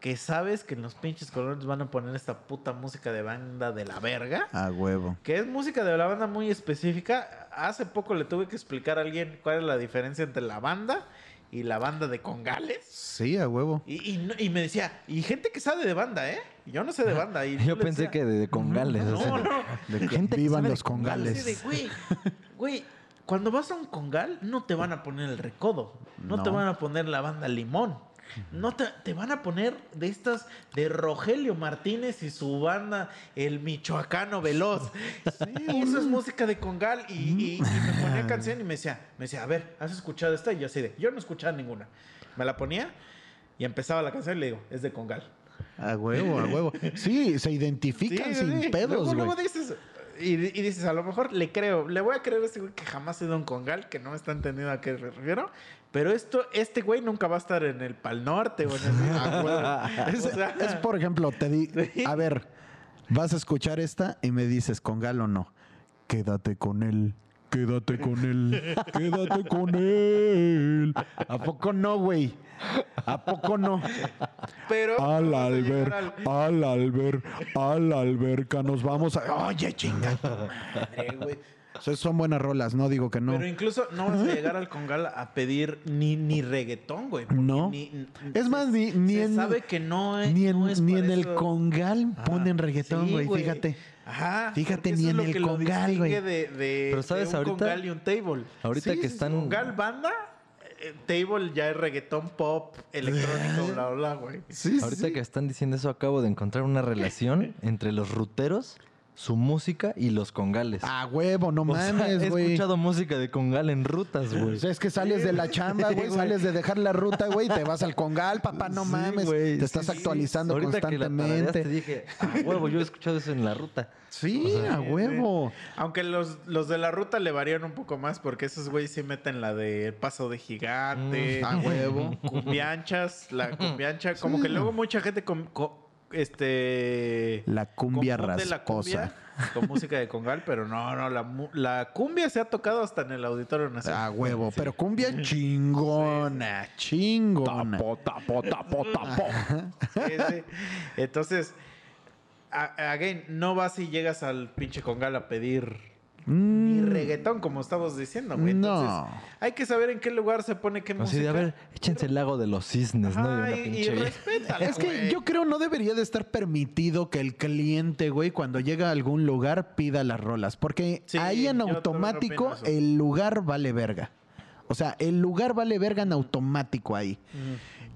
Que sabes que en los pinches colones van a poner esta puta música de banda de la verga. A huevo. Que es música de la banda muy específica. Hace poco le tuve que explicar a alguien cuál es la diferencia entre la banda y la banda de congales. Sí, a huevo. Y, y no- y me decía, y gente que sabe de banda, ¿eh? Yo no sé de banda. Y Yo pensé decía, que de, de congales. o sea, No, no. De que Gente que vivan los congales. De, güey, güey, cuando vas a un congal, no te van a poner el recodo. No, te No. van a poner la banda limón. No te, te van a poner de estas de Rogelio Martínez y su banda, el Michoacano Veloz. Eso es música de congal. Y, y- y me ponía canción y me decía, me decía, a ver, ¿has escuchado esta? Y yo así de, yo no escuchaba ninguna. Me la ponía y empezaba la canción y le digo, es de congal. A huevo, a huevo. Sí, se identifican Sí, sin sí. pedos, Luego, güey. luego dices, y, y dices, a lo mejor le creo, le voy a creer a este güey que jamás ha ido a un congal, que no me está entendiendo a qué me refiero. Pero esto, este güey nunca va a estar en el Pal Norte o en el. Es, O sea, es, por ejemplo, te di, Sí. a ver, vas a escuchar esta y me dices con gal o no. Quédate con él, quédate con él, quédate con él. ¿A poco no, güey? ¿A poco no? pero. Al alber, al- al alber, a la alberca nos vamos a... Oye, chinga. madre, güey. O sea, son buenas rolas, no digo que no. Pero incluso no vas a llegar al congal a pedir ni, ni reggaetón, güey. No. ni- Es se- más, ni, ni se en, sabe que no es. ni en, no es ni para en el congal Ajá. ponen reggaetón, Sí, güey, fíjate. Ajá. Fíjate, ni en el congal, güey. De, de, Pero, ¿sabes? de un Ahorita- congal y un table. ahorita que están- Congal, banda, eh, table ya es reggaetón, pop, electrónico, bla, bla, güey. Sí, Ahorita sí. que están diciendo eso, acabo de encontrar una relación entre los ruteros, su música y los congales. A huevo, no O mames, he güey. escuchado música de congal en rutas, güey. O sea, es que sales de la chamba, güey, sales de dejar la ruta, güey, te vas al congal, papá, no Sí, mames. güey, te estás sí, sí. actualizando Ahorita que la constantemente. dije, a huevo, yo he escuchado eso en la ruta. Sí, a huevo. Aunque los, los de la ruta le varían un poco más porque esos güeyes sí meten la de paso de gigante, Mm, a huevo. cumbianchas, la cumbiancha, como que luego mucha gente com- co- este La cumbia rasposa. con música de congal, pero no, no, la, la cumbia se ha tocado hasta en el Auditorio Nacional. A huevo, pero cumbia chingona, chingona. Tapo, tapo, tapo, tapo. Sí. Entonces, again, no vas y llegas al pinche congal a pedir ni reggaetón, como estamos diciendo, güey. Entonces, Mm. No. hay que saber en qué lugar se pone qué Así música. de, a ver, échense el lago de los cisnes, ¿no? Y y, Es que yo creo no debería de estar permitido que el cliente, güey, cuando llega a algún lugar pida las rolas. Porque Sí, ahí en automático el lugar vale verga. O sea, el lugar vale verga en automático ahí.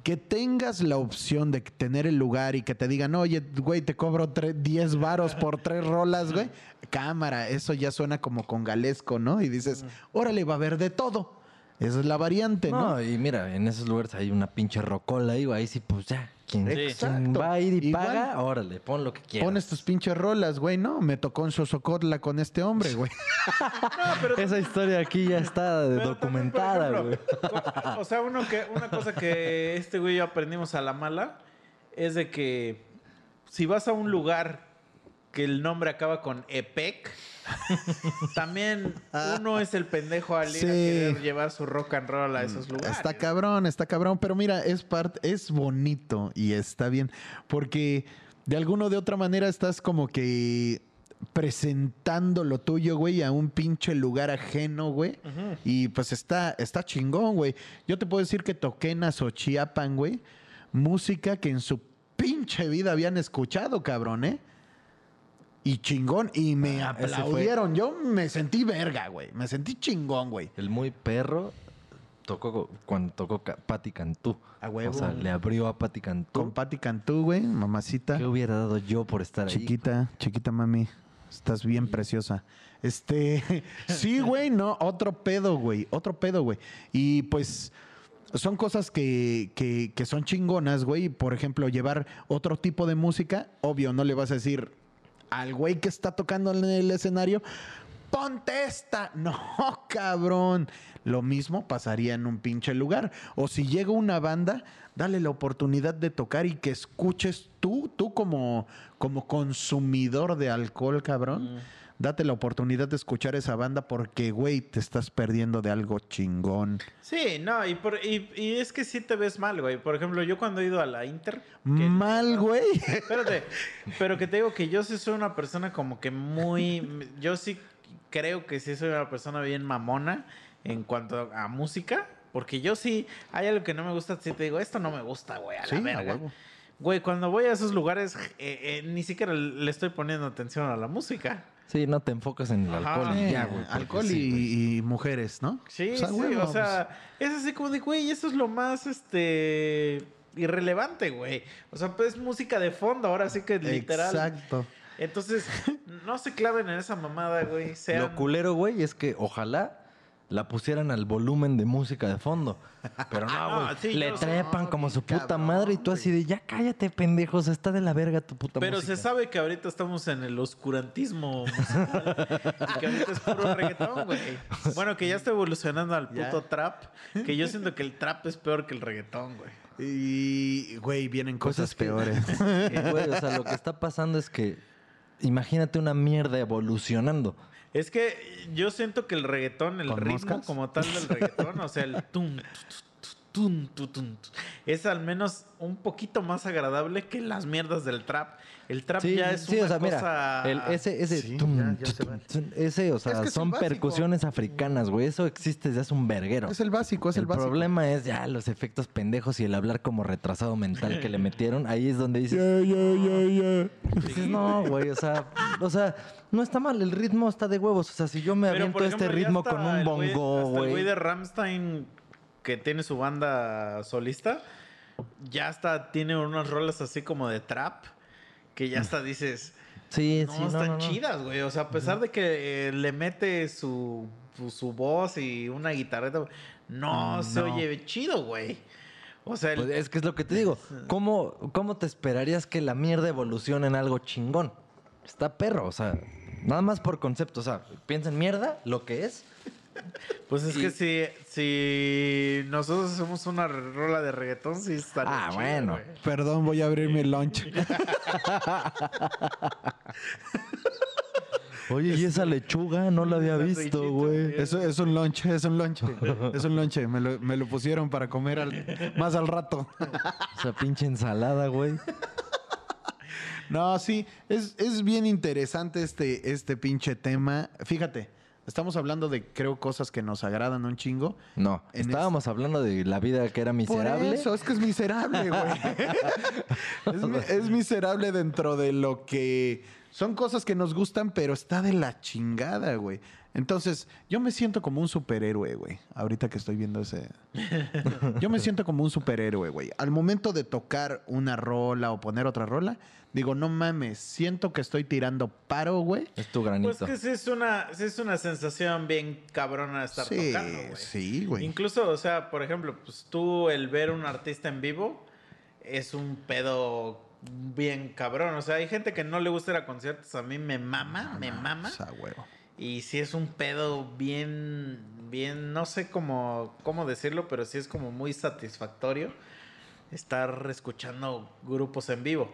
Que tengas la opción de tener el lugar y que te digan, oye, güey, te cobro tre- 10 varos por tres rolas, güey. Cámara, eso ya suena como congalesco, ¿no? Y dices, órale, va a haber de todo. Esa es la variante, ¿no? No, y mira, en esos lugares hay una pinche rocola güey. Ahí sí, pues ya. Quien, va a ir y Igual. paga, órale, pon lo que quieras. Pones tus pinches rolas, güey, ¿no? Me tocó en Sosocotla con este hombre, güey. Esa historia aquí ya está documentada, también, güey. ejemplo, O sea, uno que, una cosa que este güey y yo aprendimos a la mala es de que si vas a un lugar que el nombre acaba con EPEC, también uno es el pendejo al ir a Sí. querer llevar su rock and roll a esos lugares. Está cabrón, está cabrón. Pero mira, es parte, es bonito y está bien. Porque de alguna o de otra manera estás como que presentando lo tuyo, güey, a un pinche lugar ajeno, güey. Y pues está, está chingón, güey. Yo te puedo decir que toqué en Azochiapan, güey. Música que en su pinche vida habían escuchado, cabrón, ¿eh? Y chingón. Y me Ah, aplaudieron. Yo me sentí verga, güey. Me sentí chingón, güey. El muy perro tocó cuando tocó Patti Cantú. A huevo. O sea, le abrió a Patti Cantú. Con Patti Cantú, güey, mamacita. ¿Qué hubiera dado yo por estar ahí? Chiquita, chiquita mami. Estás bien preciosa. Este, sí, güey, no, otro pedo, güey, otro pedo, güey. Y pues son cosas que, que, que son chingonas, güey. Por ejemplo, llevar otro tipo de música, obvio, no le vas a decir al güey que está tocando en el escenario, ponte esta. No, cabrón. Lo mismo pasaría en un pinche lugar. O si llega una banda, dale la oportunidad de tocar y que escuches tú, tú como, como consumidor de alcohol, cabrón. Date la oportunidad de escuchar esa banda porque, güey, te estás perdiendo de algo chingón. Sí, no, y, por- y, y es que sí te ves mal, güey. Por ejemplo, yo cuando he ido a la Inter... que- Mal, güey. Espérate, pero que te digo que yo sí soy una persona como que muy... Yo sí creo que sí soy una persona bien mamona en cuanto a música. Porque yo sí, hay algo que no me gusta, si te digo, esto no me gusta, güey, a Sí, la verga. Güey, cuando voy a esos lugares, eh, eh, ni siquiera le estoy poniendo atención a la música. Sí, no te enfocas en el Ajá. alcohol ya, güey. alcohol sí, y, y mujeres, ¿no? Sí, O sea, sí, o sea, es así como de, güey, eso es lo más, este, irrelevante, güey. O sea, pues es música de fondo, ahora sí que literal. Exacto. Entonces, no se claven en esa mamada, güey. Sean... Lo culero, güey, es que ojalá la pusieran al volumen de música de fondo. Pero no, No, güey. sí, le trepan No, como su puta cabrón, madre y tú así de, ya cállate, pendejos, está de la verga tu puta Pero música. se sabe que ahorita estamos en el oscurantismo musical y que ahorita es puro reggaetón, güey. Bueno, que ya está evolucionando al Ya. puto trap, que yo siento que el trap es peor que el reggaetón, güey. Y, güey, vienen cosas que- peores. Güey, o sea, lo que está pasando es que imagínate una mierda evolucionando. Es que yo siento que el reggaetón, el ¿Con ritmo moscas? como tal del reggaetón, o sea, el tum, tu, tu, tum, tu, tum, tu, es al menos un poquito más agradable que las mierdas del trap. El trap Sí, ya es sí, una o sea, mira, cosa... el- ese, ese, Sí, tum, ya- ya se tum, va. tum, ese, o sea, Es que el son percusiones africanas, güey. Eso existe desde hace un verguero. es el básico, es el, el básico. problema es ya los efectos pendejos y el hablar como retrasado mental que le metieron. Ahí es donde dices, dices, no, güey, o sea, o sea, no está mal, el ritmo está de huevos. O sea, si yo me Pero, aviento este ejemplo, ya ritmo con un el güey- bongo, hasta El güey güey. de Ramstein, que tiene su banda solista, ya hasta tiene unas rolas así como de trap, que ya hasta dices, Sí, no, sí, están no, no. chidas, güey. O sea, a pesar de que eh, le mete su, su, su voz y una guitarreta, no, se No. oye chido, güey. O sea, el- Pues es que es lo que te digo. ¿Cómo, ¿Cómo te esperarías que la mierda evolucione en algo chingón? Está perro, o sea, nada más por concepto. O sea, piensa en mierda, lo que es. Pues es que si, si nosotros hacemos una rola de reggaetón, sí estaría Ah, chido, bueno. Perdón, voy a abrir mi lunch. Oye, ¿y esa lechuga? No la había visto, güey. Eso es un lunch, es un lunch. Es un lunch. Me lo, me lo pusieron para comer al- más al rato. Esa pinche ensalada, güey. No, sí, es, es bien interesante este, este pinche tema. Fíjate, estamos hablando de, creo, cosas que nos agradan un chingo. No, En estábamos hablando de la vida que era miserable. Por eso, es que es miserable, güey. es miserable dentro de lo que son cosas que nos gustan, pero está de la chingada, güey. Entonces, yo me siento como un superhéroe, güey. Ahorita que estoy viendo ese. Yo me siento como un superhéroe, güey. Al momento de tocar una rola o poner otra rola, digo, no mames, siento que estoy tirando paro, güey. Es tu Pues granito. que sí es una, sí es una sensación bien cabrona estar Sí, tocando, güey. sí, güey. Incluso, o sea, por ejemplo, pues tú el ver un artista en vivo es un pedo bien cabrón. O sea, hay gente que no le gusta ir a conciertos. A mí me mama, me mama. O sea, huevo. Y sí es un pedo bien, bien, no sé cómo, cómo decirlo, pero sí es como muy satisfactorio estar escuchando grupos en vivo.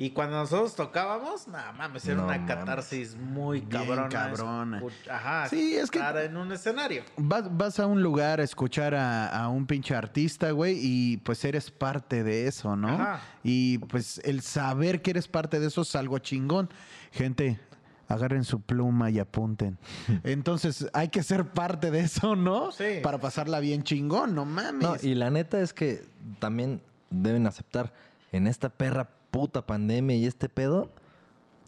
Y cuando nosotros tocábamos, nada mames, era No una mames. catarsis muy Bien cabrona. cabrona. Ajá, Sí, es que- en un escenario. Vas, vas a un lugar a escuchar a, a un pinche artista, güey, y pues eres parte de eso, ¿no? Ajá. Y pues el saber que eres parte de eso es algo chingón. Gente, agarren su pluma y apunten. Entonces hay que ser parte de eso, ¿no? Sí. Para pasarla bien chingón, no mames. No, y la neta es que también deben aceptar en esta perra puta pandemia y este pedo,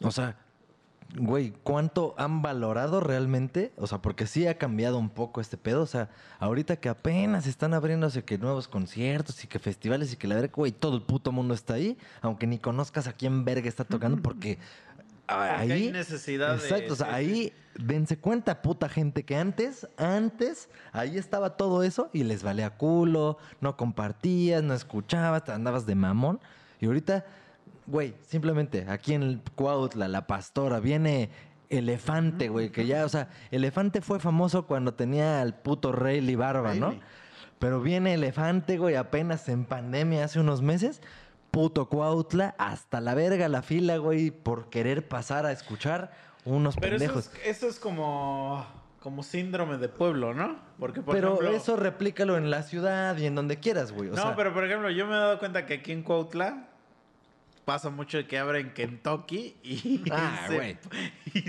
o sea, güey, ¿cuánto han valorado realmente? O sea, porque sí ha cambiado un poco este pedo, o sea, ahorita que apenas están abriéndose que nuevos conciertos y que festivales y que la verga, güey, todo el puto mundo está ahí, aunque ni conozcas a quién verga está tocando porque ahí hay necesidad de- Exacto, o sea, sí, ahí dense cuenta, puta gente, que antes, antes, ahí estaba todo eso y les valía culo, no compartías, no escuchabas, te andabas de mamón. Y ahorita, güey, simplemente aquí en Cuautla, la pastora, viene Elefante, güey, que ya, o sea, Elefante fue famoso cuando tenía al puto Rayleigh Barba, ¿no? Pero viene Elefante, güey, apenas en pandemia hace unos meses. Puto Cuautla, hasta la verga la fila, güey, por querer pasar a escuchar unos Pero eso pendejos. es, eso es como, como síndrome de pueblo, ¿no? Porque, por pero ejemplo... eso replícalo en la ciudad y en donde quieras, güey. O no, sea, pero por ejemplo, yo me he dado cuenta que aquí en Cuautla pasa mucho de que abren Kentucky y Ah, se, y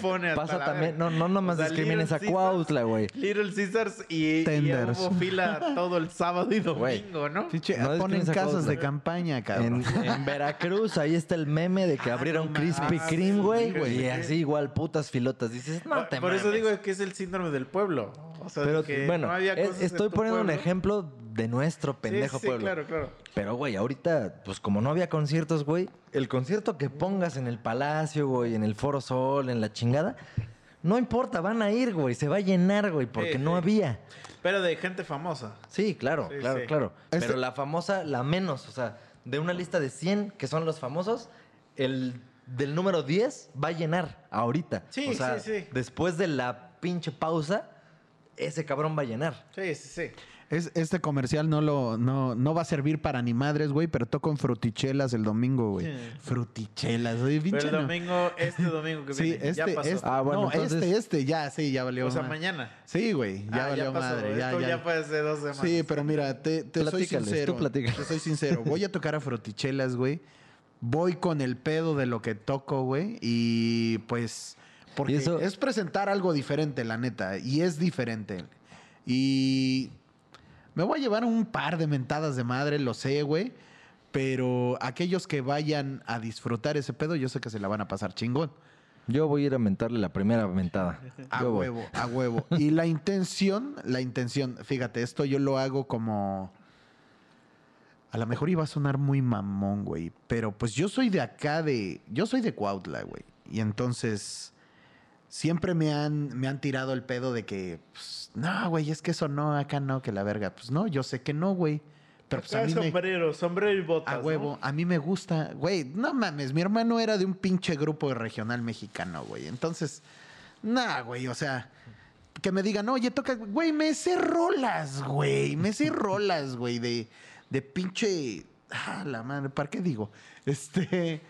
pone hasta pasa la también, no, no nomás O sea, discrimines a Cuautla, güey. Little Caesars y, y Tenders. hubo fila todo el sábado y domingo, ¿no? Pinche, No ponen casas de campaña, En, cabrón. en Veracruz, ahí está el meme de que abrieron Krispy mames. Kreme, güey. Ah, y sí. así igual, putas filotas. Dices, no por te por eso digo que es el síndrome del pueblo. O sea, de Pero que bueno, no había cosas en estoy poniendo un ejemplo de nuestro Sí, pendejo sí, pueblo. claro, claro. Pero, güey, ahorita, pues como no había conciertos, güey, el concierto que pongas en el Palacio, güey, en el Foro Sol, en la chingada, no importa, van a ir, güey, se va a llenar, güey, porque Sí, no sí. había. Pero de gente famosa. Sí, claro, Sí, claro, sí. claro. Este- Pero la famosa, la menos, o sea, de una lista de 100 que son los famosos, el del número 10 va a llenar ahorita. Sí, o sea, sí, sí. después de la pinche pausa, ese cabrón va a llenar. Sí, sí, sí. Es, este comercial no lo no, no va a servir para ni madres, güey, pero toco en frutichelas el domingo, güey. Sí. Frutichelas, oye, Pero pinche el domingo, este domingo que Sí, viene, este, ya pasó. este- Ah, bueno, no, entonces- este, este, ya, sí, ya valió. o sea, ma- mañana. Sí, güey, ya Ah, valió pasó. madre. Ya, Esto ya. ya fue hace dos semanas. Sí, pero mira, te, te soy sincero. tú platícales. Te soy sincero. Voy a tocar a frutichelas, güey. Voy con el pedo de lo que toco, güey. Y pues. Porque Y eso- es presentar algo diferente, la neta. Y es diferente. Y. Me voy a llevar un par de mentadas de madre, lo sé, güey. Pero aquellos que vayan a disfrutar ese pedo, yo sé que se la van a pasar chingón. Yo voy a ir a mentarle la primera mentada. A Yo voy. huevo, a huevo. Y la intención, la intención, fíjate, esto yo lo hago como. A lo mejor iba a sonar muy mamón, güey. Pero pues yo soy de acá de. Yo soy de Cuautla, güey. Y entonces. Siempre me han, me han tirado el pedo de que. pues, no, güey, es que eso no, acá no, que la verga. Pues no, yo sé que no, güey. Pero pues a me. sombrero, sombrero y botas. A ¿no? huevo, a mí me gusta, güey, no mames, mi hermano era de un pinche grupo regional mexicano, güey. Entonces, nah, güey, o sea, que me digan, oye, toca, güey, me sé rolas, güey, me sé rolas, güey, de, de pinche, ah, la madre, ¿para qué digo? Este,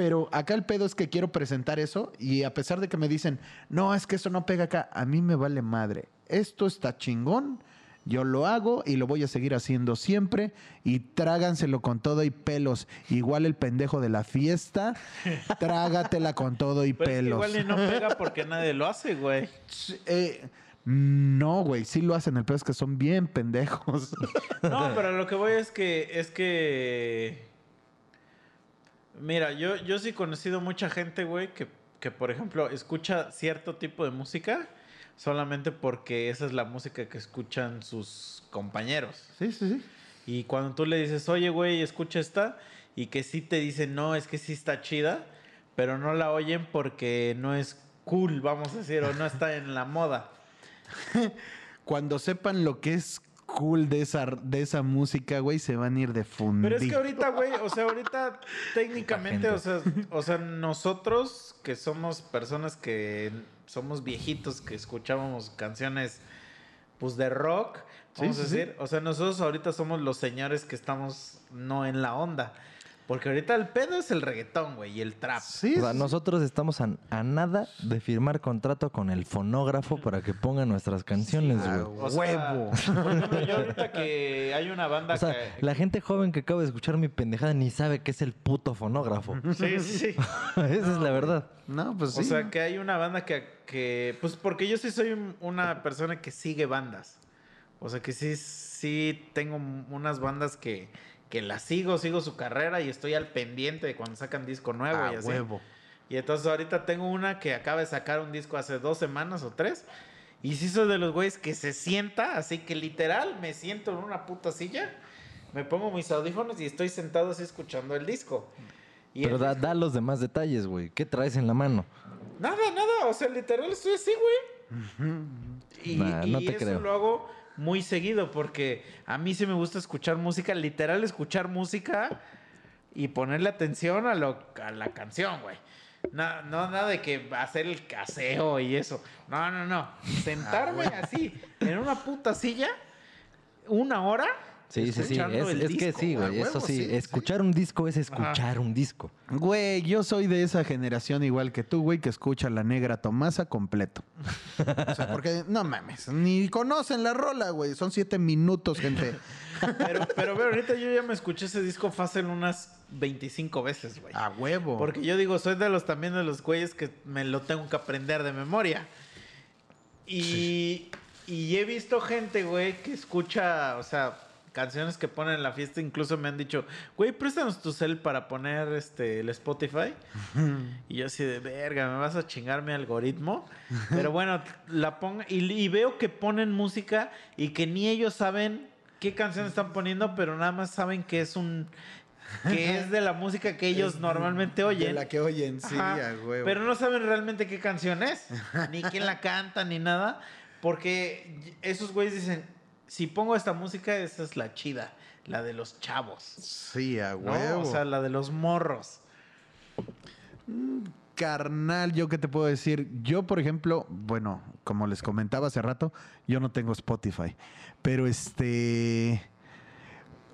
pero acá el pedo es que quiero presentar eso y a pesar de que me dicen, no, es que eso no pega acá, a mí me vale madre. Esto está chingón. Yo lo hago y lo voy a seguir haciendo siempre. Y tráganselo con todo y pelos. Igual el pendejo de la fiesta, trágatela con todo y Pero es que pelos. igual y no pega porque nadie lo hace, güey. Eh, no, güey, sí lo hacen. El peor es que son bien pendejos. No, pero lo que voy es que es que mira, yo yo sí he conocido mucha gente, güey, que que por ejemplo escucha cierto tipo de música solamente porque esa es la música que escuchan sus compañeros. sí, sí, sí. Y cuando tú le dices, oye, güey, escucha esta, y que sí te dicen, no, es que sí está chida, pero no la oyen porque no es cool, vamos a decir, o no está en la moda. Cuando sepan lo que es cool de esa, de esa música, güey, se van a ir de fundir. Pero es que ahorita, güey, o sea, ahorita técnicamente, o sea, o sea, nosotros que somos personas que somos viejitos, que escuchábamos canciones, pues de rock, vamos Sí, a sí, sí. decir, o sea, nosotros ahorita somos los señores que estamos no en la onda. Porque ahorita el pedo es el reggaetón, güey, y el trap. Sí, O sea, sí, nosotros estamos a, a nada de firmar contrato con el fonógrafo para que ponga nuestras canciones, güey. O sea, Huevo. yo ahorita que hay una banda O sea, que... la gente joven que acaba de escuchar mi pendejada ni sabe qué es el puto fonógrafo. Sí, sí, sí. Esa es la verdad. No, pues sí. O sea, que hay una banda que, que- Pues porque yo sí soy un- una persona que sigue bandas. O sea, que sí, sí tengo unas bandas que, que las sigo, sigo su carrera y estoy al pendiente de cuando sacan disco nuevo a y así. huevo. Y entonces ahorita tengo una que acaba de sacar un disco hace dos semanas o tres. Y sí soy de los güeyes que se sienta, así que literal me siento en una puta silla, me pongo mis audífonos y estoy sentado así escuchando el disco. Y Pero el da, da los demás detalles, güey. ¿Qué traes en la mano? Nada, nada, o sea, literal estoy así, güey. Y, Nah, no y te eso creo. lo hago muy seguido porque a mí sí me gusta escuchar música, literal escuchar música y ponerle atención a, lo, a la canción, güey. No, no, nada de que hacer el caseo y eso. No, no, no. Sentarme así en una puta silla una hora Sí, sí, sí. Es, el es que sí, güey. Eso huevo, sí. sí, sí. escuchar un disco es escuchar un disco. Güey, yo soy de esa generación igual que tú, güey, que escucha la negra Tomasa completo. O sea, porque no mames, ni conocen la rola, güey. Son siete minutos, gente. Pero, pero ahorita yo ya me escuché ese disco fácil unas 25 veces, güey. A huevo. Porque yo digo, soy de los también de los güeyes que me lo tengo que aprender de memoria. Y, y he visto gente, güey, que escucha, o sea, canciones que ponen en la fiesta. Incluso me han dicho, güey, préstanos tu cel para poner este el Spotify. y yo así de verga, me vas a chingar mi algoritmo. Pero bueno, la pongo y, y veo que ponen música y que ni ellos saben qué canción están poniendo, pero nada más saben que es un que es de la música que ellos normalmente oyen. De la que oyen, sí, Ajá, a huevo. Pero no saben realmente qué canción es, ni quién la canta, ni nada. Porque esos güeyes dicen, si pongo esta música, esa es la chida, la de los chavos. Sí, a ¿no? huevo. O sea, la de los morros. Carnal, yo qué te puedo decir. Yo, por ejemplo, bueno, como les comentaba hace rato, yo no tengo Spotify. Pero este.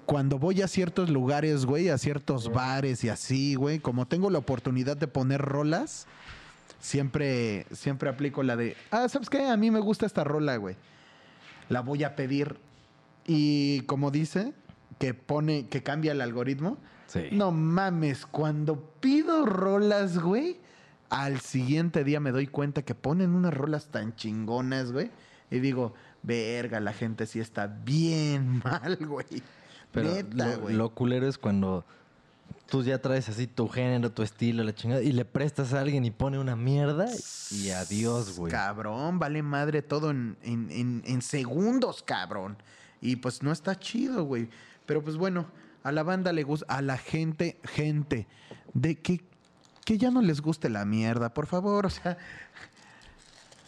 Cuando voy a ciertos lugares, güey, a ciertos bares y así, güey, como tengo la oportunidad de poner rolas, siempre, siempre aplico la de, ah, ¿sabes qué? A mí me gusta esta rola, güey. La voy a pedir. Y como dice, que pone, que cambia el algoritmo. Sí. No mames, cuando pido rolas, güey, al siguiente día me doy cuenta que ponen unas rolas tan chingonas, güey. Y digo, verga, la gente sí está bien mal, güey. Pero Neta, lo, güey. lo culero es cuando tú ya traes así tu género, tu estilo, la chingada, y le prestas a alguien y pone una mierda y adiós, güey. Cabrón, vale madre todo en, en- en- en segundos, cabrón. Y pues no está chido, güey. Pero pues bueno, a la banda le gusta, a la gente, gente, de que, que ya no les guste la mierda, por favor, o sea,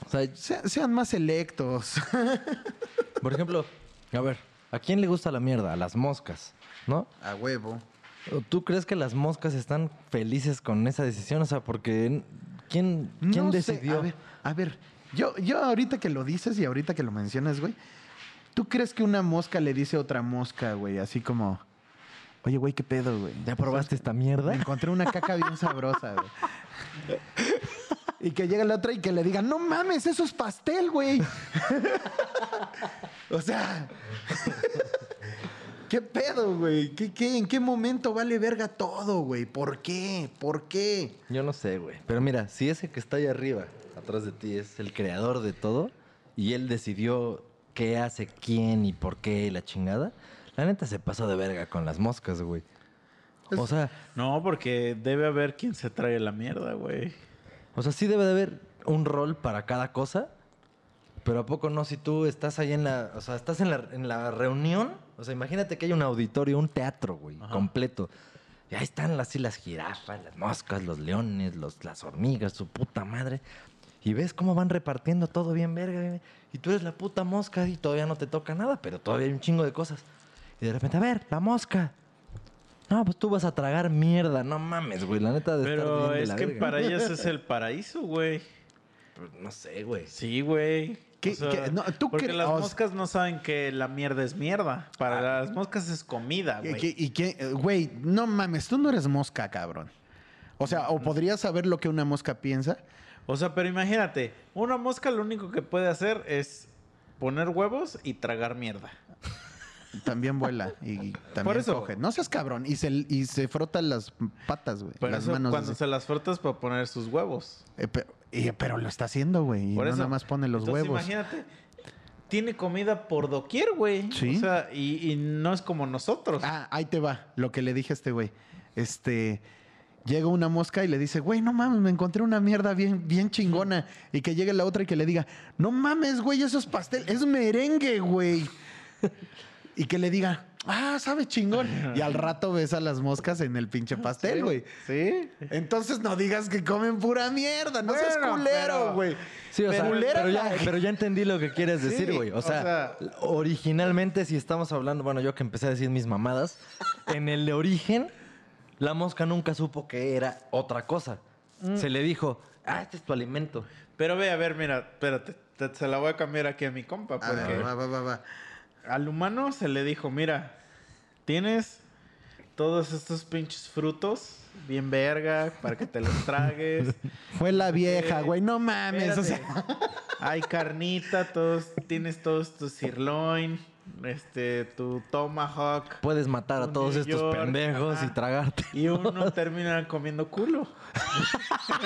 O sea, se- sean más selectos. por ejemplo, a ver, ¿a quién le gusta la mierda? A las moscas, ¿no? a huevo. ¿O ¿Tú crees que las moscas están felices con esa decisión? O sea, porque ¿quién, quién No sé, decidió? A ver, a ver, yo, yo ahorita que lo dices y ahorita que lo mencionas, güey, ¿tú crees que una mosca le dice a otra mosca, güey, así como, oye, güey, qué pedo, güey? ¿Ya probaste esta Me mierda? encontré una caca bien sabrosa, güey. Y que llegue la otra y que le diga, no mames, eso es pastel, güey. o sea, ¿qué pedo, güey? ¿Qué, qué, ¿En qué momento vale verga todo, güey? ¿Por qué? ¿Por qué? Yo no sé, güey. Pero mira, si ese que está ahí arriba, atrás de ti, es el creador de todo, y él decidió qué hace quién y por qué y la chingada, la neta se pasó de verga con las moscas, güey. O sea, No, porque debe haber quien se trae la mierda, güey. o sea, sí debe de haber un rol para cada cosa, pero ¿a poco no? Si tú estás ahí en la, o sea, estás en la, en la reunión, o sea, imagínate que hay un auditorio, un teatro, güey, completo. Y ahí están así las jirafas, las moscas, los leones, los, las hormigas, su puta madre. Y ves cómo van repartiendo todo bien verga. bien- Y tú eres la puta mosca y todavía no te toca nada, pero todavía hay un chingo de cosas. Y de repente, a ver, la mosca. No, pues tú vas a tragar mierda. No mames, güey. La neta de estar Pero bien de es la que verga. para ellas es el paraíso, güey. Pues, No sé, güey. Sí, güey. ¿Qué- O sea, qué- no, tú porque las moscas no saben que la mierda es mierda. Para las moscas es comida, ¿Y güey. y qué? Eh, Güey, no mames, tú no eres mosca, cabrón. O sea, o podrías saber lo que una mosca piensa. O sea, pero imagínate, una mosca lo único que puede hacer es poner huevos y tragar mierda. También vuela y también Por eso. coge. No seas cabrón. Y se, y se frota las patas, güey. Por Las eso manos. cuando así. se las frotas para poner sus huevos. Eh, pero, pero lo está haciendo, güey. Y no eso. nada más pone los Entonces, huevos. imagínate, tiene comida por doquier, güey. Sí. O sea, y, y no es como nosotros. Ah, ahí te va. Lo que le dije a este güey. Este. Llega una mosca y le dice, güey, no mames, me encontré una mierda bien, bien chingona. Y que llegue la otra y que le diga, no mames, güey, eso es pastel, es merengue, güey. Y que le diga, ah, sabe chingón. Y al rato ves a las moscas en el pinche pastel, güey. Sí. Entonces no digas que comen pura mierda, no seas culero, pero- güey. Sí, o sea, pero ya, pero ya entendí lo que quieres Sí, decir, güey. O, o sea, sea- originalmente, si estamos hablando, bueno, yo que empecé a decir mis mamadas, en el de origen, la mosca nunca supo que era otra cosa. Mm. Se le dijo, ah, este es tu alimento. Pero ve, a ver, mira, espérate. te- se la voy a cambiar aquí a mi compa. A ver, Porque va, va, va, va. Al humano se le dijo, mira, tienes todos estos pinches frutos bien verga para que te los tragues. Fue la vieja, Eh, güey. No mames. O sea. Hay carnita, todos, tienes todos tu sirloin, este, tu tomahawk. Puedes matar a todos New estos York, pendejos y tragarte. Y uno termina comiendo culo.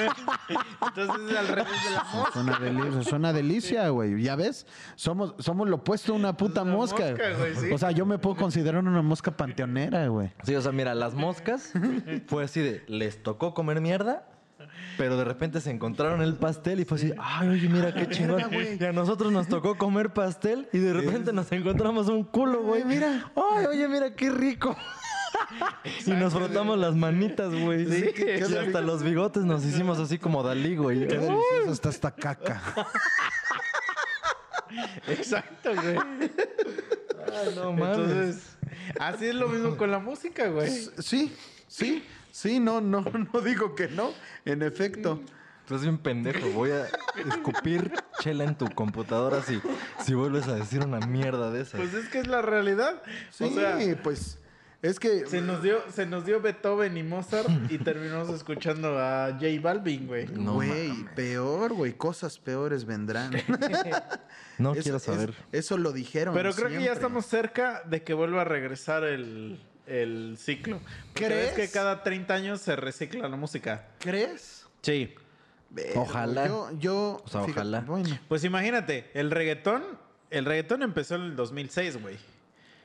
Entonces es al revés de la mosca. es una delicia, delicia, güey. ¿Ya ves? Somos, somos lo opuesto a una puta Una mosca. mosca, güey, sí. O sea, yo me puedo considerar una mosca panteonera, güey. Sí, o sea, mira, las moscas fue así de, les tocó comer mierda, pero de repente se encontraron el pastel y fue así, ay, oye, mira qué chingón. Y a nosotros nos tocó comer pastel y de repente nos encontramos un culo, güey. mira. Ay, oye, mira qué rico. y nos frotamos las manitas, güey. Sí, y hasta los bigotes nos hicimos así como Dalí, güey. Qué deliciosa está esta caca. Exacto, güey. Ay, no mames. Entonces, así es lo mismo con la música, güey. Sí, sí, sí, no, no, no digo que no. En efecto. Tú eres bien pendejo. Voy a escupir chela en tu computadora si, si vuelves a decir una mierda de esas. Pues es que es la realidad. Sí, O sea, pues es que se nos dio, se nos dio Beethoven y Mozart y terminamos escuchando a J Balvin, güey. No güey, peor, güey, cosas peores vendrán. No Eso- quiero es- saber. eso lo dijeron. Pero creo que ya estamos cerca de que vuelva a regresar el, el ciclo. Porque ¿Crees? ves que cada 30 años se recicla la música. ¿Crees? Sí. Ojalá. Yo, yo O sea, fíjate, ojalá. Bueno, Pues imagínate, el reggaetón, el reggaetón empezó en el 2006, güey.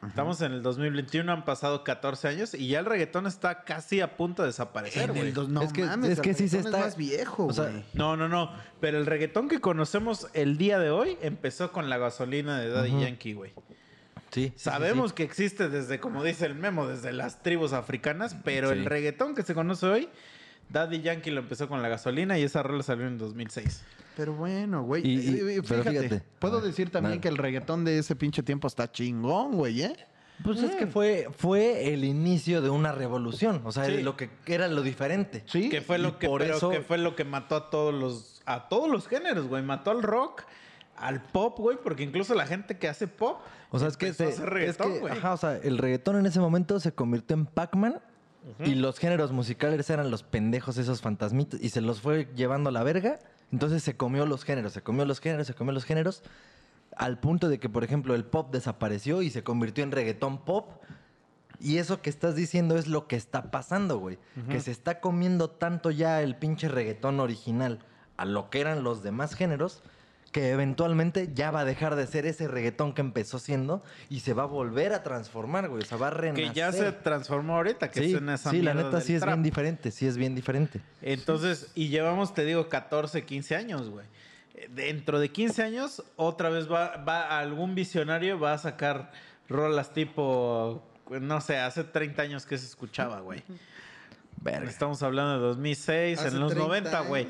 Estamos en el 2021, han pasado 14 años y ya el reggaetón está casi a punto de desaparecer, güey. no Es que- mames, es que el sí se está- es más viejo, o sea, güey. No, no, no. Pero el reggaetón que conocemos el día de hoy empezó con la gasolina de Daddy Yankee, güey. Sí. sí, sí, Sabemos que existe desde, como dice el memo, desde las tribus africanas, pero Sí. el reggaetón que se conoce hoy, Daddy Yankee lo empezó con la gasolina y esa rola salió en 2006. Pero bueno, güey. Y- y- eh, eh, pero fíjate, puedo ver, decir también que el reggaetón de ese pinche tiempo está chingón, güey, ¿eh? Pues es que fue, fue el inicio de una revolución. O sea, Sí. lo que era lo diferente. Sí. Que fue y lo que, por pero eso- que fue lo que mató a todos los, a todos los géneros, güey. Mató al rock, al pop, güey, porque incluso la gente que hace pop. O sea, es que, se- es que, güey. ajá, o sea, el reggaetón en ese momento se convirtió en Pac-Man y los géneros musicales eran los pendejos, esos fantasmitas, y se los fue llevando a la verga. Entonces se comió los géneros, se comió los géneros, se comió los géneros, al punto de que, por ejemplo, el pop desapareció y se convirtió en reggaetón pop. Y eso que estás diciendo es lo que está pasando, güey. Que se está comiendo tanto ya el pinche reggaetón original a lo que eran los demás géneros, que eventualmente ya va a dejar de ser ese reggaetón que empezó siendo y se va a volver a transformar, güey. O sea, va a renacer. Que ya se transformó ahorita, que sí, es en esa sí, la neta sí es trap. bien diferente, sí es bien diferente. Entonces, y llevamos, te digo, 14, 15 años, güey. Dentro de 15 años, otra vez va, va algún visionario va a sacar rolas tipo, no sé, hace 30 años que se escuchaba, güey. Verga. Estamos hablando de 2006, Hace en los 30 90, güey.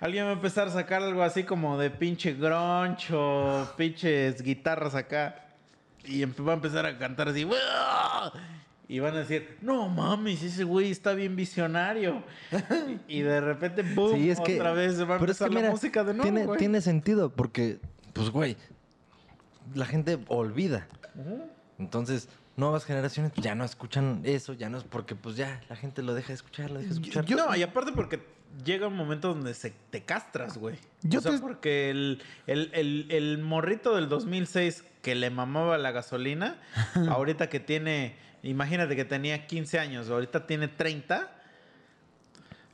Alguien va a empezar a sacar algo así como de pinche grunge o pinches guitarras acá. Y va a empezar a cantar así. Y van a decir, no mames, ese güey está bien visionario. y, de repente, boom, Sí, es que. otra vez va a pero es empezar que la mira, música de nuevo, tiene, güey. tiene sentido porque, pues, güey, la gente olvida. Entonces, nuevas generaciones ya no escuchan eso, ya no es porque, pues, ya la gente lo deja de escuchar, lo deja de escuchar. no, y aparte porque llega un momento donde se te castras, güey. Yo o sea, te- porque el, el, el, el morrito del 2006 que le mamaba la gasolina, ahorita que tiene, imagínate que tenía 15 años, ahorita tiene 30,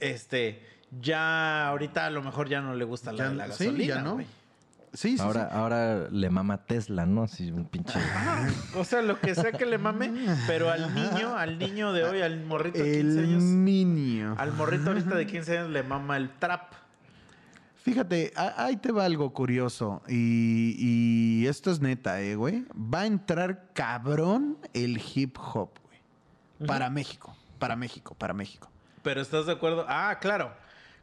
este, ya ahorita a lo mejor ya no le gusta la, Ya- la gasolina, ya no. güey. Sí, sí, Ahora, ahora le mama Tesla, ¿no? Así un pinche. O sea, lo que sea que le mame, pero al niño, al niño de hoy, al morrito de 15 El años, niño. al morrito ahorita de 15 años le mama el trap. Fíjate, ahí te va algo curioso. Y, y esto es neta, eh, güey. Va a entrar cabrón el hip hop, güey. Para México. Para México, para México. Pero estás de acuerdo. Ah, claro.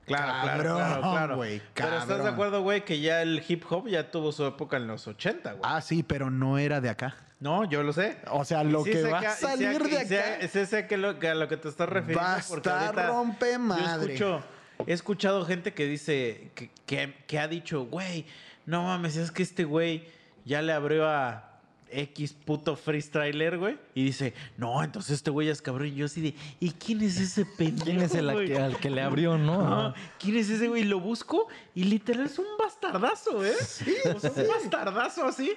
Claro, claro, Cabrón, claro, claro. güey, Pero estás de acuerdo, güey, que ya el hip hop ya tuvo su época en los 80, güey. Ah, sí, pero no era de acá. No, yo lo sé. O sea, lo que va a salir de acá. sé- sé que, lo, que a lo que te estás refiriendo. Va a estar rompe madre. Yo escucho, he escuchado gente que dice, que, que, que ha dicho, güey, no mames, es que este güey ya le abrió a X puto freestyler, güey. Y dice, no, entonces este güey es cabrón. Y yo así de, ¿y quién es ese pendejo? ¿Quién es el que- al que le abrió, no? Ajá. ¿Quién es ese güey? Lo busco y literal es un bastardazo, ¿eh? o sea, un bastardazo así.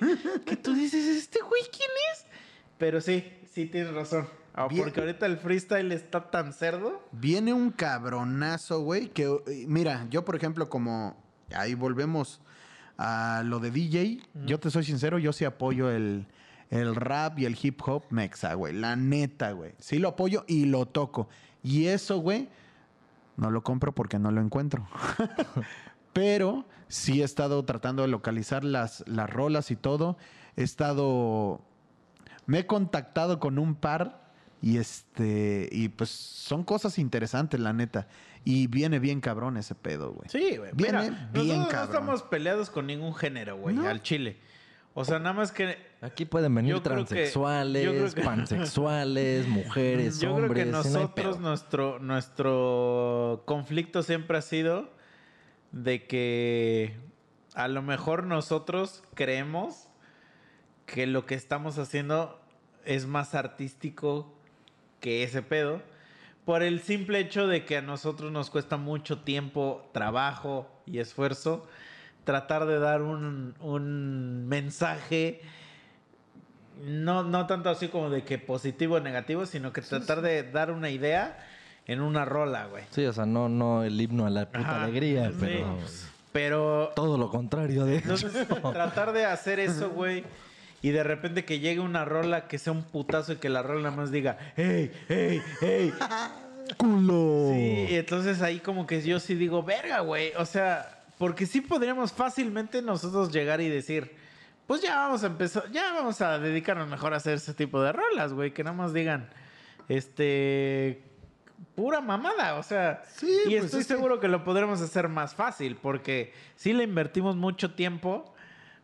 Que tú dices, ¿este güey quién es? Pero sí, sí tienes razón. Ah, porque ahorita el freestyle está tan cerdo. Viene un cabronazo, güey, que eh, mira, yo por ejemplo como ahí volvemos a lo de DJ, yo te soy sincero, yo sí apoyo el, el rap y el hip hop mexa, güey, la neta, güey. Sí lo apoyo y lo toco. Y eso, güey, no lo compro porque no lo encuentro. Pero sí he estado tratando de localizar las, las rolas y todo. He estado me he contactado con un par y este y pues son cosas interesantes la neta y viene bien cabrón ese pedo güey Sí, güey. Viene Mira, bien nosotros cabrón. no estamos peleados con ningún género, güey, No. al chile. O sea, nada más que Aquí pueden venir Yo creo que- transexuales, yo creo que- pansexuales, mujeres, yo creo hombres. que nosotros, nuestro, nuestro conflicto siempre ha sido de que a lo mejor nosotros creemos que lo que estamos haciendo es más artístico que ese pedo. Por el simple hecho de que a nosotros nos cuesta mucho tiempo, trabajo y esfuerzo tratar de dar un, un mensaje no, no tanto así como de que positivo o negativo, sino que tratar de dar una idea en una rola, güey. Sí, o sea, no, no el himno a la puta Ajá. alegría, Sí. pero Pero todo lo contrario de eso. entonces tratar de hacer eso, güey. Y de repente que llegue una rola que sea un putazo y que la rola nada más diga, hey, hey, hey. ¡Culo! Sí, y entonces ahí como que yo sí digo, verga, güey. O sea, porque sí podríamos fácilmente nosotros llegar y decir, pues ya vamos a empezar, ya vamos a dedicarnos mejor a hacer ese tipo de rolas, güey. Que nada más digan, este, pura mamada. O sea, Sí, y pues estoy es que- seguro que... lo podremos hacer más fácil porque sí le invertimos mucho tiempo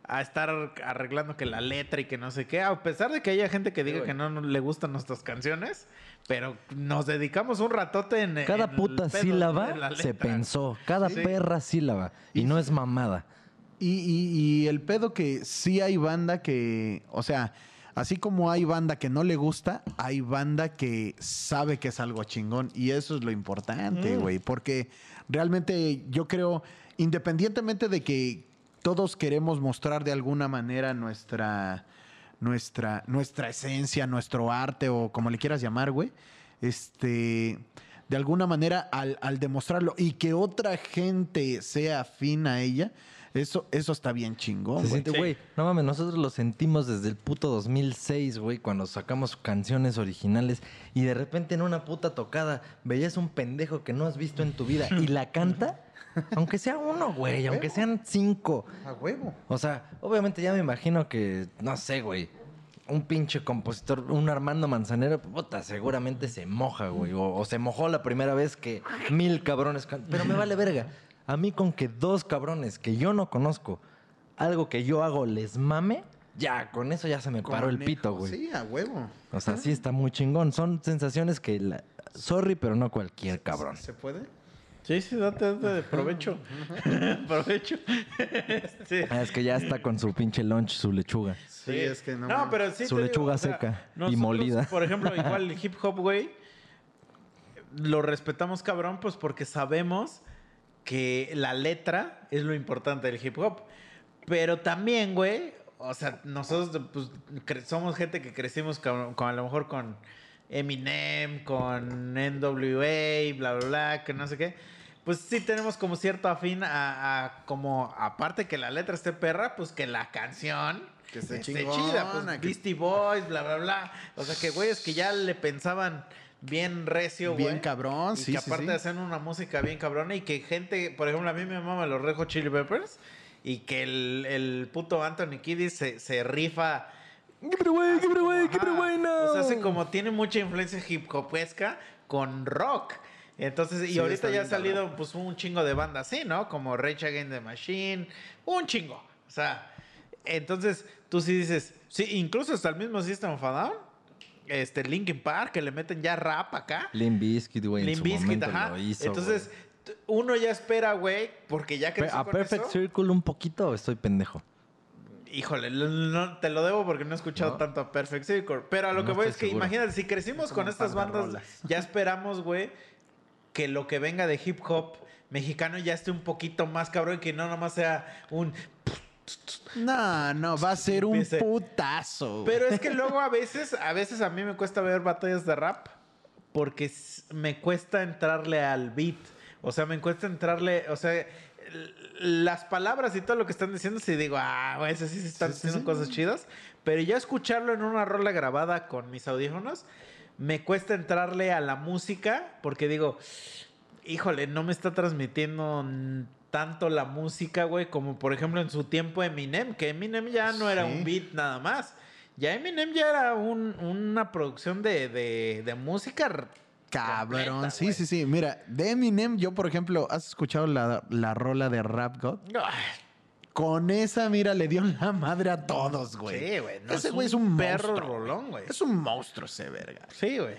a estar arreglando que la letra y que no sé qué, a pesar de que haya gente que diga que no le gustan nuestras canciones, pero nos dedicamos un ratote en Cada en puta sílaba se pensó. Cada Sí. perra sílaba. Y no es mamada. Y, y- y el pedo que sí hay banda que, o sea, así como hay banda que no le gusta, hay banda que sabe que es algo chingón. Y eso es lo importante, güey. Porque realmente yo creo, independientemente de que todos queremos mostrar de alguna manera nuestra, nuestra, nuestra esencia, nuestro arte o como le quieras llamar, güey. Este, de alguna manera, al, al demostrarlo y que otra gente sea afín a ella, eso, eso está bien chingón, Se güey. siente, güey, no mames, nosotros lo sentimos desde el puto 2006, güey, cuando sacamos canciones originales y de repente en una puta tocada veías un pendejo que no has visto en tu vida y la canta, aunque sea uno, güey, aunque sean cinco. A huevo. O sea, obviamente ya me imagino que, no sé, güey, un pinche compositor, un Armando Manzanero, puta, seguramente se moja, güey. O, o se mojó la primera vez que mil cabrones Pero me vale verga. A mí con que dos cabrones que yo no conozco, algo que yo hago les mame, ya, con eso ya se me paró el pito, güey. Sí, a huevo. O sea, sí está muy chingón. Son sensaciones que, la- sorry, pero no cualquier cabrón. ¿Se puede? Sí, sí, date, date de provecho. provecho. sí. Ah, es que ya está con su pinche lunch, su lechuga. Sí, es que no. No, pero sí. Su te lechuga seca y nosotros, molida. Por ejemplo, igual el hip hop, güey, lo respetamos cabrón, pues porque sabemos que la letra es lo importante del hip hop. Pero también, güey, o sea, nosotros pues, somos gente que crecimos con, con- a lo mejor con Eminem, con NWA, bla, bla, bla, que no sé qué. Pues sí tenemos como cierto afín a, a como, aparte que la letra esté perra, pues que la canción Que esté chida. Pues que- Beastie Boys, bla, bla, bla. O sea, que güeyes que ya le pensaban bien recio, güey. Bien cabrón, Y sí, que sí, aparte sí. hacen una música bien cabrona y que gente, por ejemplo, a mí me mama los Red Hot Chili Peppers y que el, el puto Anthony Kiddis se, se rifa. Give it away, give it away, give it Ajá. away now. O sea, hace como tiene mucha influencia hip hopesca con rock. Entonces, y Sí, ahorita ya ha salido pues un chingo de bandas así, ¿no? Como Rage Against the Machine, un chingo. O sea, entonces tú sí dices, sí, incluso hasta el mismo System of a Down, este Linkin Park, que le meten ya rap acá. Limp Bizkit, güey, Limp Bizkit, ajá. lo hizo, Entonces, t- uno ya espera, güey, porque ya creció ¿A con Perfect eso. Circle un poquito estoy pendejo? Híjole, no, te lo debo porque no he escuchado No. tanto a Perfect Circle. Pero a lo No que voy es que seguro. imagínate, si crecimos con estas bandas, ya esperamos, güey, que lo que venga de hip hop mexicano ya esté un poquito más cabrón, que no nomás sea un... No, no, va a ser un putazo. Pero es que luego a veces, a veces a mí me cuesta ver batallas de rap porque me cuesta entrarle al beat. O sea, me cuesta entrarle, o sea, las palabras y todo lo que están diciendo, si digo, ah, eso sí se están sí, diciendo sí. cosas chidas. Pero ya escucharlo en una rola grabada con mis audífonos, me cuesta entrarle a la música porque digo, híjole, no me está transmitiendo tanto la música, güey, como por ejemplo en su tiempo Eminem, que Eminem ya no era un beat nada más. Ya Eminem ya era un- una producción de, de- de música. Cabrón, completa, sí, sí, sí. Mira, de Eminem, yo, por ejemplo, ¿has escuchado la, la rola de Rap God? Ay, Con esa, mira, le dio la madre a todos, güey. Sí, güey. no, ese güey es un perro monstruo, rolón, güey. Es un monstruo ese verga. Sí, güey.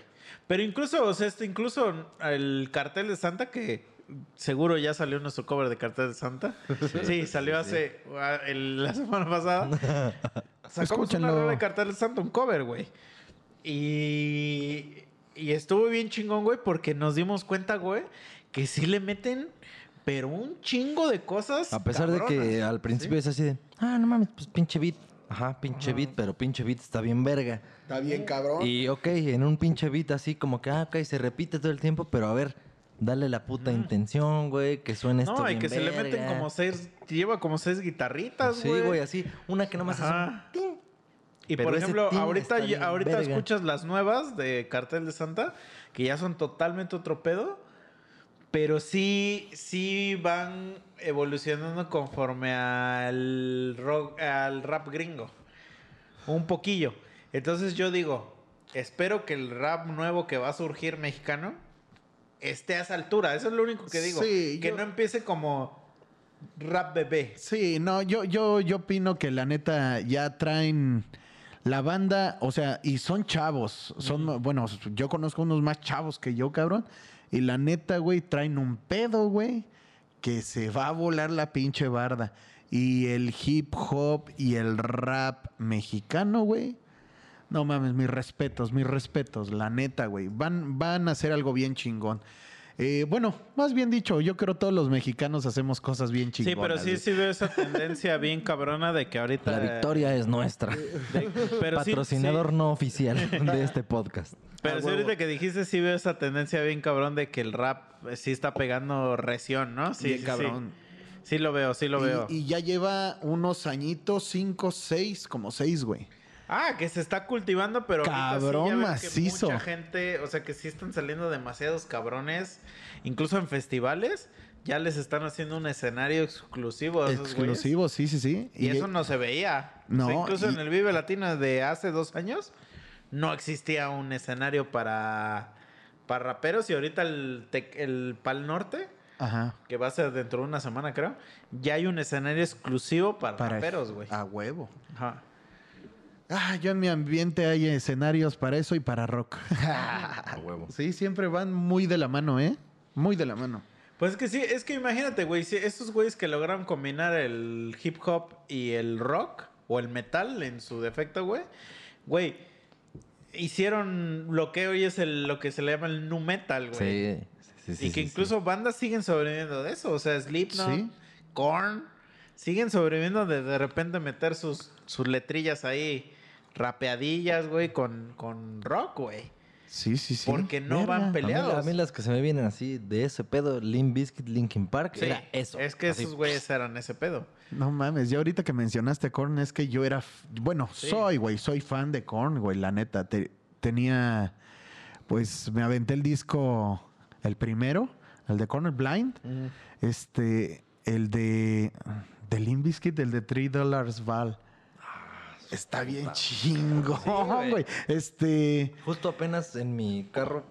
Pero incluso, o sea, este, incluso el cartel de Santa, que seguro ya salió nuestro cover de cartel de Santa. Sí, salió hace ah, el- la semana pasada. Sacamos Escúchenlo. una rola de cartel de Santa, un cover, güey. Y, y estuvo bien chingón, güey, porque nos dimos cuenta, güey, que sí le meten, pero un chingo de cosas. A pesar de que al principio es así de, ah, no mames, pues pinche beat. Ajá, pinche beat, pero pinche beat está bien verga. Está bien, cabrón. Y ok, en un pinche beat así como que, ah, ok, se repite todo el tiempo, pero a ver, dale la puta intención, güey, que suene esto No, y bien que se le meten como seis, lleva como seis guitarritas, Sí, güey. güey, así. Una que nomás Ajá. es un... Y Pero por ejemplo, ahorita, bien ahorita verga. escuchas las nuevas de Cartel de Santa, que ya son totalmente otro pedo, pero sí, sí van evolucionando conforme al rock, al rap gringo. Un poquillo. Entonces yo digo, espero que el rap nuevo que va a surgir mexicano esté a esa altura. Eso es lo único que digo. Sí, que yo- no empiece como rap bebé. Sí, no, yo, yo, yo opino que la neta ya traen la banda, o sea, y son chavos. Son, bueno, yo conozco unos más chavos que yo, cabrón. Y la neta, güey, traen un pedo, güey, que se va a volar la pinche barda. Y el hip hop y el rap mexicano, güey. No mames, mis respetos, mis respetos, la neta, güey. Van, van a hacer algo bien chingón. Eh, bueno, más bien dicho, yo creo todos los mexicanos hacemos cosas bien Sí, chingonas. pero sí, sí veo esa tendencia bien cabrona de que ahorita... La victoria es nuestra. de- pero sí- Patrocinador sí, no oficial de este podcast. Pero huevo. ahorita que dijiste, sí veo esa tendencia bien cabrón de que el rap eh, sí está pegando reción, ¿no? Sí, Bien sí, cabrón. Sí. Sí lo veo, sí lo Y- veo. Y, ya lleva unos añitos, cinco, seis, como seis, güey. Ah, que se está cultivando, pero Cabrón sí macizo. mucha gente, o sea, que sí están saliendo demasiados cabrones, incluso en festivales, ya les están haciendo un escenario exclusivo a esos güeyes. Exclusivo, sí, sí, sí. Y, eso no se veía. O sea, No, incluso y- en el Vive Latino de hace dos años no existía un escenario para, para raperos y ahorita el, el Pal Norte, Ajá. que va a ser dentro de una semana creo, ya hay un escenario exclusivo para, Para raperos, güey. A huevo. Ajá. Ah, yo en mi ambiente hay escenarios para eso y para rock. A huevo. sí, siempre van muy de la mano, ¿eh? Muy de la mano. Pues es que sí, es que imagínate, güey, si estos güeyes que lograron combinar el hip hop y el rock, o el metal en su defecto, güey, güey, hicieron lo que hoy es el, lo que se le llama el nu metal, güey. Sí, sí, sí. y que sí, incluso bandas siguen sobreviviendo de eso. O sea, Slipknot, Sí. Korn, siguen sobreviviendo de de repente meter sus, sus letrillas ahí rapeadillas, güey, con, con rock, güey. Sí, sí, sí. Porque no van A mí, peleados. a mí las que se me vienen así de ese pedo, Limp Bizkit, Linkin Park, Sí, era eso. Es que así. esos güeyes eran ese pedo. No mames, ya ahorita que mencionaste Korn es que yo era, bueno, Sí. soy, güey, soy fan de Korn, güey, la neta. Te- tenía, pues me aventé el disco, el primero, el de Corner Blind, este, el de, de Limp Bizkit, el de 3 Dollars Val. Está bien chingón, güey. güey. Este, Justo apenas en mi carro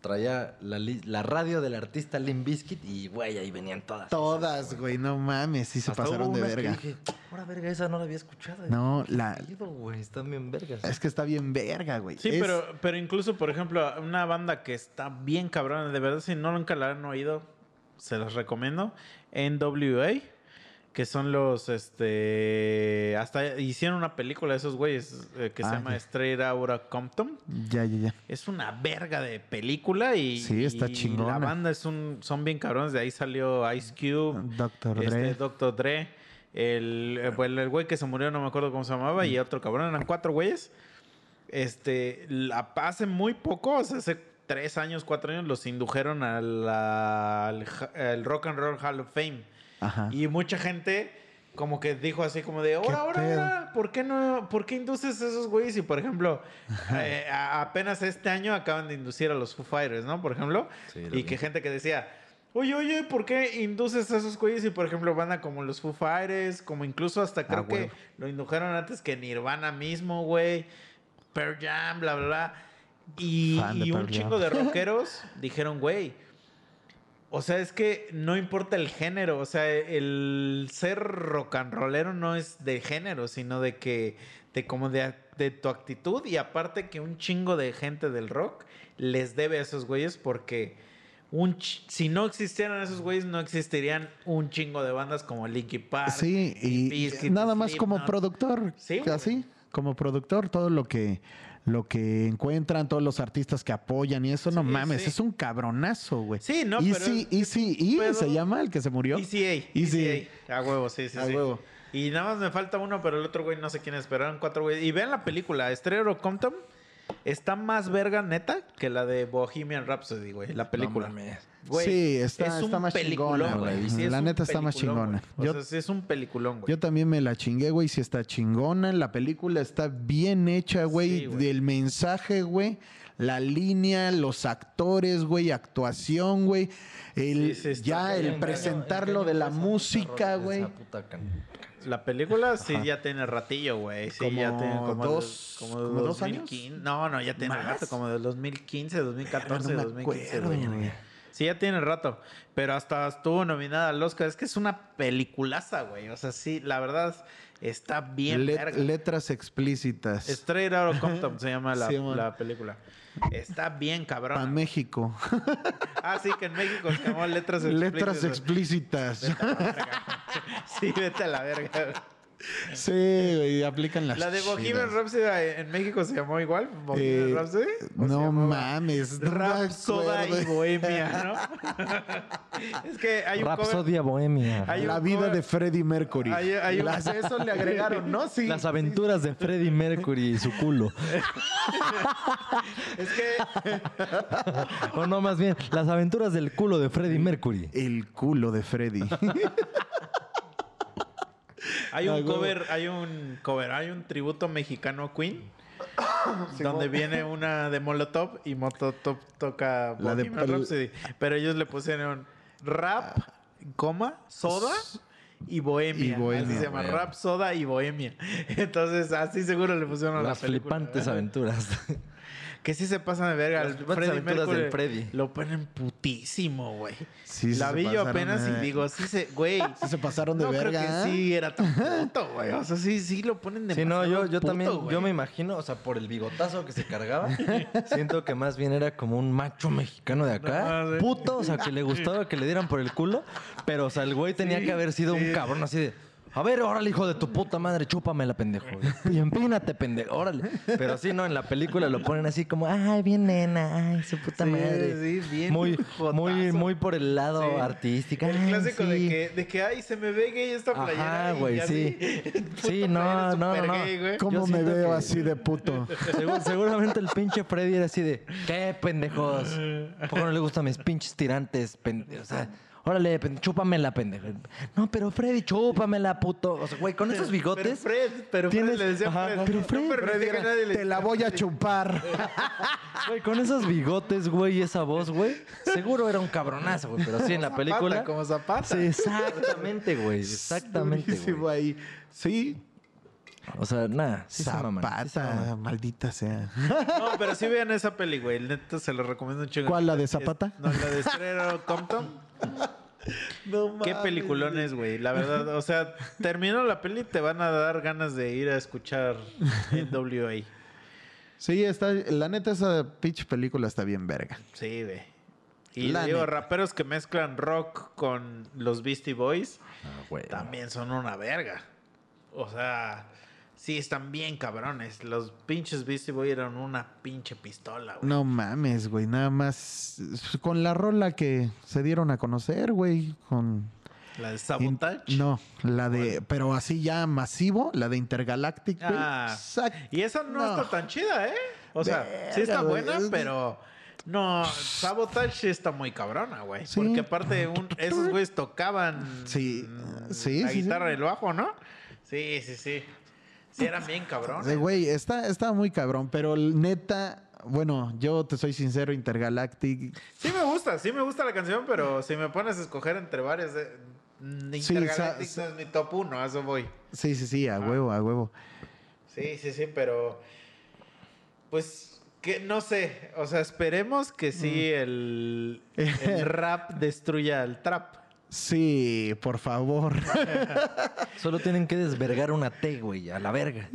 traía la, la radio del artista Limp Bizkit y, güey, ahí venían todas. todas, güey, no mames, sí se Hasta pasaron hubo de verga. dije, ahora verga, esa no la había escuchado. No, ¿Qué la- güey, están bien vergas. Es que está bien verga, güey. Sí, Es- pero, pero incluso, por ejemplo, una banda que está bien cabrona, de verdad, si no nunca la han oído, se los recomiendo. NWA. Que son los, este, hasta hicieron una película de esos güeyes eh, que se Ah, llama ya. Straight Outta Compton. Ya, ya, ya. Es una verga de película y, Sí, está y la banda es un, son bien cabrones. De ahí salió Ice Cube, Dr. este, Dre. Dr. Dre, el, eh, pues, el güey que se murió, no me acuerdo cómo se llamaba, y otro cabrón, eran cuatro güeyes. Este, la, hace muy poco, o sea, hace tres años, cuatro años, los indujeron al, ja- al Rock and Roll Hall of Fame. Ajá. Y mucha gente como que dijo así como de, ahora, ahora, ahora, ¿por qué no, por qué induces a esos güeyes? Y por ejemplo, eh, a- apenas este año acaban de inducir a los Foo Fighters, ¿no? Por ejemplo, Sí, y que gente que decía, oye, oye, ¿por qué induces a esos güeyes? Y por ejemplo, banda como los Foo Fighters, como incluso hasta creo que lo indujeron antes que Nirvana mismo, güey, Pearl Jam, bla, bla, bla. Y, un Jam. chingo de rockeros dijeron, güey, o sea, es que no importa el género. O sea, el ser rock and rollero no es de género, sino de que, de como de, de tu actitud. Y aparte que un chingo de gente del rock les debe a esos güeyes porque un si no existieran esos güeyes, no existirían un chingo de bandas como Linkin Park. Sí, y nada más como productor. Sí. Así, como productor, todo lo que lo que encuentran, todos los artistas que apoyan y eso, no mames, sí. es un cabronazo, güey. Sí, no, pero Easy, es- Easy E pedo- se llama el que se murió. ECA. Easy. ECA. A huevo, sí, sí, A sí. huevo. Y nada más me falta uno, pero el otro güey no sé quién es, pero eran cuatro güeyes. Y vean la película, Estrella Compton está más verga neta que la de Bohemian Rhapsody, güey, la película. No mames. Güey, Sí, está- es un está más chingona, güey. Sí, La neta está más chingona. O Yo- sea, sí es un peliculón, güey. Yo también me la chingué, güey, si está chingona. La película está bien hecha, güey. Sí, del mensaje, güey. La línea, los actores, güey, actuación, güey. El, Sí, sí, ya el presentarlo de la música, güey. La película sí ya tiene ratillo, güey. Sí, ya Como tiene como dos- como, como dos años. 2015. No, no, ya tiene rato, como de 2015, 2014, No me 2015, acuerdo, güey. Sí, ya tiene rato. Pero hasta estuvo nominada al Oscar. Es que es una peliculaza, güey. O sea, sí, la verdad está bien Let- verga. letras explícitas. Straight Outta Compton se llama la, Sí, la película. Está bien cabrón. México. Ah, sí, que en México se llamó Letras letras Explícitas. explícitas. Sí, vete a la verga. Sí, güey, aplican las La de Bohemian. Rhapsody en México se llamó igual. Bohemian Eh, Rhapsody. ¿O se No mames. no me Rap, soda y bohemia, ¿no? es que hay un cover. Rapsodia Bohemia. Hay La vida cover- de Freddie Mercury. Hay- hay un- Las- eso le agregaron, ¿no? Sí. Las aventuras de Freddie Mercury y su culo. Es que O no, más bien, las aventuras del culo de Freddie Mercury. El culo de Freddy. Hay Ah, un huevo. cover, hay un cover, hay un tributo mexicano a Queen. donde viene una de Molotov y Molotov toca La de Rhapsody. Pero ellos le pusieron rap, coma, soda y bohemia. Y bohemia, Así se llama, rap, soda y bohemia. Entonces, así seguro le pusieron a la Las película. flipantes aventuras. Que sí se pasan de verga. Las Mercury del Freddy. Lo ponen putísimo, güey. Sí, sí la se vi yo apenas de- y digo, sí se, güey. Sí se pasaron de no verga, creo que sí era tan puto, güey. O sea, sí, sí lo ponen de Sí, no, yo, yo también, yo me imagino, o sea, por el bigotazo que se cargaba, siento que más bien era como un macho mexicano de acá, No, sí. puto, o sea, que le gustaba que le dieran por el culo, pero, o sea, el güey tenía Sí, que haber sido sí. un cabrón así de, a ver, órale, hijo de tu puta madre, chúpamela, pendejo. Y empínate, pendejo, órale. Pero sí, no, en la película lo ponen así como, ay, bien nena, ay, su puta Sí, madre. sí, bien Muy, jotazo. muy, muy por el lado Sí. artístico. El ay, clásico de, que, de que, ay, se me ve gay esta playera. Ajá, y güey, sí. Sí, no, no, no. gay. ¿Cómo Yo me veo que- así de puto? Seguramente el pinche Freddy era así de, ¿qué pendejos? ¿A poco no le gustan mis pinches tirantes? pende- O sea, órale, pen- chúpamela, pendejo. No, pero Freddy, chúpamela, puto. O sea, güey, con esos Pero bigotes. Fred, pero Fred tienes- le decía Ajá, Fred. pero no Fred- nadie le te la voy a chupar. Güey, con esos bigotes, güey, y esa voz, güey. Seguro era un cabronazo, güey. Pero sí, en la película. Zapata, como Zapata. Sí, exactamente, güey. Exactamente, Durísimo güey. ahí. Sí. O sea, nada. Sí se maman, sí se Zapata, maman. maldita sea. No, pero sí vean esa peli, güey. Neta se lo recomiendo un chingo. ¿Cuál, la de Es- Zapata? No, la de Estrella Compton. No Qué peliculones, güey. La verdad, o sea, terminó la peli y te van a dar ganas de ir a escuchar NWA. Sí, está, la neta esa pitch película está bien verga. Sí, güey. Y La digo, neta. raperos que mezclan rock con los Beastie Boys Ah, también son una verga. O sea, sí, están bien cabrones. Los pinches Beastie Boys eran una pinche pistola, güey. No mames, güey. Nada más con la rola que se dieron a conocer, güey. Con. La de Sabotage. In- no, la de. Pero así ya masivo, la de Intergalactic. Ah, y esa no, No. está tan chida, ¿eh? O sea, sí está buena, pero no, Sabotage sí está muy cabrona, güey. Sí. Porque aparte un- esos güeyes tocaban Sí, sí, la sí, guitarra y el bajo, ¿no? Sí, sí, sí. Sí eran bien Eh, cabrones. Güey, está, está muy cabrón, pero neta, bueno, yo te soy sincero, Intergalactic. Sí me gusta, sí me gusta la canción, pero si me pones a escoger entre varias de Sí, Intergalactic no es mi top uno, a eso voy. Sí, sí, sí, a huevo, a huevo. Sí, sí, sí, pero pues que no sé, o sea, esperemos que sí Mm. el, el rap destruya el trap. Sí, por favor. Solo tienen que desvergar una T, güey, a la verga.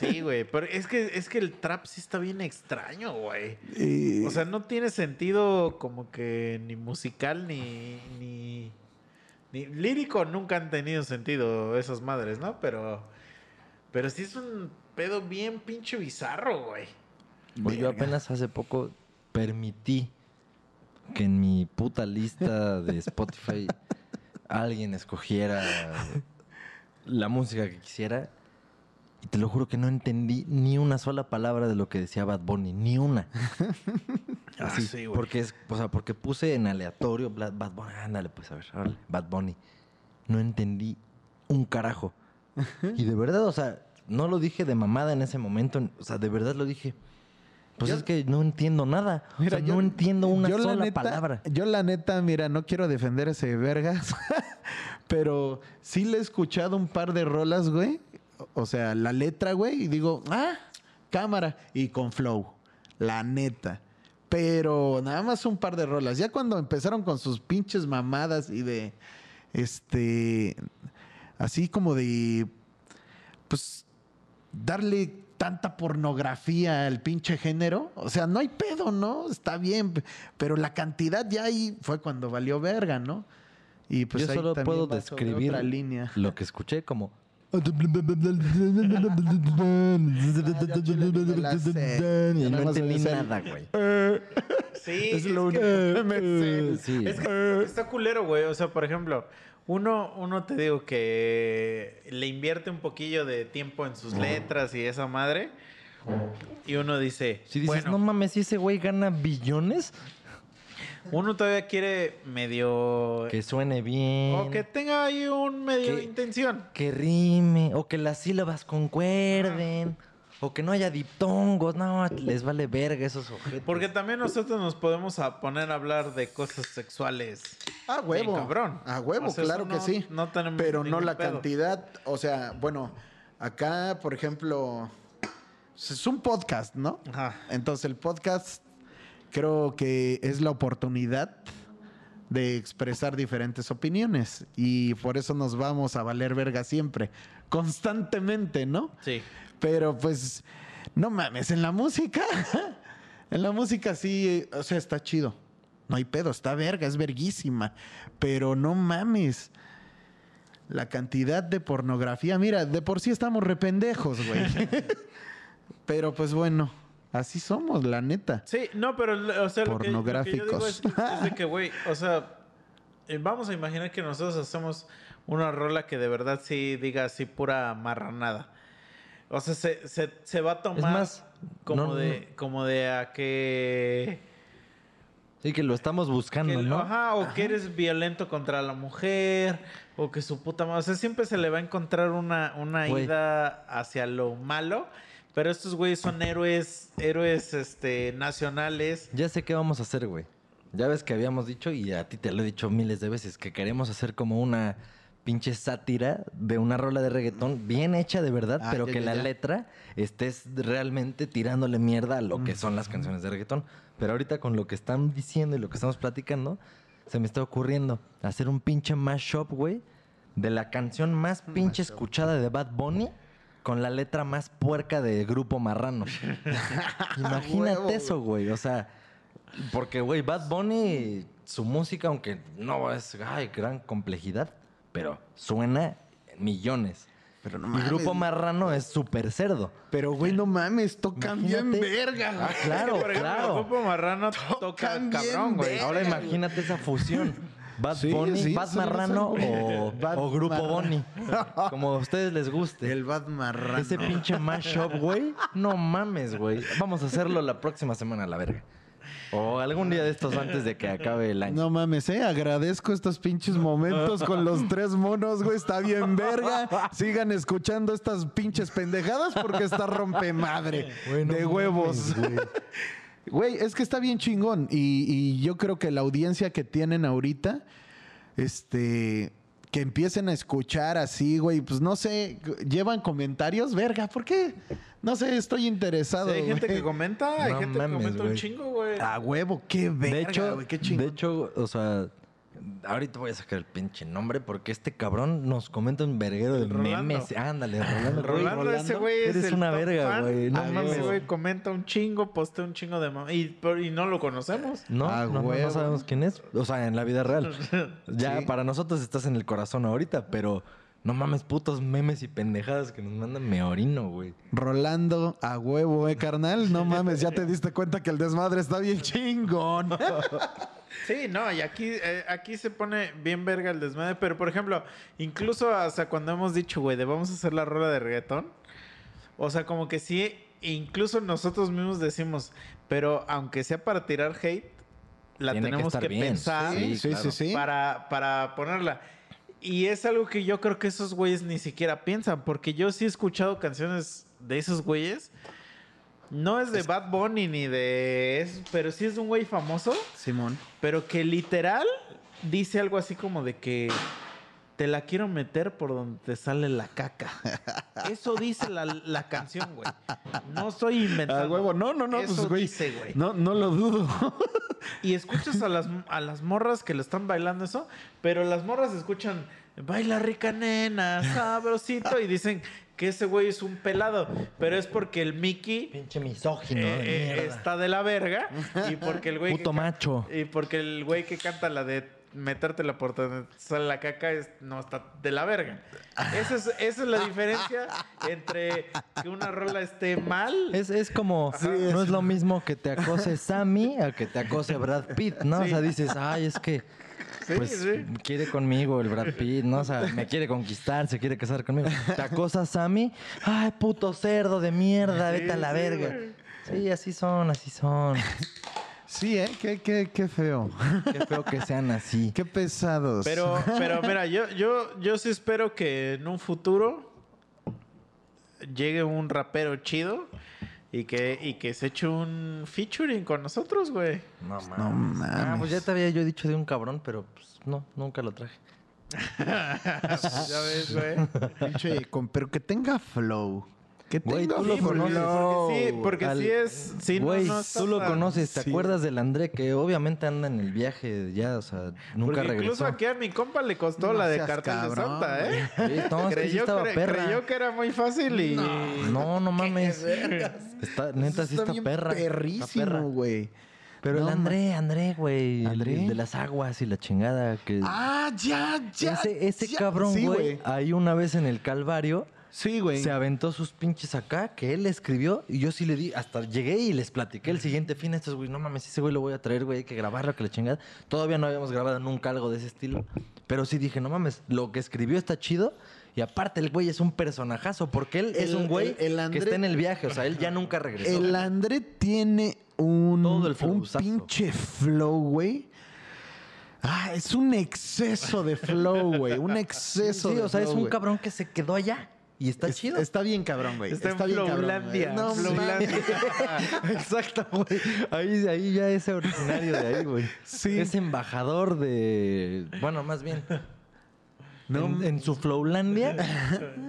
Sí, güey, pero es que es que el trap sí está bien extraño, güey. Y- O sea, no tiene sentido como que ni musical ni ni ni lírico nunca han tenido sentido esas madres, ¿no? Pero pero sí es un pedo bien pinche bizarro, güey. Yo apenas hace poco permití que en mi puta lista de Spotify alguien escogiera la música que quisiera. Y te lo juro que no entendí ni una sola palabra de lo que decía Bad Bunny, ni una. Ah, Así, sí, porque es, o sea, porque puse en aleatorio Bad Bunny, ándale, pues a ver, órale, Bad Bunny. No entendí un carajo. Y de verdad, o sea, no lo dije de mamada en ese momento, o sea, de verdad lo dije. Pues Yo- es que no entiendo nada. o sea, no entiendo una yo la sola neta- palabra. Yo la neta, mira, no quiero defender ese vergas, pero sí le he escuchado un par de rolas, güey. O sea, la letra, güey, y digo, ah, cámara, y con flow, la neta. Pero nada más un par de rolas. Ya cuando empezaron con sus pinches mamadas y de, este, así como de, pues, darle tanta pornografía al pinche género. O sea, no hay pedo, ¿no? Está bien. Pero la cantidad ya ahí fue cuando valió verga, ¿no? Y pues Yo ahí solo puedo describir otra línea. lo que escuché como... Y no entendí nada, güey. Sí, Es lo que- único que me sé. Sí. Es que está culero, güey. O sea, por ejemplo, uno, uno te digo que le invierte un poquillo de tiempo en sus letras y esa madre. Y uno dice, Si dices, bueno, no mames, si ese güey gana billones, uno todavía quiere medio... que suene bien. O que tenga ahí un medio Que- de intención. que rime, o que las sílabas concuerden, o que no haya diptongos, no, les vale verga esos objetos. Porque también nosotros nos podemos a poner a hablar de cosas sexuales. A huevo. Bien cabrón. A huevo, O sea, claro que sí. no tenemos Pero no la pedo. cantidad. O sea, bueno, acá, por ejemplo, es un podcast, ¿no? Ajá. Entonces el podcast creo que es la oportunidad de expresar diferentes opiniones y por eso nos vamos a valer verga siempre, constantemente, ¿no? Sí. Pero pues, no mames, en la música, en la música sí, o sea, está chido. No hay pedo, está verga, es verguísima. Pero no mames. La cantidad de pornografía, mira, de por sí estamos rependejos, güey. Pero pues bueno, así somos, la neta. Sí, no, pero o sea, lo que, lo que yo digo Pornográficos. es, es de que, güey, o sea, eh, vamos a imaginar que nosotros hacemos una rola que de verdad sí diga así pura marranada. O sea, se, se, se va a tomar más, como no- de como de a que, Sí, que lo estamos buscando, que- ¿no? ajá, o que eres violento contra la mujer o que su puta madre, o sea, siempre se le va a encontrar una una ida hacia lo malo, pero estos güeyes son héroes héroes este nacionales. Ya sé qué vamos a hacer, güey. Ya ves que habíamos dicho, y a ti te lo he dicho miles de veces, que queremos hacer como una pinche sátira de una rola de reggaetón bien hecha de verdad, Ah, pero ya, que ya, la ya. letra estés realmente tirándole mierda a lo que son las canciones de reggaetón. Pero ahorita con lo que están diciendo y lo que estamos platicando, se me está ocurriendo hacer un pinche mashup, güey, de la canción más pinche escuchada de Bad Bunny con la letra más puerca de Grupo Marrano. Imagínate Huevo, eso, güey. O sea, porque, güey, Bad Bunny su música, aunque no es ay, gran complejidad, pero suena millones. Pero no y mames. Grupo Marrano es súper cerdo. Pero, güey, no mames, tocan bien verga, Ah, claro, Por ejemplo, claro. Grupo Marrano toca Tocan bien cabrón, güey. Ahora imagínate esa fusión. Bad Sí, Bunny, sí, Bad Marrano o, Bad o Grupo Marrano. Bunny. Como a ustedes les guste. El Bad Marrano. Ese pinche mashup, güey. No mames, güey. Vamos a hacerlo la próxima semana, la verga. O algún día de estos antes de que acabe el año. No mames, eh. Agradezco estos pinches momentos con los tres monos, güey. Está bien verga. Sigan escuchando estas pinches pendejadas porque está rompe madre. De mames, huevos. güey. Güey, es que está bien chingón. Y, y yo creo que la audiencia que tienen ahorita, este. Que empiecen a escuchar así, güey. Pues no sé, llevan comentarios, verga. ¿Por qué? No sé, estoy interesado. Sí, hay gente güey. que comenta, hay No gente mames, que comenta un chingo, güey. A huevo, qué verga, de hecho, güey, qué chingón. de hecho, o sea, ahorita voy a sacar el pinche nombre porque este cabrón nos comenta un verguero de Rolando. memes. Ándale, Rolando. güey. Rolando, ese güey es Eres el una top verga, fan. güey. No Ah, mames. Ese güey comenta un chingo, postea un chingo de mam- y, pero- y no lo conocemos. No, no, no, no huevo. sabemos quién es. O sea, en la vida real. Ya Sí. para nosotros estás en el corazón ahorita, pero no mames, putos memes y pendejadas que nos mandan me orino, güey. Rolando a huevo, eh, carnal. No mames, ya te diste cuenta que el desmadre está bien chingón. Sí, no, y aquí, eh, aquí se pone bien verga el desmadre. Pero, por ejemplo, incluso hasta cuando hemos dicho, güey, de vamos a hacer la rola de reggaetón. O sea, como que sí, incluso nosotros mismos decimos, pero aunque sea para tirar hate, la Tiene tenemos que, pensar Sí, sí, claro. sí, sí. para, para ponerla. Y es algo que yo creo que esos güeyes ni siquiera piensan, porque yo sí he escuchado canciones de esos güeyes. No es de Bad Bunny ni de eso, pero sí es de un güey famoso. Simón. Pero que literal dice algo así como de que te la quiero meter por donde te sale la caca. Eso dice la, la canción, güey. No estoy inventando. A huevo, no, no, no, Eso pues güey. dice, güey. No, no lo dudo. Y escuchas a las, a las morras que le están bailando eso, pero las morras escuchan, baila rica nena, sabrosito, y dicen que ese güey es un pelado. Pero es porque el Mickey Pinche misógino. eh, de eh, está de la verga. Y porque el güey. que Puto macho. Y porque el güey que canta la de metértela por donde sale la caca es- no está de la verga. Esa es, esa es la diferencia entre que una rola esté mal. Es, es como, no es lo mismo que te acose Sammy a que te acose Brad Pitt, ¿no? O sea, dices, ay, es que pues sí. quiere conmigo el Brad Pitt, ¿no? O sea, me quiere conquistar, se quiere casar conmigo. Te acosa Sammy, ay, puto cerdo de mierda, vete a la sí, verga. güey. Sí, así son, así son. Sí, ¿eh? Qué, qué, qué feo. Qué feo que sean así. Qué pesados. Pero, pero mira, yo, yo, yo sí espero que en un futuro llegue un rapero chido y que, y que se eche un featuring con nosotros, güey. No mames. No Ah, mames. pues ya te había yo dicho de un cabrón, pero pues no, nunca lo traje. ya ves, güey. Pinche, con- pero que tenga flow. Que Güey, tú lo conoces. porque sí, porque Al- sí es. Sí, no, Güey, no está tú lo conoces, ¿te sí. acuerdas del André que obviamente anda en el viaje ya, o sea, nunca Porque regresó? incluso aquí a mi compa le costó No la de Cartel de cabrón, Santa, ¿eh? Sí, no, es que sí creyó, estaba cre- perra. creyó que era muy fácil y. No, no mames. Está, neta, sí está, perra. Está perra. Perrísimo, güey. Pero No el André, André, güey. el- ¿André? El de las aguas y la chingada. Que... Ah, ya, ya. ese ese ya. cabrón, Sí, güey, ahí una vez en el Calvario Sí, güey. se aventó sus pinches acá, que él escribió, y yo sí le di, hasta llegué y les platiqué el siguiente fin a estos güey, no mames, ese güey lo voy a traer, güey, hay que grabarlo, que la chingada. Todavía no habíamos grabado nunca algo de ese estilo, pero sí dije, no mames, lo que escribió está chido, y aparte el güey es un personajazo, porque él es El- un güey el- el que está en el viaje, o sea, él ya nunca regresó. El André tiene un, Todo el un pinche flow, güey. Ah, es un exceso de flow, güey. Un exceso Sí, de o sea, es un güey. cabrón que se quedó allá, y está Es- chido. Está bien cabrón, güey. Está, en bien cabrón, Flowlandia. No, Flowlandia. Exacto, güey. Ahí, ahí ya es originario de ahí, güey. Sí. Es embajador de. Bueno, más bien. No. En, en su Flowlandia,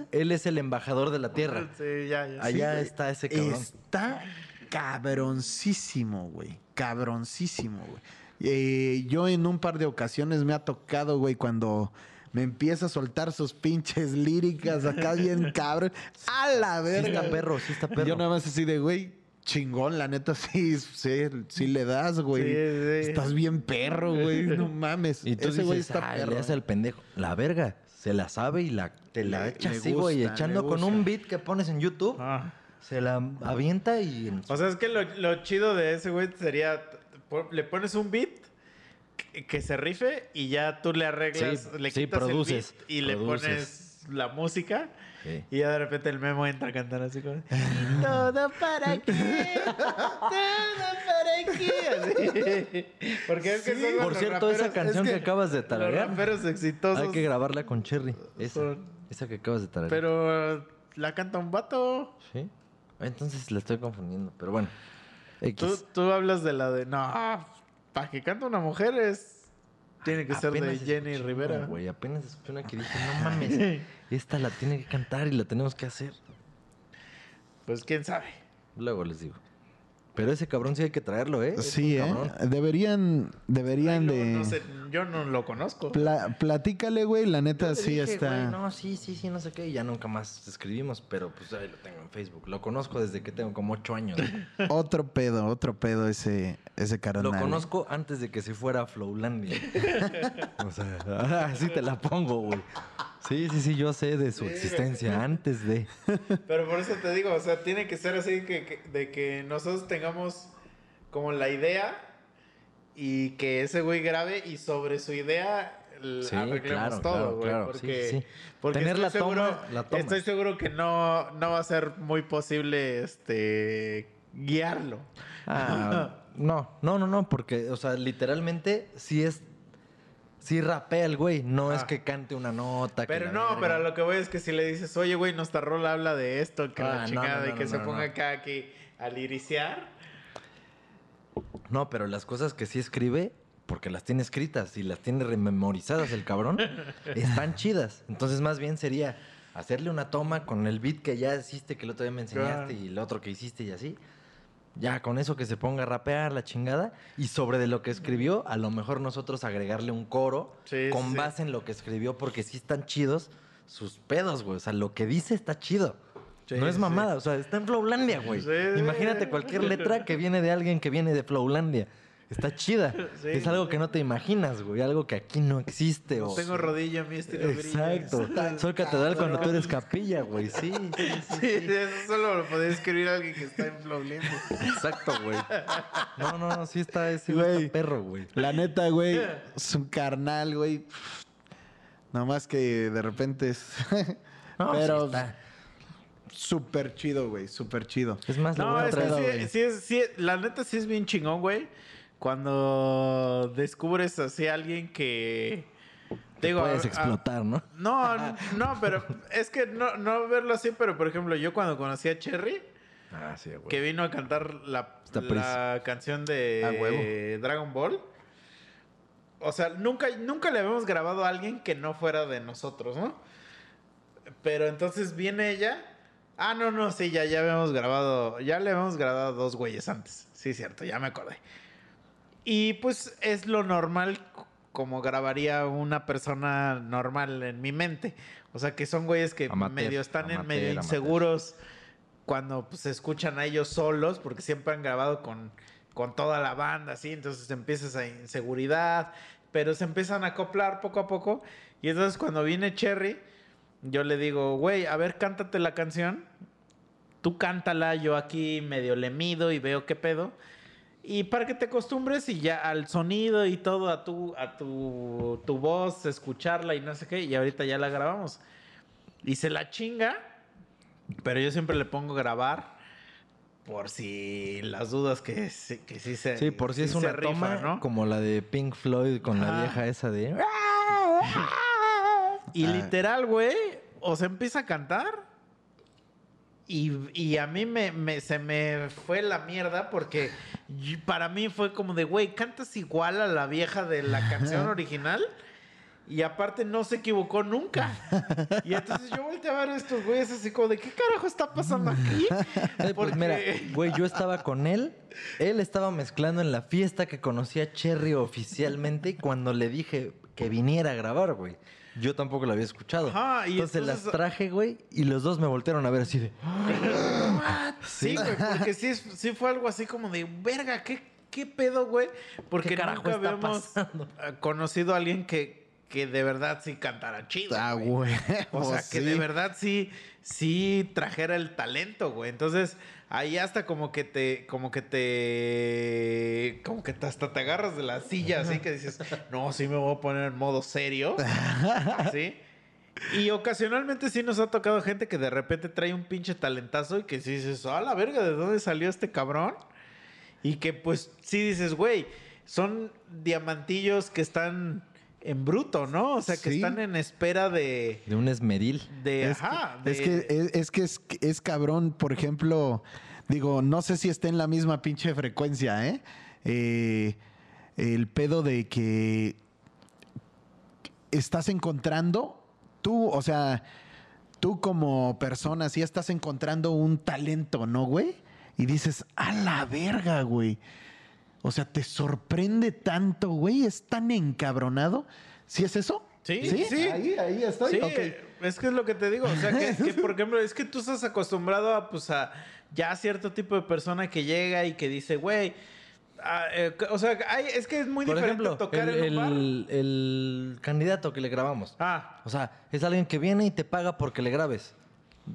él es el embajador de la tierra. Sí, ya, ya. Allá está ese cabrón. Está cabroncísimo, güey. Cabroncísimo, güey. Eh, yo en un par de ocasiones me ha tocado, güey, cuando me empieza a soltar sus pinches líricas acá bien cabrón. A la Sí verga. está perro, sí está perro. Yo nada más así de, güey, chingón, la neta, sí, sí, sí le das, güey. Sí, sí. Estás bien perro, güey. No mames. Y tú Ese güey está "Ay, perro. le hace el pendejo. La verga, se la sabe y la, te la Le- echa así, güey, echando con un beat que pones en YouTube. Ah. Se la avienta y... O sea, es que lo, lo chido de ese güey sería, le pones un beat que, se rife y ya tú le arreglas, Sí, le sí, quitas produces, el beat y le pones la música Sí. y ya de repente el memo entra a cantar así como... "¿Y todo para qué? ¿Todo para qué? Así. Porque es que son los Por cierto, esa canción es que, acabas de tararear, exitosos... hay que grabarla con Cherry. Esa, son- esa que acabas de tararear. Pero la canta un vato. ¿Sí? Entonces la estoy confundiendo, pero bueno. X. Tú, tú hablas de la de... No, para que cante una mujer es... Tiene que ser de Jenny escuché Rivera. güey, apenas escuché una que dije, no mames, esta la tiene que cantar y la tenemos que hacer. Pues quién sabe. Luego les digo. Pero ese cabrón sí hay que traerlo, ¿eh? Sí, ¿eh? Deberían, deberían Ay, no, de... no sé, yo no lo conozco. Pla- platícale, güey, la neta sí dije, está... güey, no, sí, sí, sí, no sé qué. Y ya nunca más escribimos, pero pues ahí lo tengo en Facebook. Lo conozco desde que tengo como ocho años. güey. Otro pedo, otro pedo ese, ese carnal. Lo conozco antes de que se fuera a Flowlandia. o sea, así te la pongo, güey. Sí, sí, sí, yo sé de su existencia antes de. Pero por eso te digo, o sea, tiene que ser así que, que- de que nosotros tengamos como la idea y que ese güey grabe y sobre su idea Sí, arreglemos claro, todo, claro, güey. claro, porque, sí. porque Tener la seguro, toma, la toma. Estoy seguro que no, no va a ser muy posible este guiarlo. Ah, no, no, no, no, porque, o sea, literalmente sí es. Sí rapea el güey, no es Ah. que cante una nota. Pero no, verga. pero a lo que voy es que si le dices, oye, güey, nuestra rola habla de esto, que Ah, la no, chingada, no, y que se ponga acá aquí a liriciar. No, pero las cosas que sí escribe, porque las tiene escritas y las tiene rememorizadas el cabrón, están chidas. Entonces, más bien sería hacerle una toma con el beat que ya hiciste, que el otro día me enseñaste, Claro. y el otro que hiciste y así. Ya con eso que se ponga a rapear la chingada. Y sobre de lo que escribió, a lo mejor nosotros agregarle un coro Sí, con sí. base en lo que escribió, porque sí están chidos sus pedos, güey. O sea, lo que dice está chido. Sí, no es mamada, o sea, está en Flowlandia, güey. Imagínate cualquier letra que viene de alguien que viene de Flowlandia. Está chida. Sí, es algo que no te imaginas, güey. Algo que aquí no existe. No o... tengo rodilla, mi estilo brilla. Exacto. Soy catedral cuando tú eres capilla, güey. Sí, sí, sí, Sí, sí. eso solo lo podría escribir alguien que está en Flowlandia. Exacto, güey. No, no, no. Sí está ese güey. Está perro, güey. La neta, güey, es un carnal, güey. Nada más que de repente es... No, Pero sí está. súper chido, güey, súper chido. Es más, lo No, voy a es que sí, sí es- sí, la neta sí es bien chingón, güey. Cuando descubres así a alguien que... Te Digo, puedes a- explotar, ¿no? No, no, pero es que no, no verlo así, pero por ejemplo, yo cuando conocí a Cherry, Ah, sí, güey. que vino a cantar la, canción de Ah, huevo. Dragon Ball. O sea, nunca, nunca le habíamos grabado a alguien que no fuera de nosotros, ¿no? Pero entonces viene ella. Ah, no, no, sí, ya, ya habíamos grabado. Ya le habíamos grabado a dos güeyes antes. Sí, cierto, ya me acordé. Y pues es lo normal como grabaría una persona normal en mi mente. O sea, que son güeyes que Amateur, medio están en medio amateur. inseguros cuando pues, se escuchan a ellos solos, porque siempre han grabado con, con toda la banda, así, entonces empieza esa inseguridad, pero se empiezan a acoplar poco a poco. Y entonces cuando viene Cherry, yo le digo, güey, a ver, cántate la canción. Tú cántala, yo aquí medio le mido y veo qué pedo. Y para que te acostumbres y ya al sonido y todo, a tu, a tu, tu voz, escucharla y no sé qué, y ahorita ya la grabamos. Y se la chinga, pero yo siempre le pongo grabar por si las dudas que, sí- que sí se Sí, por si es una rifa, toma ¿no? como la de Pink Floyd con la vieja esa de... Y Ah. literal, güey, o se empieza a cantar. Y, y a mí me, me- se me fue la mierda porque para mí fue como de, güey, cantas igual a la vieja de la canción original. Y aparte no se equivocó nunca. Y entonces yo volteé a ver a estos güeyes así como de, ¿qué carajo está pasando aquí? Pues mira, güey, yo estaba con él. Él estaba mezclando en la fiesta que conocí a Cherry oficialmente cuando le dije que viniera a grabar, güey. Yo tampoco la había escuchado. Ajá, y entonces, entonces- las traje, güey, y los dos me voltearon a ver así de... Sí, güey, porque sí, fue algo así como de, verga, ¿qué, qué pedo, güey? Porque ¿Qué carajo nunca está habíamos pasando? eh, conocido a alguien que, que de verdad sí cantara chido. Ah, güey. O sea, que de verdad sí, sí trajera el talento, güey. Entonces, ahí hasta como que te, como que te, como que te- hasta te agarras de la silla, así que dices, no, sí me voy a poner en modo serio. ¿Sí? Y ocasionalmente sí nos ha tocado gente que de repente trae un pinche talentazo y que sí dices, a la verga, ¿de dónde salió este cabrón? Y que pues sí dices, güey, son diamantillos que están en bruto, ¿no? O sea, que Sí. están en espera de... De un esmeril. de Es, ajá, que, es que es, es que es, es cabrón, por ejemplo, digo, no sé si esté en la misma pinche frecuencia, ¿eh? Eh, el pedo de que estás encontrando, tú, o sea, tú como persona, sí estás encontrando un talento, ¿no, güey? Y dices, a la verga, güey. O sea, te sorprende tanto, güey, es tan encabronado. ¿Sí es eso? Sí, sí. Ahí, ahí estoy. Sí, Ok. es que es lo que te digo. O sea, que, que, por ejemplo, es que tú estás acostumbrado a, pues, a ya cierto tipo de persona que llega y que dice, güey, ah, eh, o sea, hay- es que es muy Por diferente ejemplo, tocar el, en un bar. el- el candidato que le grabamos. Ah, O sea, es alguien que viene y te paga porque le grabes.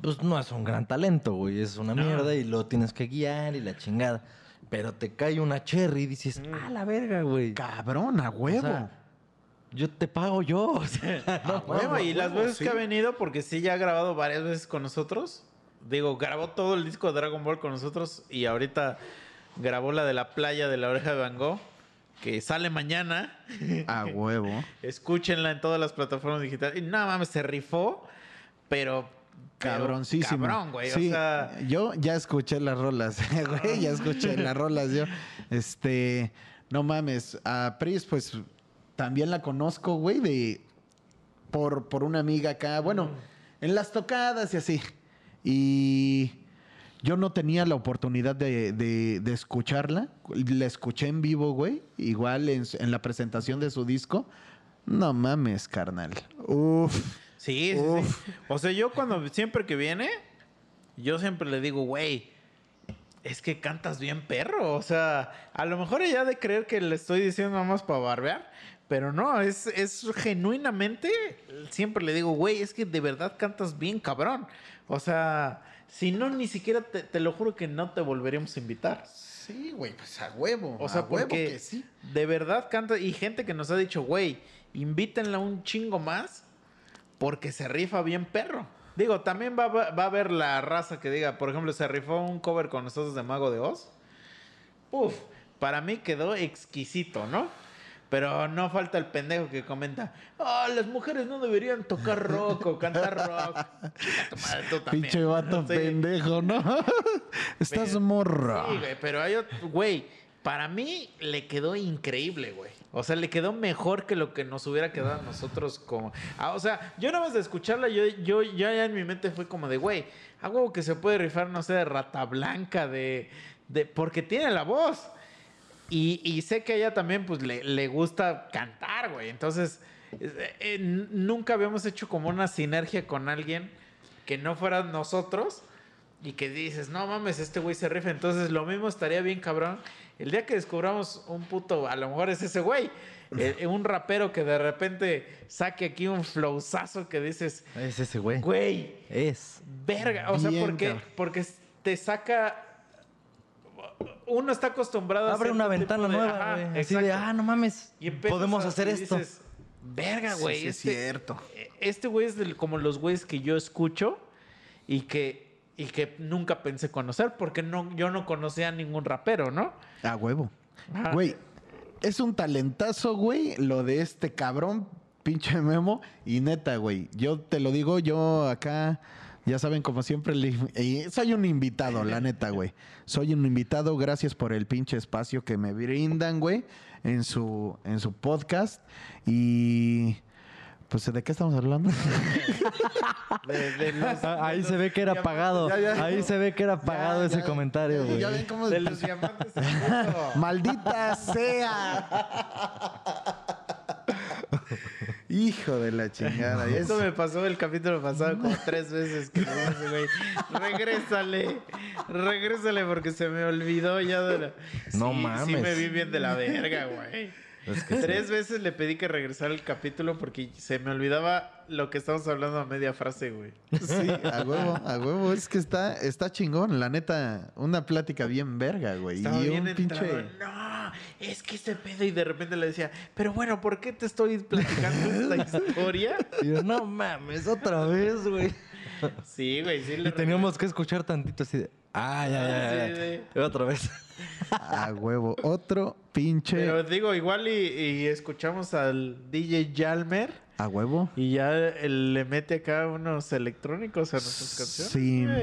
Pues no es un gran talento, güey. Es una mierda y lo tienes que guiar y la chingada. Pero te cae una cherry y dices, Mm. ah, la verga, güey. Cabrón, a huevo. sea, Yo te pago yo. O sea, no, Bueno, y las huevo, veces sí. que ha venido, porque sí ya ha grabado varias veces con nosotros. Digo, grabó todo el disco de Dragon Ball con nosotros y ahorita grabó la de la playa de la oreja de Van Gogh, que sale mañana. a huevo. Escúchenla en todas las plataformas digitales. Y nada mames, se rifó, pero. Cabroncísimo. Cabrón, güey. Sí, O sea. yo ya escuché las rolas, güey, ya escuché las rolas yo. Este, no mames, a Pris pues también la conozco, güey, de por por una amiga acá, bueno, en las tocadas y así. Y yo no tenía la oportunidad de, de- de escucharla. La escuché en vivo, güey. Igual en, en la presentación de su disco. No mames, carnal. Uf. Sí, sí, sí. O sea, yo cuando siempre que viene, yo siempre le digo, güey, es que cantas bien perro. O sea, a lo mejor ella de creer que le estoy diciendo nada más para barbear, pero no, es, es genuinamente, siempre le digo, güey, es que de verdad cantas bien cabrón. O sea, si no, ni siquiera te, te lo juro que no te volveríamos a invitar. Sí, güey, pues a huevo. O sea, a huevo porque que sí. de verdad canta. Y gente que nos ha dicho, güey, invítenla un chingo más porque se rifa bien perro. Digo, también va, va- va a haber la raza que diga, por ejemplo, se rifó un cover con nosotros de Mago de Oz. Uf, para mí quedó exquisito, ¿no? Pero no falta el pendejo que comenta, ah, las mujeres no deberían tocar rock o cantar rock. Tu madre, tú también. Pinche vato Sí. pendejo, ¿no? Estás Pero- morra. Sí, güey, pero hay otro, güey, para mí le quedó increíble, güey. O sea, le quedó mejor que lo que nos hubiera quedado a nosotros como... Ah, o sea, yo nada más de escucharla, yo, yo ya, en mi mente fue como de, güey, algo que se puede rifar, no sé, de rata blanca, de... de porque tiene la voz. Y, y sé que a ella también, pues, le, le gusta cantar, güey. Entonces, eh, eh, nunca habíamos hecho como una sinergia con alguien que no fuera nosotros y que dices, no mames, este güey se rifa. Entonces, lo mismo estaría bien, cabrón. El día que descubramos un puto, a lo mejor es ese güey, eh, un rapero que de repente saque aquí un flowzazo que dices, Es ese güey. güey, Es. verga. O sea, Bien, porque, cabrón. porque te saca. Uno está acostumbrado a Abre una ventana de- nueva, Ajá, güey. Así de, ah, no mames. Y Podemos a- hacer y esto. dices, Verga, güey. Sí, sí, es este, cierto. Este güey es del- como los güeyes que yo escucho y que, y que nunca pensé conocer porque no, yo no conocía a ningún rapero, ¿no? A huevo. Ajá. Güey, es un talentazo, güey, lo de este cabrón, pinche Memo. Y neta, güey, yo te lo digo, yo acá, ya saben, como siempre, eh, soy un invitado, la neta, güey. Soy un invitado, gracias por el pinche espacio que me brindan, güey, en su, en su podcast. Y... Pues, ¿de qué estamos hablando? De- de los- Ahí de se los ve que era diamantes- pagado. Ya, ya. Ahí se ve que era pagado Ya, ese comentario, güey. Ya ven cómo... De los diamantes. ¡Maldita sea! Hijo de la chingada. y Eso es- me pasó el capítulo pasado como tres veces que me dice, güey, regrésale, regrésale porque se me olvidó ya de la... No Sí, Sí mames. me vi bien de la verga, güey. Es que Tres veces le pedí que regresara el capítulo porque se me olvidaba lo que estamos hablando a media frase, güey. Sí, a huevo, a huevo. Es que está, está chingón, la neta. Una plática bien verga, güey. Estaba y bien un pinche. No, es que este pedo y de repente le decía, pero bueno, ¿por qué te estoy platicando esta historia? Y yo, no mames, otra vez, güey. Sí, güey, sí le Y teníamos que escuchar tantito así de. Ah, ya, ya, ya. Sí, ya. Otra vez. A huevo. Otro pinche. Pero digo, igual y, y escuchamos al DJ Jalmer A huevo. y ya él le mete acá unos electrónicos a nuestras canciones.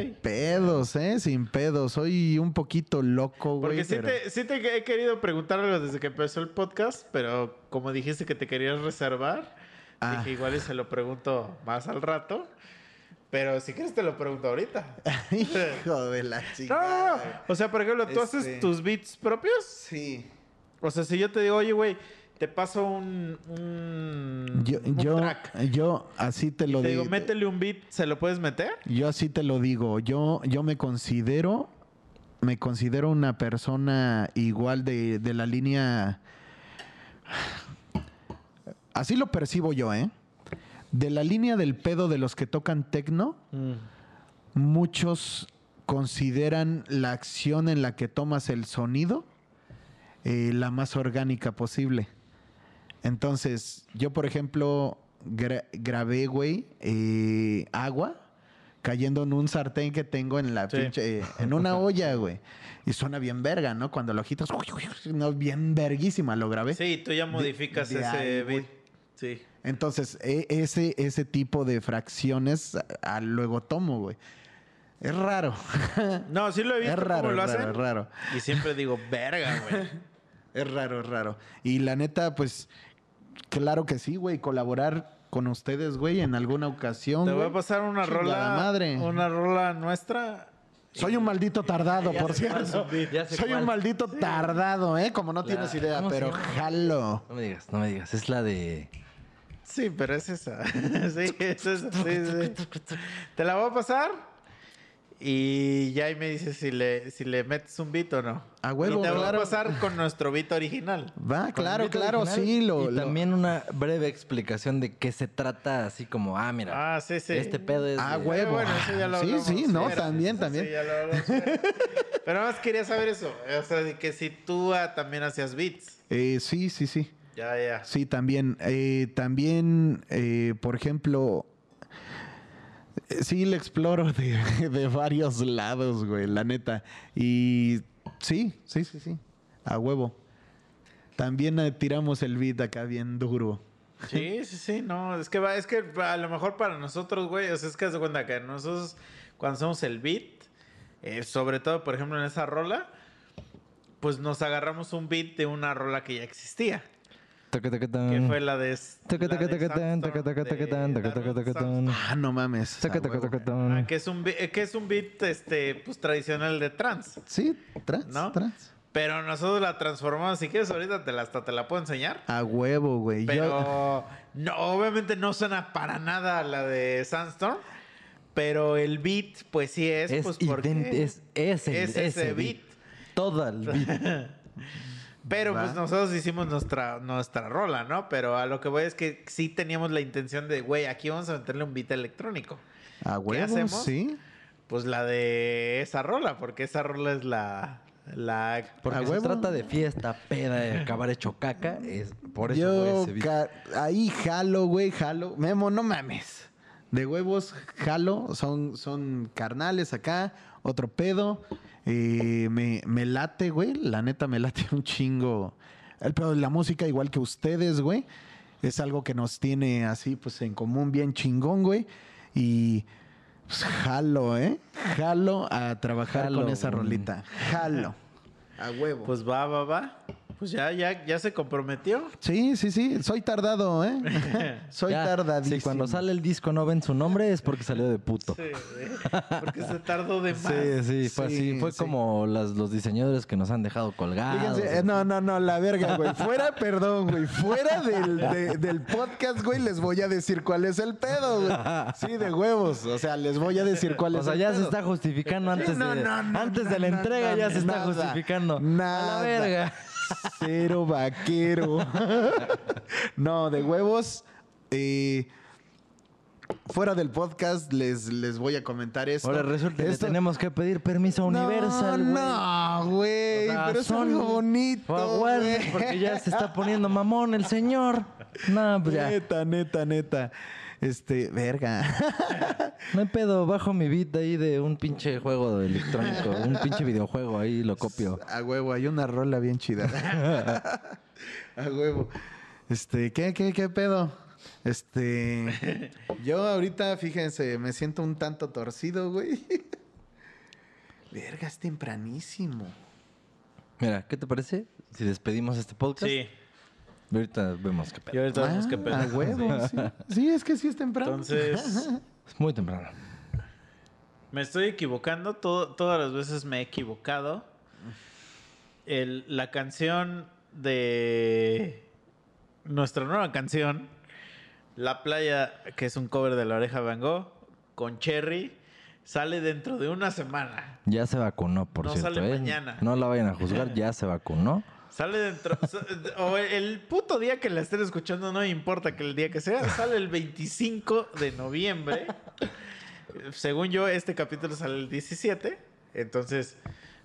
Sin pedos, ¿eh? Sin pedos. Soy un poquito loco, güey. Porque sí, pero- te, sí te he querido preguntar algo desde que empezó el podcast, pero como dijiste que te querías reservar, Ah. dije igual y se lo pregunto más al rato. Pero si quieres te lo pregunto ahorita. Hijo de la no, no. O sea, por ejemplo, ¿tú Este- haces tus beats propios? Sí. O sea, si yo te digo, oye, güey, te paso un, un, Yo, un yo, track. yo así te lo Te digo. digo, métele un beat, ¿se lo puedes meter? Yo así te lo digo. Yo, yo me considero, me considero una persona igual de, de la línea. Así lo percibo yo, ¿eh? De la línea del pedo de los que tocan tecno, muchos consideran la acción en la que tomas el sonido eh, la más orgánica posible. Entonces, yo, por ejemplo, gra- grabé, güey, eh, agua cayendo en un sartén que tengo en la Sí. pinche, eh, en una olla, güey. Y suena bien verga, ¿no? Cuando lo agitas, no, bien verguísima, lo grabé. Sí, tú ya modificas de ese ahí, beat. Sí. Entonces, e- ese, ese tipo de fracciones a- a luego tomo, güey. Es raro. No, sí lo he visto es raro, cómo lo es raro, hacen. es raro. Y siempre digo, verga, güey. Es raro, es raro. Y la neta, pues, claro que sí, güey. Colaborar con ustedes, güey, en alguna ocasión. Te voy a pasar una Chingada rola. madre. Una rola nuestra. Soy un maldito tardado, por cierto. Soy cuál. un maldito tardado, ¿eh? Como no La- tienes idea, ¿cómo se pero jalo. No me digas, no me digas. Es la de. Sí, pero es esa. sí, es esa. Sí, sí. Te la voy a pasar. Y ya ahí me dices si le, si le metes un beat o no. A huevo, y te voy claro. a pasar con nuestro beat original. Va, claro, claro, original sí. Lo, y lo- también una breve explicación de qué se trata, así como, ah, mira. Ah, sí, sí. Este pedo es. Ah, de-. Huevo. bueno, eso ya lo Sí, sí, no, también, sí, también. ya lo hablamos. Pero nada más quería saber eso. O sea, de que si tú ah, también hacías beats. Eh, sí, sí, sí. Ya, ya. Sí, también. Eh, también, eh, por ejemplo, eh, sí le exploro de, de varios lados, güey, la neta. Y sí, sí, sí, sí. A huevo. También eh, tiramos el beat acá bien duro. Sí, sí, sí, no, es que va, es que a lo mejor para nosotros, güey, o sea, es que de cuenta que nosotros cuando hacemos el beat, eh, sobre todo, por ejemplo, en esa rola, pues nos agarramos un beat de una rola que ya existía. Que fue la de. Ah, no mames. Taca, a taca, huevo. taca, tan. Ah, que es un beat, que es un beat este pues tradicional de trance, Sí, trans, ¿no? trans. Pero nosotros la transformamos, si quieres ahorita te la, hasta te la puedo enseñar. A huevo, güey. Pero Yo- no, obviamente no suena para nada la de Sandstorm. Pero el beat, pues sí es, Es, pues porque es, es, el- es ese ese beat. beat. Todo el beat. Pero Va. pues nosotros hicimos nuestra, nuestra rola, ¿no? Pero a lo que voy es que sí teníamos la intención de, güey, aquí vamos a meterle un beat electrónico. a huevo, hacemos? sí. Pues la de esa rola, porque esa rola es la... la Porque se trata de fiesta, peda, de acabar hecho caca. Es, por eso Yo fue ese beat. ca- ahí jalo, güey, jalo. Memo, no mames. De huevos, jalo. Son, son carnales acá. Otro pedo. Eh, me, me late, güey. La neta me late un chingo. El pedo de la música, igual que ustedes, güey. Es algo que nos tiene así, pues, en común bien chingón, güey. Y pues, jalo, ¿eh? Jalo a trabajar Jalo, con esa rolita. Jalo. A huevo. pues va, va, va. Pues ya, ya, ya se comprometió. Sí, sí, sí. Soy tardado, ¿eh? Soy Ya, tardadísimo. Si cuando sale el disco no ven su nombre es porque salió de puto. Sí, porque se tardó de más. Sí, sí, fue Sí, así. Fue sí. como las, los diseñadores que nos han dejado colgados. Fíjense, eh, no, no, no, la verga, güey. Fuera, perdón, güey. Fuera del, de- del podcast, güey, les voy a decir cuál es el pedo, güey. Sí, de huevos. O sea, les voy a decir cuál es O sea, el ya pedo. se está justificando antes, no, de, no, no, antes no, de la no, entrega, no, ya se está justificando. nada. A la verga. Cero vaquero. no, de huevos. eh, fuera del podcast les, les voy a comentar esto. Ahora resulta que tenemos que pedir permiso a Universal, güey. No, güey. O sea, pero es algo bonito. porque ya se está poniendo mamón el señor. No, pues ya. Neta, neta, neta. Este, verga. No hay pedo, bajo mi beat ahí de un pinche juego electrónico, un pinche videojuego ahí lo copio. A huevo, hay una rola bien chida. A huevo. Este, ¿qué, qué, qué pedo? Este, yo ahorita, fíjense, me siento un tanto torcido, güey. Verga, es tempranísimo. Mira, ¿qué te parece si despedimos este podcast? Sí. Y ahorita vemos qué Y pedo. ahorita vemos Ah, qué pedo. A huevo, sí. Sí, es que sí es temprano. Entonces, Es muy temprano. me estoy equivocando. todo- todas las veces me he equivocado. El- la canción de nuestra nueva canción, La Playa, que es un cover de La Oreja Van Gogh, con Cherry, sale dentro de una semana. Ya se vacunó, por No cierto. sale ¿eh? mañana. No la vayan a juzgar, ya se vacunó. Sale dentro. o el puto día que la estén escuchando, no importa que el día que sea. Sale el 25 de noviembre. Según yo, este capítulo sale el 17. Entonces,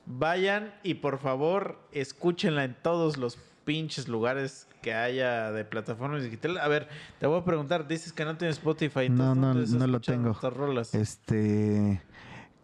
vayan y por favor, escúchenla en todos los pinches lugares que haya de plataformas digitales. A ver, te voy a preguntar, dices que no tienes Spotify. No, no, ¿dónde estás no lo tengo. rolas? Este,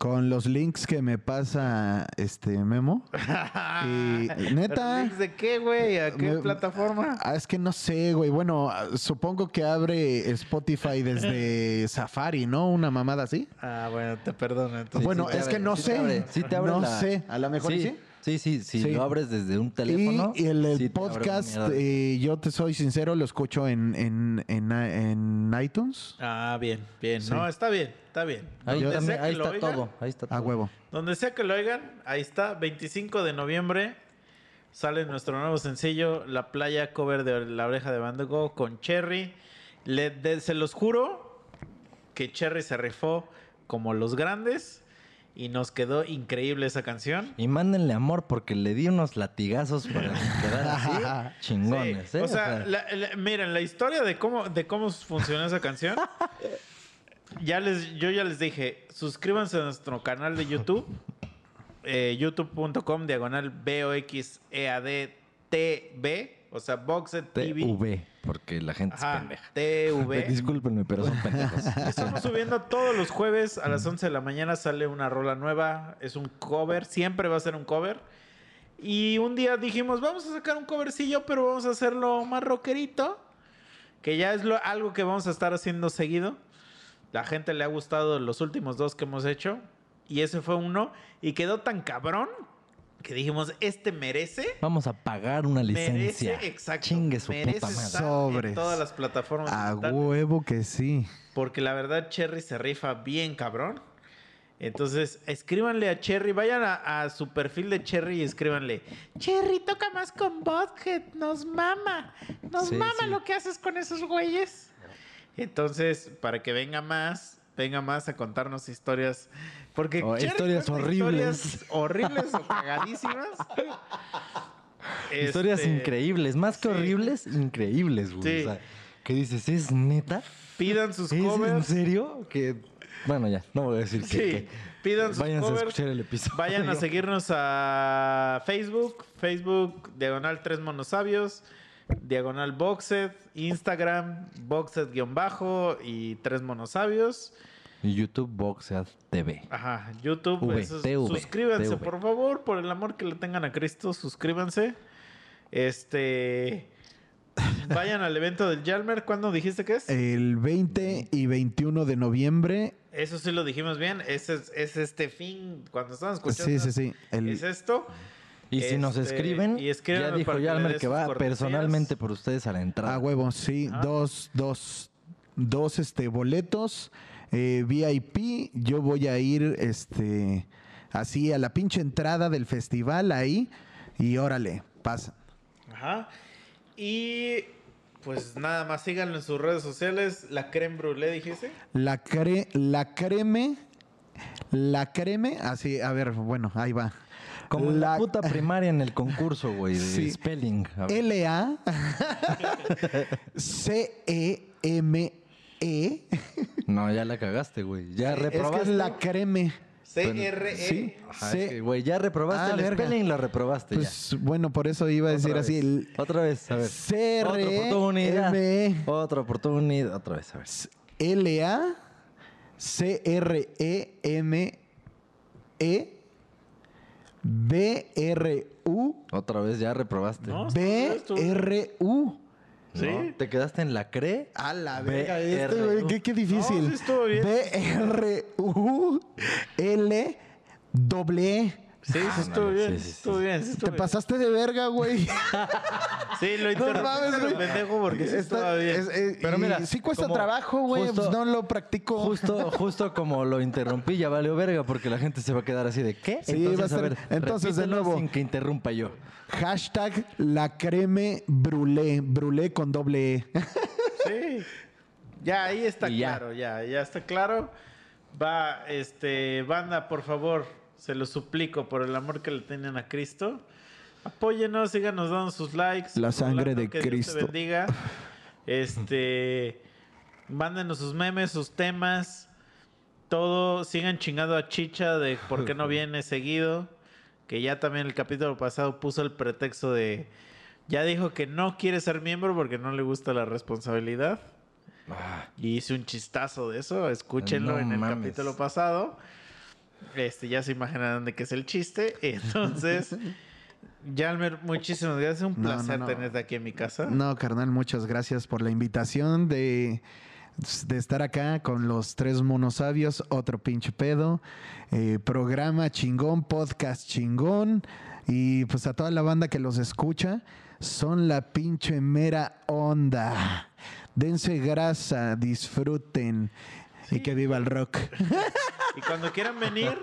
con los links que me pasa este Memo. y neta. ¿Pero links ¿De qué, güey? ¿A qué Me- plataforma? Ah, es que no sé, güey. Bueno, ah, supongo que abre Spotify desde Safari, ¿no? Una mamada así. Ah, bueno, te perdono. entonces. bueno, sí te es que no sí te sé. abre, sí te abre no la- sé. A lo mejor sí. sí. Sí, sí, sí, Sí. lo abres desde un teléfono. Y, y el, sí podcast, eh, yo te soy sincero, lo escucho en, en, en, en iTunes. Ah, bien, bien. Sí. No, está bien, está bien. Ahí, Donde también- sea ahí que lo está oigan, todo. Ahí está todo. A huevo. Donde sea que lo oigan, ahí está. 25 de noviembre sale nuestro nuevo sencillo, La Playa, cover de La Oreja de Van Gogh con Cherry. Le- de- se los juro que Cherry se rifó como los grandes y nos quedó increíble esa canción. Y mándenle amor porque le di unos latigazos para quedar así chingones, Sí, ¿eh? O sea, la- la- miren, la historia de cómo, de cómo funciona esa canción. ya les, yo ya les dije, suscríbanse a nuestro canal de YouTube. eh, youtube.com diagonal B-O-X-E-A-D-T-V. O sea, Boxed TV. TV, porque la gente es pendeja. TV. Discúlpenme, pero son pendejos. Estamos subiendo todos los jueves a las 11 de la mañana sale una rola nueva. Es un cover, siempre va a ser un cover. Y un día dijimos, vamos a sacar un covercillo, pero vamos a hacerlo más rockerito. Que ya es lo- algo que vamos a estar haciendo seguido. La gente le ha gustado los últimos dos que hemos hecho. Y ese fue uno. Y quedó tan cabrón que dijimos, este merece. Vamos a pagar una licencia. Merece, exacto. Chingue su merece puta madre. estar Sobres. en todas las plataformas. A digitales. huevo que sí. Porque la verdad, Cherry se rifa bien cabrón. Entonces, escríbanle a Cherry, vayan a, a su perfil de Cherry y escríbanle. Cherry, toca más con Bothead, nos mama. Nos Sí, mama sí. lo que haces con esos güeyes. Entonces, para que venga más, venga más a contarnos historias. Porque O Cherry historias horribles. Historias horribles o cagadísimas. Historias Este, increíbles, más que sí. horribles, increíbles, güey. Sí. O sea, que dices, ¿es neta? Pidan sus ¿Es en covers. serio? Que, bueno, ya, no voy a decir que- Sí, que, pidan sus Váyanse a escuchar el episodio. Vayan a seguirnos a Facebook, Facebook, diagonal Tres Monosabios, diagonal Boxed, Instagram, Boxed-bajo y Tres Monosabios. YouTube Boxead TV. Ajá, YouTube. V, eso es- TV, suscríbanse, TV. por favor, por el amor que le tengan a Cristo, suscríbanse. Este. Vayan al evento del Yalmer. ¿Cuándo dijiste que es? El 20 y 21 de noviembre. Eso sí lo dijimos bien. Ese es, es este fin. Cuando estaban escuchando. Sí, sí, sí. El- Es esto. Y si nos Este, escriben, y ya dijo Yalmer que va personalmente por ustedes a la entrada. A huevo, sí. Dos, dos, dos este, boletos eh, VIP. Yo voy a ir este, así a la pinche entrada del festival ahí. Y órale, pasa. Ajá. Y pues nada más síganlo en sus redes sociales. La creme brûlée, dijiste. La, cre la creme. La creme. Así, a ver, bueno, ahí va. Como la La- puta primaria en el concurso, güey, de Sí. spelling. L-A. C-E-M-E. No, ya la cagaste, güey. Ya Es que reprobaste. es la creme. C-R-E. Sí. Que, güey, ya reprobaste Ah, el verga. spelling, la reprobaste Pues bueno, por eso iba a decir Otra así. el- Otra vez, a ver. C Otra R oportunidad. M Otra oportunidad. Otra vez, a ver. L A C R E M E B R U Otra vez ya reprobaste. No, B estuvo bien, R U. Sí. ¿No? ¿Te quedaste en la CRE? A la B, verga, R, este, güey, qué, qué difícil. No, sí bien. L doble E. Sí, sí, estuvo bien. sí, sí, estuvo sí. bien. sí Te bien. pasaste de verga, güey. Sí, lo interrumpí, mames, pero güey. pendejo porque sí Está- estaba bien. es- Pero mira, sí cuesta como trabajo, güey. justo- pues no lo practico. Justo, justo como lo interrumpí, ya valió verga porque la gente se va a quedar así de ¿qué? Sí, va a ser- entonces, de nuevo. Sin que interrumpa yo. Hashtag la creme brûlée. Brûlée con doble E. Sí. Ya, ahí está ya. claro, ya. ya, está claro. Va, este, banda, por favor, se lo suplico por el amor que le tienen a Cristo. Apóyenos, síganos dando sus likes. La sangre de que Dios te Cristo. bendiga. Este, mándenos sus memes, sus temas. Todo, sigan chingando a Chicha de por qué no viene seguido. Que ya también el capítulo pasado puso el pretexto de. Ya dijo que no quiere ser miembro porque no le gusta la responsabilidad. Y hice un chistazo de eso. Escúchenlo No en el mames. capítulo pasado. Este, ya se imaginarán de qué es el chiste. Entonces, Yalmer, muchísimas gracias. Un No, no, placer no. tenerte aquí en mi casa. No, carnal, muchas gracias por la invitación de, de estar acá con los tres monosabios, otro pinche pedo, eh, programa chingón, podcast chingón, y pues a toda la banda que los escucha, son la pinche mera onda. Dense grasa, disfruten y que viva el rock. Y cuando quieran venir,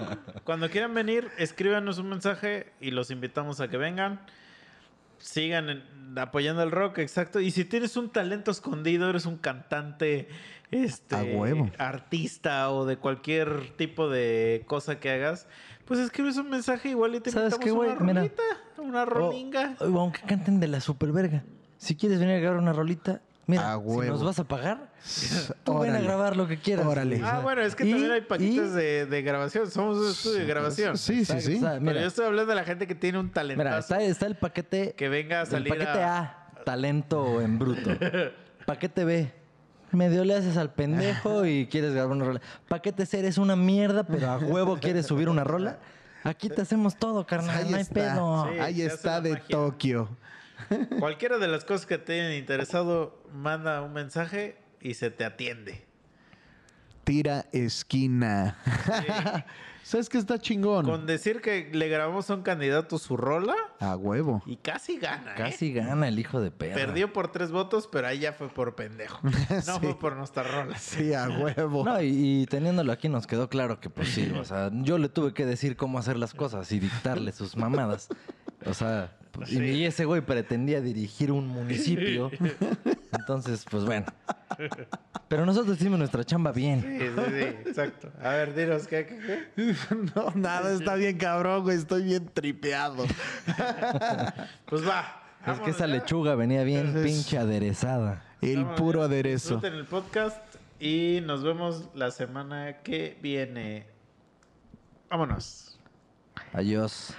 cuando quieran venir, escríbanos un mensaje y los invitamos a que vengan. Sigan apoyando el rock, exacto. Y si tienes un talento escondido, eres un cantante, este, A huevo. artista o de cualquier tipo de cosa que hagas, pues escribes un mensaje igual y te ¿Sabes invitamos qué, una rolita, una rolinga. O- o aunque canten de la superverga. Si quieres venir a grabar una rolita, mira, A si nos vas a pagar, tú ven a Órale. grabar lo que quieras. Órale. Ah, bueno, es que y- también hay paquetes de, de grabación. Somos un estudio de grabación. Sí, sí, sí. o sea, Pero mira, yo estoy hablando de la gente que tiene un talento. mira, está, está el paquete Que venga a el salir paquete a- A, talento en bruto. Paquete B, medio le haces al pendejo y quieres grabar una rola. Paquete C, eres una mierda, pero a huevo quieres subir una rola. Aquí te hacemos todo, carnal, Ahí no hay está. pedo. Sí. Ahí está de magia. Tokio. Cualquiera de las cosas que te hayan interesado, manda un mensaje y se te atiende. Tira esquina. ¿Sabes qué está chingón? Con decir que le grabamos a un candidato su rola A huevo. y casi gana. ¿eh? Casi gana el hijo de perra. Perdió por tres votos, pero ahí ya fue por pendejo. No Sí. fue por nuestra rola. Sí, a huevo. No, y, y teniéndolo aquí nos quedó claro que pues sí, o sea, yo le tuve que decir cómo hacer las cosas y dictarle sus mamadas. O sea, Sí. y ese güey pretendía dirigir un municipio. Entonces, pues bueno. Pero nosotros hicimos nuestra chamba bien. Sí, sí, sí, exacto. A ver, dinos, ¿qué, qué, qué? No, nada, está bien cabrón, güey. Estoy bien tripeado. Pues va. Es que esa ya. lechuga venía bien pinche aderezada. El puro aderezo. Disfruten el podcast y nos vemos la semana que viene. Vámonos. Adiós.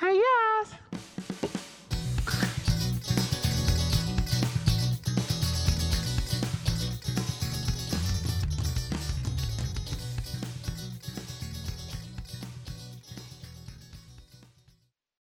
Adiós.